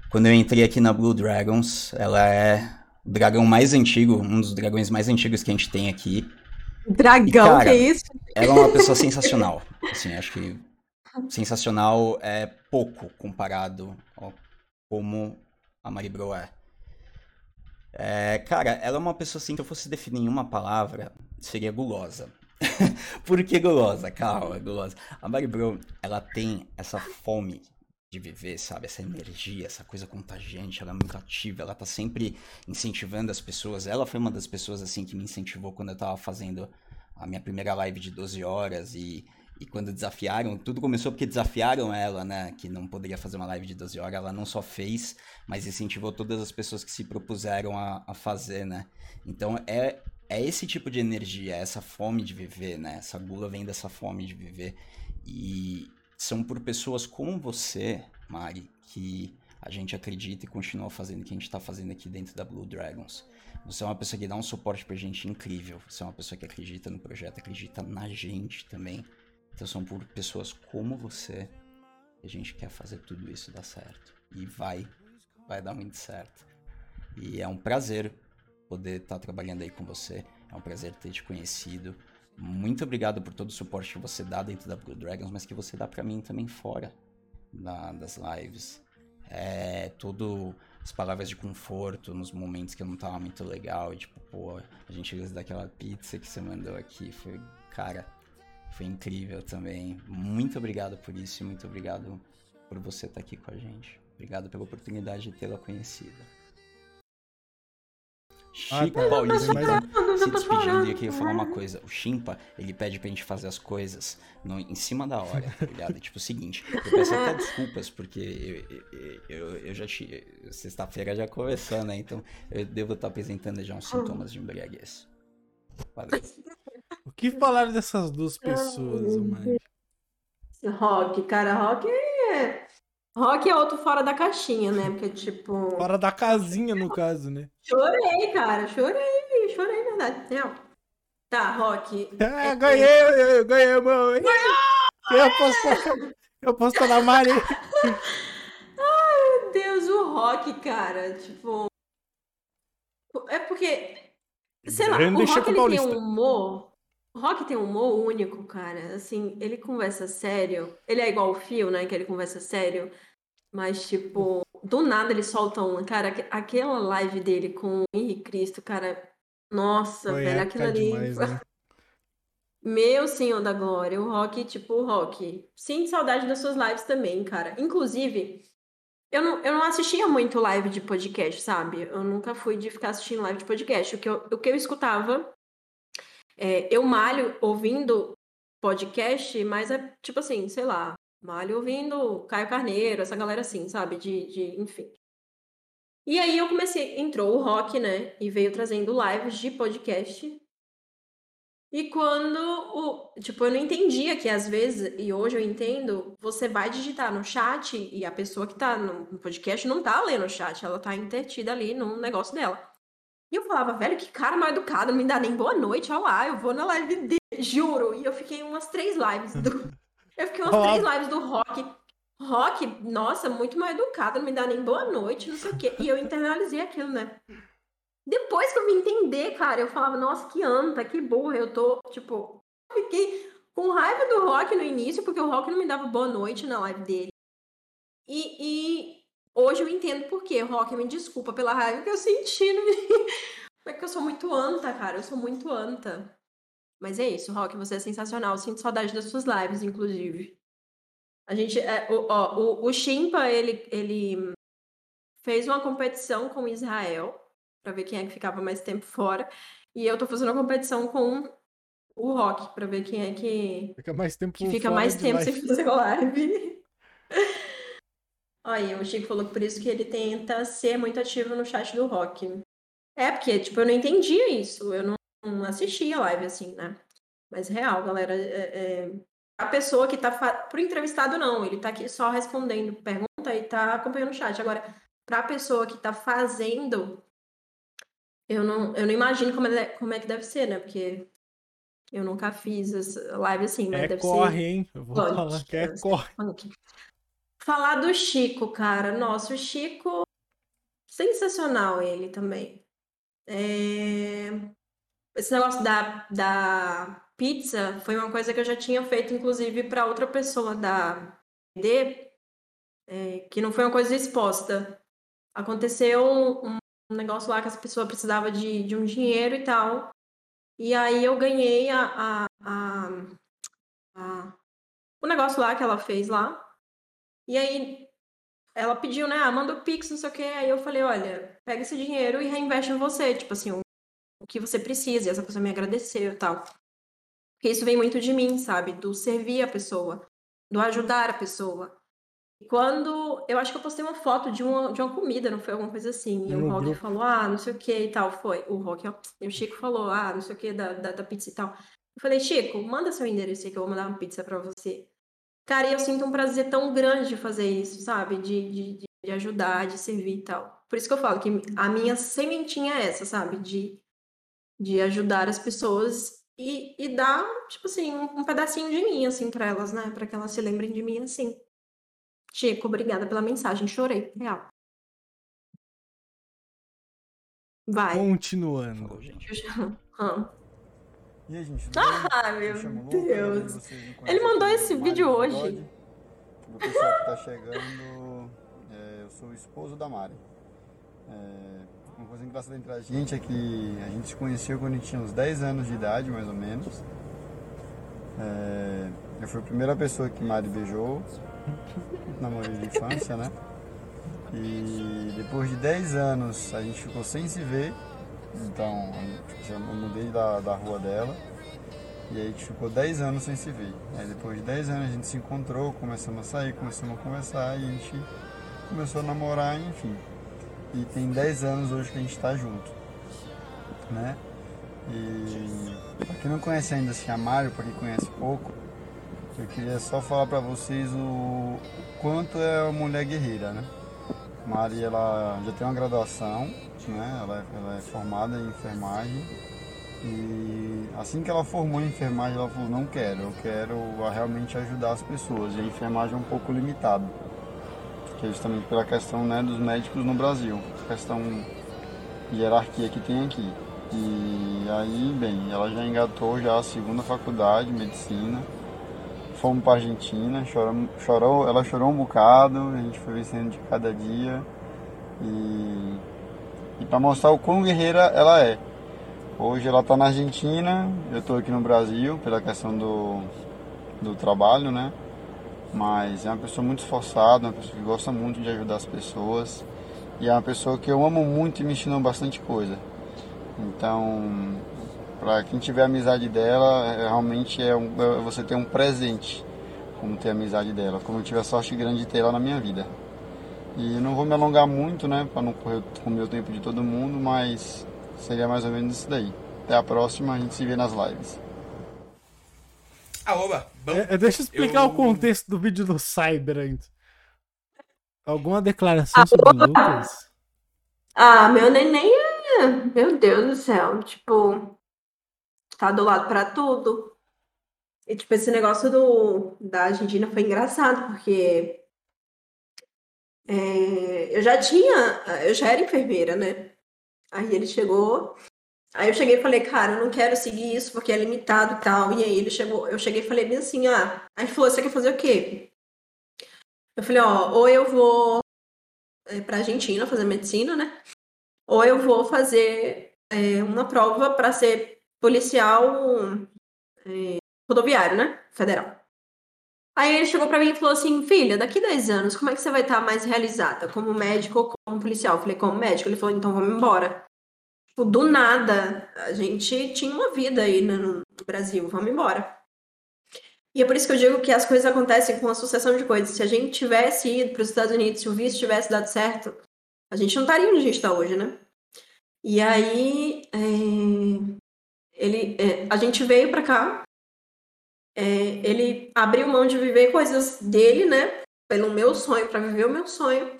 quando eu entrei aqui na Blue Dragons. Ela é o dragão mais antigo, um dos dragões mais antigos que a gente tem aqui.
Dragão,
E, cara,
que isso?
Ela é uma pessoa sensacional. Assim, acho que sensacional é pouco comparado ao como a Maribro é. É, cara, ela é uma pessoa assim, se eu fosse definir em uma palavra, seria gulosa. Por que gulosa? Calma, gulosa. A Maribro, ela tem essa fome de viver, sabe? Essa energia, essa coisa contagiante, ela é muito ativa, ela tá sempre incentivando as pessoas. Ela foi uma das pessoas, assim, que me incentivou quando eu tava fazendo a minha primeira live de 12 horas e, E quando desafiaram, tudo começou porque desafiaram ela, né? Que não poderia fazer uma live de 12 horas. Ela não só fez, mas incentivou todas as pessoas que se propuseram a, a fazer, né? Então é, é esse tipo de energia, essa fome de viver, né? Essa gula vem dessa fome de viver. E são por pessoas como você, Mari, que a gente acredita e continua fazendo o que a gente está fazendo aqui dentro da Blue Dragons. Você é uma pessoa que dá um suporte pra gente incrível. Você é uma pessoa que acredita no projeto, acredita na gente também. Então são por pessoas como você que a gente quer fazer tudo isso dar certo. E vai, vai dar muito certo. E é um prazer poder estar trabalhando aí com você. É um prazer ter te conhecido. Muito obrigado por todo o suporte que você dá dentro da Blue Dragons, mas que você dá para mim também fora da, das lives. É as palavras de conforto nos momentos que eu não tava muito legal. E, tipo, pô, a gente usa daquela pizza que você mandou aqui. Foi, cara, foi incrível também. Muito obrigado por isso e muito obrigado por você estar aqui com a gente. Obrigado pela oportunidade de tê-la conhecido.
Ah,
Chico
tá.
Paulista, então, se despedindo, e eu queria falar uma coisa. O Chimpa, ele pede pra gente fazer as coisas no- em cima da hora, tá ligado? tipo o seguinte, eu peço até desculpas, porque eu, eu, eu, eu já tinha. Sexta-feira já começou, né? Então eu devo estar apresentando já uns sintomas de embriaguez. Valeu.
O que falaram dessas duas pessoas, Mari?
Rock, cara, rock é. Rock é outro fora da caixinha, né? Porque, tipo.
Fora da casinha, no caso, né?
Chorei, cara, chorei, chorei, verdade. Real. Tá, Rock.
Ah, ganhei, eu, eu ganhei, mano. Eu aposto, eu aposto na Mari.
Meu Deus, o Rock, cara, tipo. É porque. Sei lá,
Grande
o Rock ele tem um humor. O Rock tem um humor único, cara. Assim, ele conversa sério. Ele é igual o Fio, né? Que ele conversa sério. Mas, tipo, do nada ele solta um. Cara, aque- aquela live dele com o Henrique Cristo, cara. Nossa,
Foi
velho,
épica
aquilo ali.
demais, né?
Meu Senhor da Glória, o Rock, tipo, o Rock. Sinto saudade das suas lives também, cara. Inclusive, eu não, eu não assistia muito live de podcast, sabe? Eu nunca fui de ficar assistindo live de podcast. O que eu, o que eu escutava, é, eu malho ouvindo podcast, mas é tipo assim, sei lá, malho ouvindo Caio Carneiro, essa galera assim, sabe? De, de enfim. E aí eu comecei, entrou o Rock, né? E veio trazendo lives de podcast. E quando o. Tipo, eu não entendia que às vezes, e hoje eu entendo, você vai digitar no chat e a pessoa que tá no podcast não tá lendo o chat, ela tá entretida ali no negócio dela. E eu falava, velho, que cara mal educado, não me dá nem boa noite, olha lá, eu vou na live dele, juro. E eu fiquei umas três lives do. Eu fiquei umas
Olá.
três lives do rock. Rock, nossa, muito mal educado, não me dá nem boa noite, não sei o quê. E eu internalizei aquilo, né? Depois que eu vim entender, cara, eu falava, nossa, que anta, que burra, eu tô, tipo, eu fiquei com raiva do Rock no início, porque o Rock não me dava boa noite na live dele. E, e hoje eu entendo por quê. Rock, me desculpa pela raiva que eu senti no É que eu sou muito anta, cara, eu sou muito anta. Mas é isso, Rock, você é sensacional. Sinto saudade das suas lives, inclusive. A gente, é, o, ó, o, o Shimpa, ele, ele fez uma competição com Israel pra ver quem é que ficava mais tempo fora. E eu tô fazendo uma competição com o Rock pra ver quem é que,
Fica mais tempo
que fica mais tempo
live.
sem fazer live. Olha, o Chico falou que por isso que ele tenta ser muito ativo no chat do Rock. É, porque, tipo, eu não entendia isso. Eu não, não assistia live assim, né? Mas real, galera. é- é, A pessoa que tá. Fa... Pro entrevistado, não. Ele tá aqui só respondendo pergunta e tá acompanhando o chat. Agora, pra pessoa que tá fazendo, eu não, eu não imagino como é, como é que deve ser, né? Porque eu nunca fiz essa live assim, mas
É
deve
corre,
ser.
hein? Eu vou
Pode.
falar que é corre.
Falar do Chico, cara. Nossa, o Chico. Sensacional ele também. É, Esse negócio da, da pizza foi uma coisa que eu já tinha feito, inclusive, para outra pessoa da D, é, que não foi uma coisa exposta. Aconteceu um, um negócio lá que essa pessoa precisava de, de um dinheiro e tal. E aí eu ganhei a, a, a, a- o negócio lá que ela fez lá. E aí ela pediu, né? Ah, manda o Pix, não sei o quê. Aí eu falei, olha, pega esse dinheiro e reinveste em você. Tipo assim, o, que você precisa. E essa pessoa me agradeceu e tal. Porque isso vem muito de mim, sabe? Do servir a pessoa, do ajudar a pessoa. E quando. Eu acho que eu postei uma foto de uma, de uma comida, não foi alguma coisa assim. E o Rock
grupo.
falou, ah, não sei o que e tal. Foi. O Rock, ó. E o Chico falou, ah, não sei o que da, da, da pizza e tal. Eu falei, Chico, manda seu endereço aí que eu vou mandar uma pizza pra você. Cara, e eu sinto um prazer tão grande de fazer isso, sabe? De, de, de- ajudar, de servir e tal. Por isso que eu falo que a minha sementinha é essa, sabe? De, de ajudar as pessoas e, e dar, tipo assim, um, um pedacinho de mim, assim, pra elas, né? Pra que elas se lembrem de mim assim. Chico, obrigada pela mensagem. Chorei, real. Vai.
Continuando.
Falou, gente.
Ah.
E gente?
Ai, meu Deus. Ele mandou esse vídeo
Bigode.
hoje.
O pessoal que tá chegando, é, eu sou o esposo da Mari. É, uma coisa engraçada entre a gente é que a gente se conheceu quando a gente tinha uns 10 anos de idade, mais ou menos. É, eu fui a primeira pessoa que Mari beijou, namorei de infância, né? E depois de 10 anos a gente ficou sem se ver. Então, tipo, eu mudei da, da rua dela. E aí a gente ficou 10 anos sem se ver. Aí depois de 10 anos a gente se encontrou, começamos a sair, começamos a conversar e a gente começou a namorar, enfim. E tem 10 anos hoje que a gente está junto, né? E pra quem não conhece ainda assim, a Mário, pra quem conhece pouco, eu queria só falar pra vocês o quanto é uma mulher guerreira, né? Mari, ela já tem uma graduação, né? Ela, é- ela é formada em enfermagem e assim que ela formou em enfermagem, ela falou, não quero, eu quero realmente ajudar as pessoas. E a enfermagem é um pouco limitado, que é justamente pela questão né, dos médicos no Brasil, questão de hierarquia que tem aqui. E aí, bem, ela já engatou já a segunda faculdade, medicina. Fomos para Argentina, choramos, chorou, ela chorou um bocado, a gente foi vencendo de cada dia. E, e para mostrar o quão guerreira ela é. Hoje ela está na Argentina, eu estou aqui no Brasil pela questão do, do trabalho, né? Mas é uma pessoa muito esforçada, uma pessoa que gosta muito de ajudar as pessoas. E é uma pessoa que eu amo muito e me ensinou bastante coisa. Então, para quem tiver amizade dela, é- realmente é, um, é você ter um presente, como ter a amizade dela. Como eu tive a sorte grande de ter ela na minha vida. E não vou me alongar muito, né, para não correr com o meu tempo de todo mundo, mas seria mais ou menos isso daí. Até a próxima, a gente se vê nas lives.
Aoba, bom.
É, é, deixa eu explicar
Eu-
o contexto do vídeo do Cyber antes. Alguma declaração sobre o Lucas?
Ah, meu neném é. Meu Deus do céu. Tipo, tá do lado pra tudo. E, tipo, esse negócio do, da Argentina foi engraçado, porque é, eu já tinha. Eu já era enfermeira, né? Aí ele chegou. Aí eu cheguei e falei, cara, eu não quero seguir isso porque é limitado e tal. E aí ele chegou, eu cheguei e falei bem assim, ah. Aí ele falou, você quer fazer o quê? Eu falei, ó, ou eu vou é, pra Argentina fazer medicina, né? ou eu vou fazer é, uma prova para ser policial é, rodoviário, né? Federal. Aí ele chegou para mim e falou assim: Filha, daqui 10 anos, como é que você vai estar mais realizada? Como médico ou como policial? Eu falei: Como médico? Ele falou: Então vamos embora. Tipo, do nada, a gente tinha uma vida aí no, no Brasil, vamos embora. E é por isso que eu digo que as coisas acontecem com uma sucessão de coisas. Se a gente tivesse ido para os Estados Unidos, se o visto tivesse dado certo, a gente não estaria onde a gente está hoje, né? E aí, é, ele, é, a gente veio para cá. é, ele abriu mão de viver coisas dele, né? Pelo meu sonho, para viver o meu sonho.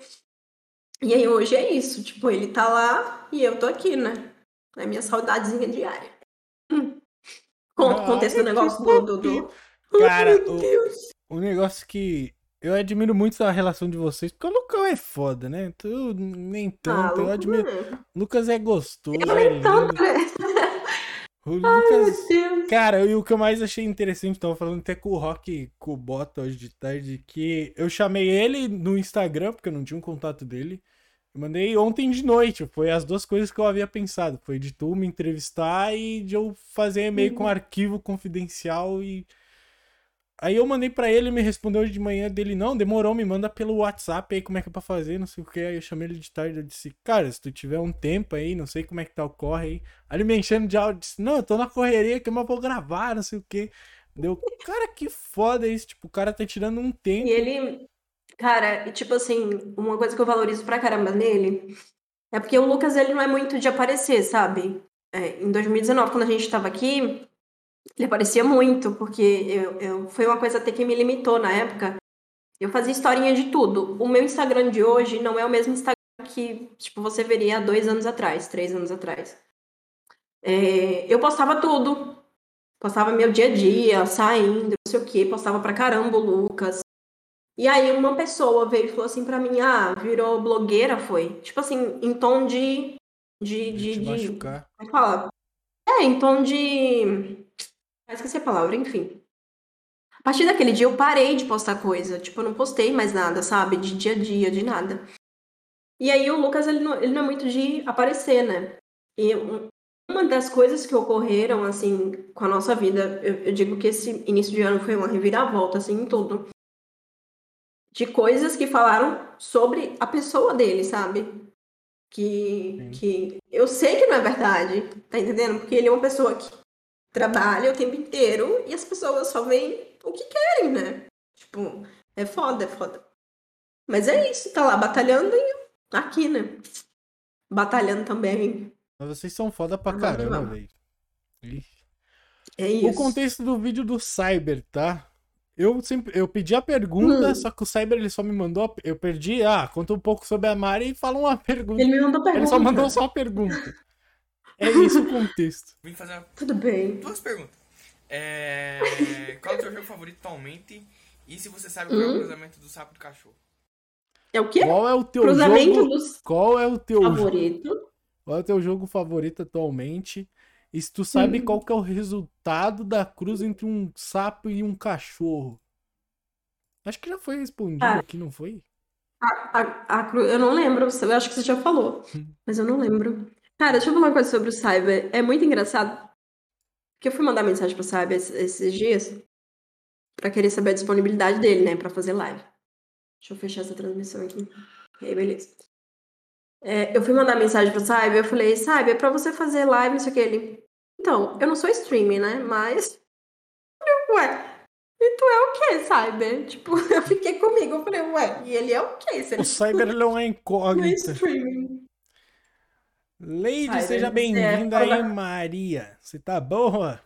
E aí hoje é isso. Tipo, ele tá lá e eu tô aqui, né? É minha saudadezinha diária. Hum. Conta o
Ah,
contexto do negócio do. do, do...
Cara,
meu
o-
Deus.
O negócio que eu admiro muito a relação de vocês, porque o Lucão é foda, né? Tu nem
Ah,
tanto. eu
louco,
admiro. O Lucas é gostoso,
Eu
é
nem tanto,
lindo.
né?
O
Ai,
Lucas.
Deus.
Cara, e o que eu mais achei interessante, tava falando até com o Rock, com o Bota hoje de tarde, que eu chamei ele no Instagram, porque eu não tinha um contato dele. Eu mandei ontem de noite, foi as duas coisas que eu havia pensado. Foi de tu me entrevistar e de eu fazer e-mail com
Uhum.
arquivo confidencial e. Aí eu mandei pra ele, ele me respondeu hoje de manhã dele, não, demorou, me manda pelo WhatsApp aí como é que é pra fazer, não sei o que. Aí eu chamei ele de tarde, eu disse, cara, se tu tiver um tempo aí, não sei como é que tá o corre aí. Aí ele me enchendo de áudio, disse, não, eu tô na correria aqui, mas vou gravar, não sei o que. Deu, cara, que foda isso, tipo, o cara tá tirando um tempo.
E ele, cara, e tipo assim, uma coisa que eu valorizo pra caramba nele é porque o Lucas, ele não é muito de aparecer, sabe? É, em 2019, quando a gente tava aqui, ele aparecia muito, porque eu, eu, foi uma coisa até que me limitou na época. Eu fazia historinha de tudo. O meu Instagram de hoje não é o mesmo Instagram que, tipo, você veria há dois anos atrás, três anos atrás. É, eu postava tudo. Postava meu dia a dia, saindo, não sei o quê. Postava pra caramba o Lucas. E aí uma pessoa veio e falou assim pra mim, ah, virou blogueira, foi? Tipo assim, em tom de... De, de,
Te
de,
machucar.
como é que fala? É, em tom de... Esqueci a palavra, enfim. A partir daquele dia eu parei de postar coisa. Tipo, eu não postei mais nada, sabe? De dia a dia, de nada. E aí o Lucas, ele não, ele não é muito de aparecer, né? E um- uma das coisas que ocorreram, assim, com a nossa vida, eu, eu digo que esse início de ano foi uma reviravolta, assim, em tudo. De coisas que falaram sobre a pessoa dele, sabe? Que,
Sim.
que eu sei que não é verdade, tá entendendo? Porque ele é uma pessoa que trabalha o tempo inteiro e as pessoas só veem o que querem, né? Tipo, é foda, é foda. Mas é isso, tá lá batalhando e aqui, né? Batalhando também.
Mas vocês são foda pra caramba, velho.
É isso.
O contexto do vídeo do Cyber, tá? Eu sempre eu pedi a pergunta,
Hum.
só que o Cyber ele só me mandou. Eu perdi, ah, conta um pouco sobre a Mari e fala uma pergunta.
Ele me mandou
Ele
pergunta.
só mandou só a pergunta. É isso o contexto.
Vim fazer uma-
Tudo bem.
duas perguntas. É... Qual é o seu jogo favorito atualmente? E se você sabe qual é o
Hum?
cruzamento do sapo e do cachorro?
É o quê?
Qual é o teu
Cruzamento
jogo?
dos
Qual é o teu
favoritos.
Qual é o teu jogo favorito atualmente? E se tu sabe
Hum.
qual que é o resultado da cruz entre um sapo e um cachorro? Acho que já foi respondido
Ah.
aqui, não foi?
A, a, a cru- eu não lembro, eu acho que você já falou, mas eu não lembro. Cara, deixa eu falar uma coisa sobre o Cyber. É muito engraçado. Porque eu fui mandar mensagem pro Cyber esses, dias pra querer saber a disponibilidade dele, né, pra fazer live. Deixa eu fechar essa transmissão aqui. E aí, beleza. É, eu fui mandar mensagem pro Cyber, eu falei, Cyber, pra você fazer live, não sei o que, ele... Então, eu não sou streaming, né, mas... Eu falei, Ué, e tu é o quê, Cyber? Tipo, eu fiquei comigo, eu falei, ué, e ele é o ele
O Cyber ele é uma
não é streaming.
Lady,
Cyber,
seja
é,
bem-vinda aí, Maria. Você tá boa?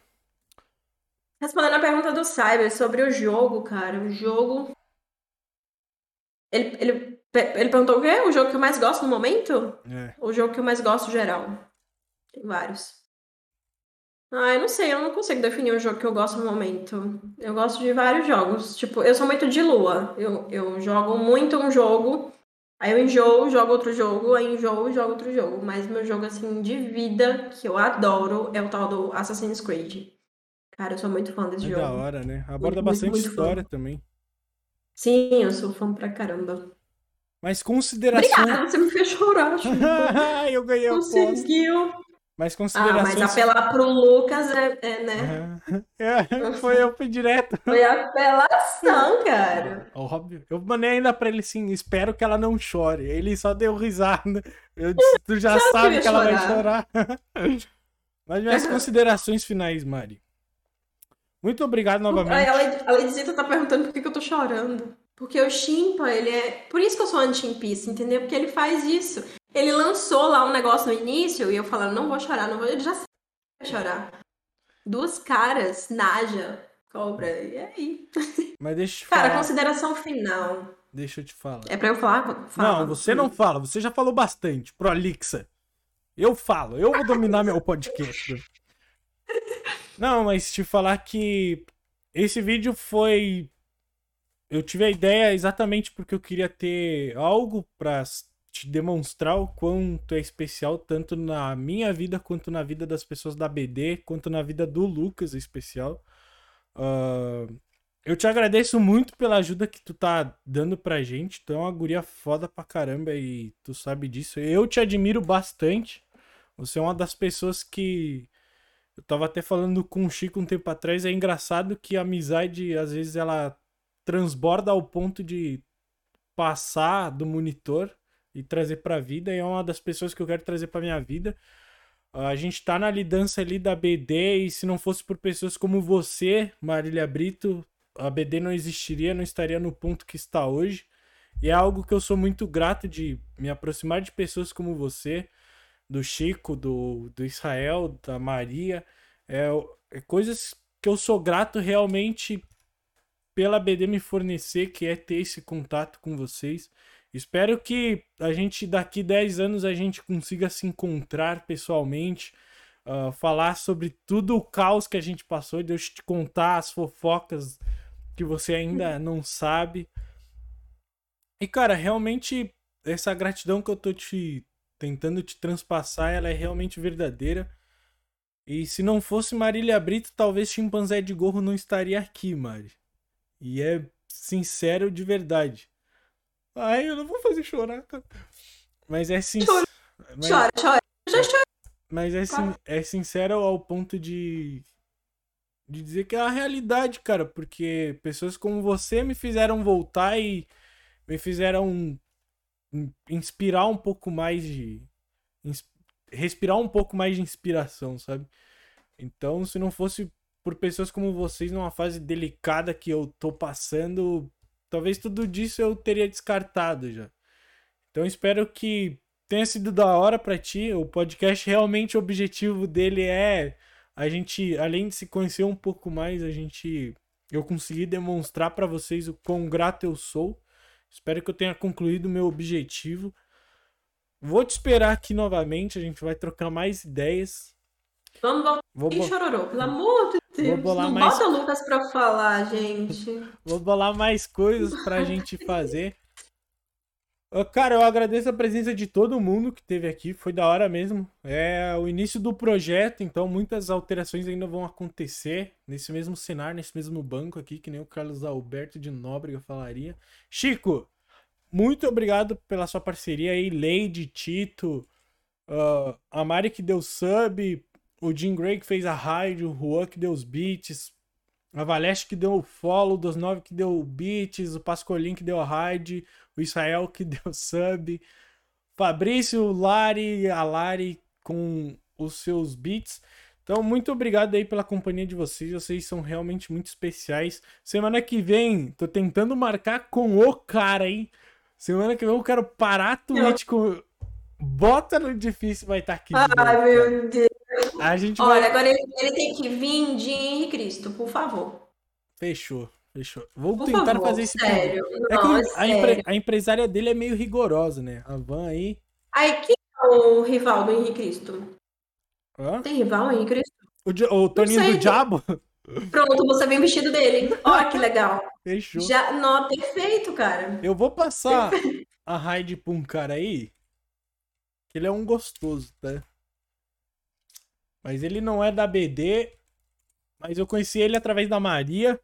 Respondendo a pergunta do Cyber sobre o jogo, cara, o jogo. Ele, ele, ele perguntou o quê? O jogo que eu mais gosto no momento?
É.
O jogo que eu mais gosto geral. Tem vários. Ah, eu não sei, eu não consigo definir o jogo que eu gosto no momento. Eu gosto de vários jogos. Tipo, eu sou muito de lua. Eu, eu jogo muito um jogo, aí eu enjoo, jogo outro jogo, aí enjoo, jogo outro jogo. Mas meu jogo, assim, de vida, que eu adoro, é o tal do Assassin's Creed. Cara, eu sou muito fã desse
É
jogo.
da hora, né? Aborda
Muito,
bastante
muito
história também.
Sim, eu sou fã pra caramba.
Mas considerações.
Obrigada, você me fez chorar, Chupa.
eu ganhei a aposta.
Conseguiu.
Mas
Ah,
considerações.
mas apelar pro Lucas é, é, né?
É, foi eu fui direto.
Foi apelação, cara.
Óbvio. Eu mandei ainda pra ele assim, espero que ela não chore. Ele só deu risada. Eu disse, tu já
Sabe que
ela vai
chorar.
Mas minhas considerações finais, Mari. Muito obrigado novamente.
a Ledizita tá perguntando por que, que eu tô chorando. Porque o Chimpa, ele é. Por isso que eu sou anti-chimpista, entendeu? Porque ele faz isso. Ele lançou lá um negócio no início e eu falando, não vou chorar, não vou. Ele já sabe que vai chorar. Duas caras, Naja, cobra. E aí?
Mas deixa eu te
Cara,
falar.
consideração final.
Deixa eu te falar.
É pra eu falar? Fala.
Não, você não fala. Você já falou bastante. Prolixa. Eu falo. Eu vou dominar meu podcast. Não, mas te falar que esse vídeo foi. Eu tive a ideia exatamente porque eu queria ter algo pra te demonstrar o quanto é especial, tanto na minha vida, quanto na vida das pessoas da BD, quanto na vida do Lucas em especial. Ah, eu te agradeço muito pela ajuda que tu tá dando pra gente. Tu é uma guria foda pra caramba e tu sabe disso. Eu te admiro bastante. Você é uma das pessoas que Eu tava até falando com o Chico um tempo atrás, é engraçado que a amizade, às vezes, ela transborda ao ponto de passar do monitor e trazer pra vida, e é uma das pessoas que eu quero trazer pra minha vida. A gente tá na lidança ali da BD, e se não fosse por pessoas como você, Marília Brito, a BD não existiria, não estaria no ponto que está hoje. E é algo que eu sou muito grato de me aproximar de pessoas como você, do Chico, do, do Israel, da Maria. É, é coisas que eu sou grato realmente pela BD me fornecer, que é ter esse contato com vocês. Espero que a gente, daqui 10 anos, a gente consiga se encontrar pessoalmente, uh, falar sobre tudo o caos que a gente passou, de eu te contar as fofocas que você ainda não sabe. E, cara, realmente, essa gratidão que eu tô te tentando te transpassar, ela é realmente verdadeira. E se não fosse Marília Brito, talvez Chimpanzé de Gorro não estaria aqui, Mari. E é sincero de verdade. Ai, eu não vou fazer chorar, cara. Mas é sincero. Mas...
Chora, chora. Já chora.
Mas é, sin... é sincero ao ponto de. de dizer que é a realidade, cara. Porque pessoas como você me fizeram voltar e me fizeram inspirar um pouco mais de. respirar um pouco mais de inspiração, sabe? Então, se não fosse por pessoas como vocês numa fase delicada que eu tô passando, talvez tudo disso eu teria descartado já. Então, espero que tenha sido da hora para ti. O podcast realmente o objetivo dele é a gente, além de se conhecer um pouco mais, a gente eu consegui demonstrar para vocês o quão grato eu sou Espero que eu tenha concluído o meu objetivo. Vou te esperar aqui novamente, a gente vai trocar mais ideias.
Vamos
Vou bo-
Chororô, pelo amor de
Vou
Deus.
bolar
Não
mais-
bota o Lucas pra falar, gente.
Vou bolar mais coisas pra gente fazer. Cara, eu agradeço a presença de todo mundo que teve aqui, foi da hora mesmo. É o início do projeto, então muitas alterações ainda vão acontecer nesse mesmo cenário, nesse mesmo banco aqui, que nem o Carlos Alberto de Nóbrega falaria. Chico, muito obrigado pela sua parceria aí, Lady, Tito, ah, a Mari que deu sub, o Jim Gray que fez a raid, o Juan que deu os beats, a Valeste que deu o follow, o dos 9 que deu beats, o Pascolin que deu a raid, o Israel que deu sub, Fabrício, o Lari, a Lari com os seus beats. Então, muito obrigado aí pela companhia de vocês. Vocês são realmente muito especiais. Semana que vem, tô tentando marcar com o cara, hein? Semana que vem eu quero parar a Twitch com. Bota no difícil, vai estar aqui. de novo,
Ai, meu Deus.
A gente
Olha,
vai.
agora ele, ele tem que vir de Henrique Cristo, por favor.
Fechou, fechou. Vou
Por
tentar
favor,
fazer esse
sério.
É que
Não,
o-
é
a, empre- a empresária dele é meio rigorosa, né? A Van aí.
Aí, quem é o rival do Henrique Cristo?
Hã?
Tem rival, Henrique Cristo?
O, Di- o Toninho
sei,
do Diabo?
Pronto, você vem vestido dele. Olha que legal.
Fechou.
Já, não, perfeito, cara.
Eu vou passar a raid pra um cara aí. Que ele é um gostoso, tá? Mas ele não é da BD. Mas eu conheci ele através da Maria.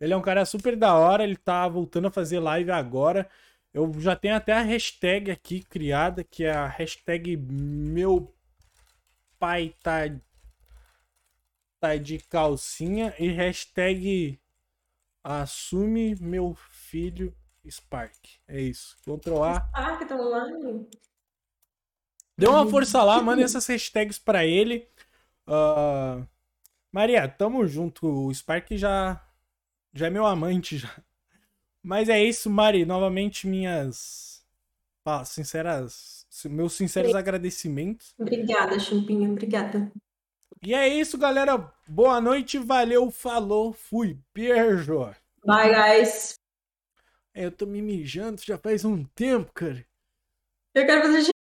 Ele é um cara super da hora. Ele tá voltando a fazer live agora. Eu já tenho até a hashtag aqui criada, que é a hashtag meu pai tá, tá de calcinha e hashtag assume meu filho Spark. É isso. Ctrl A.
Que tá online.
Dê uma força lá, manda essas hashtags pra ele. Ah, Maria, tamo junto. O Spark já, já é meu amante já. Mas é isso, Mari. Novamente, minhas pá, sinceras, meus sinceros agradecimentos.
Obrigada, Chimpinho. Obrigada.
E é isso, galera. Boa noite, valeu, falou, fui. Beijo.
Bye, guys.
É, Eu tô me mijando já faz um tempo, cara.
Eu quero fazer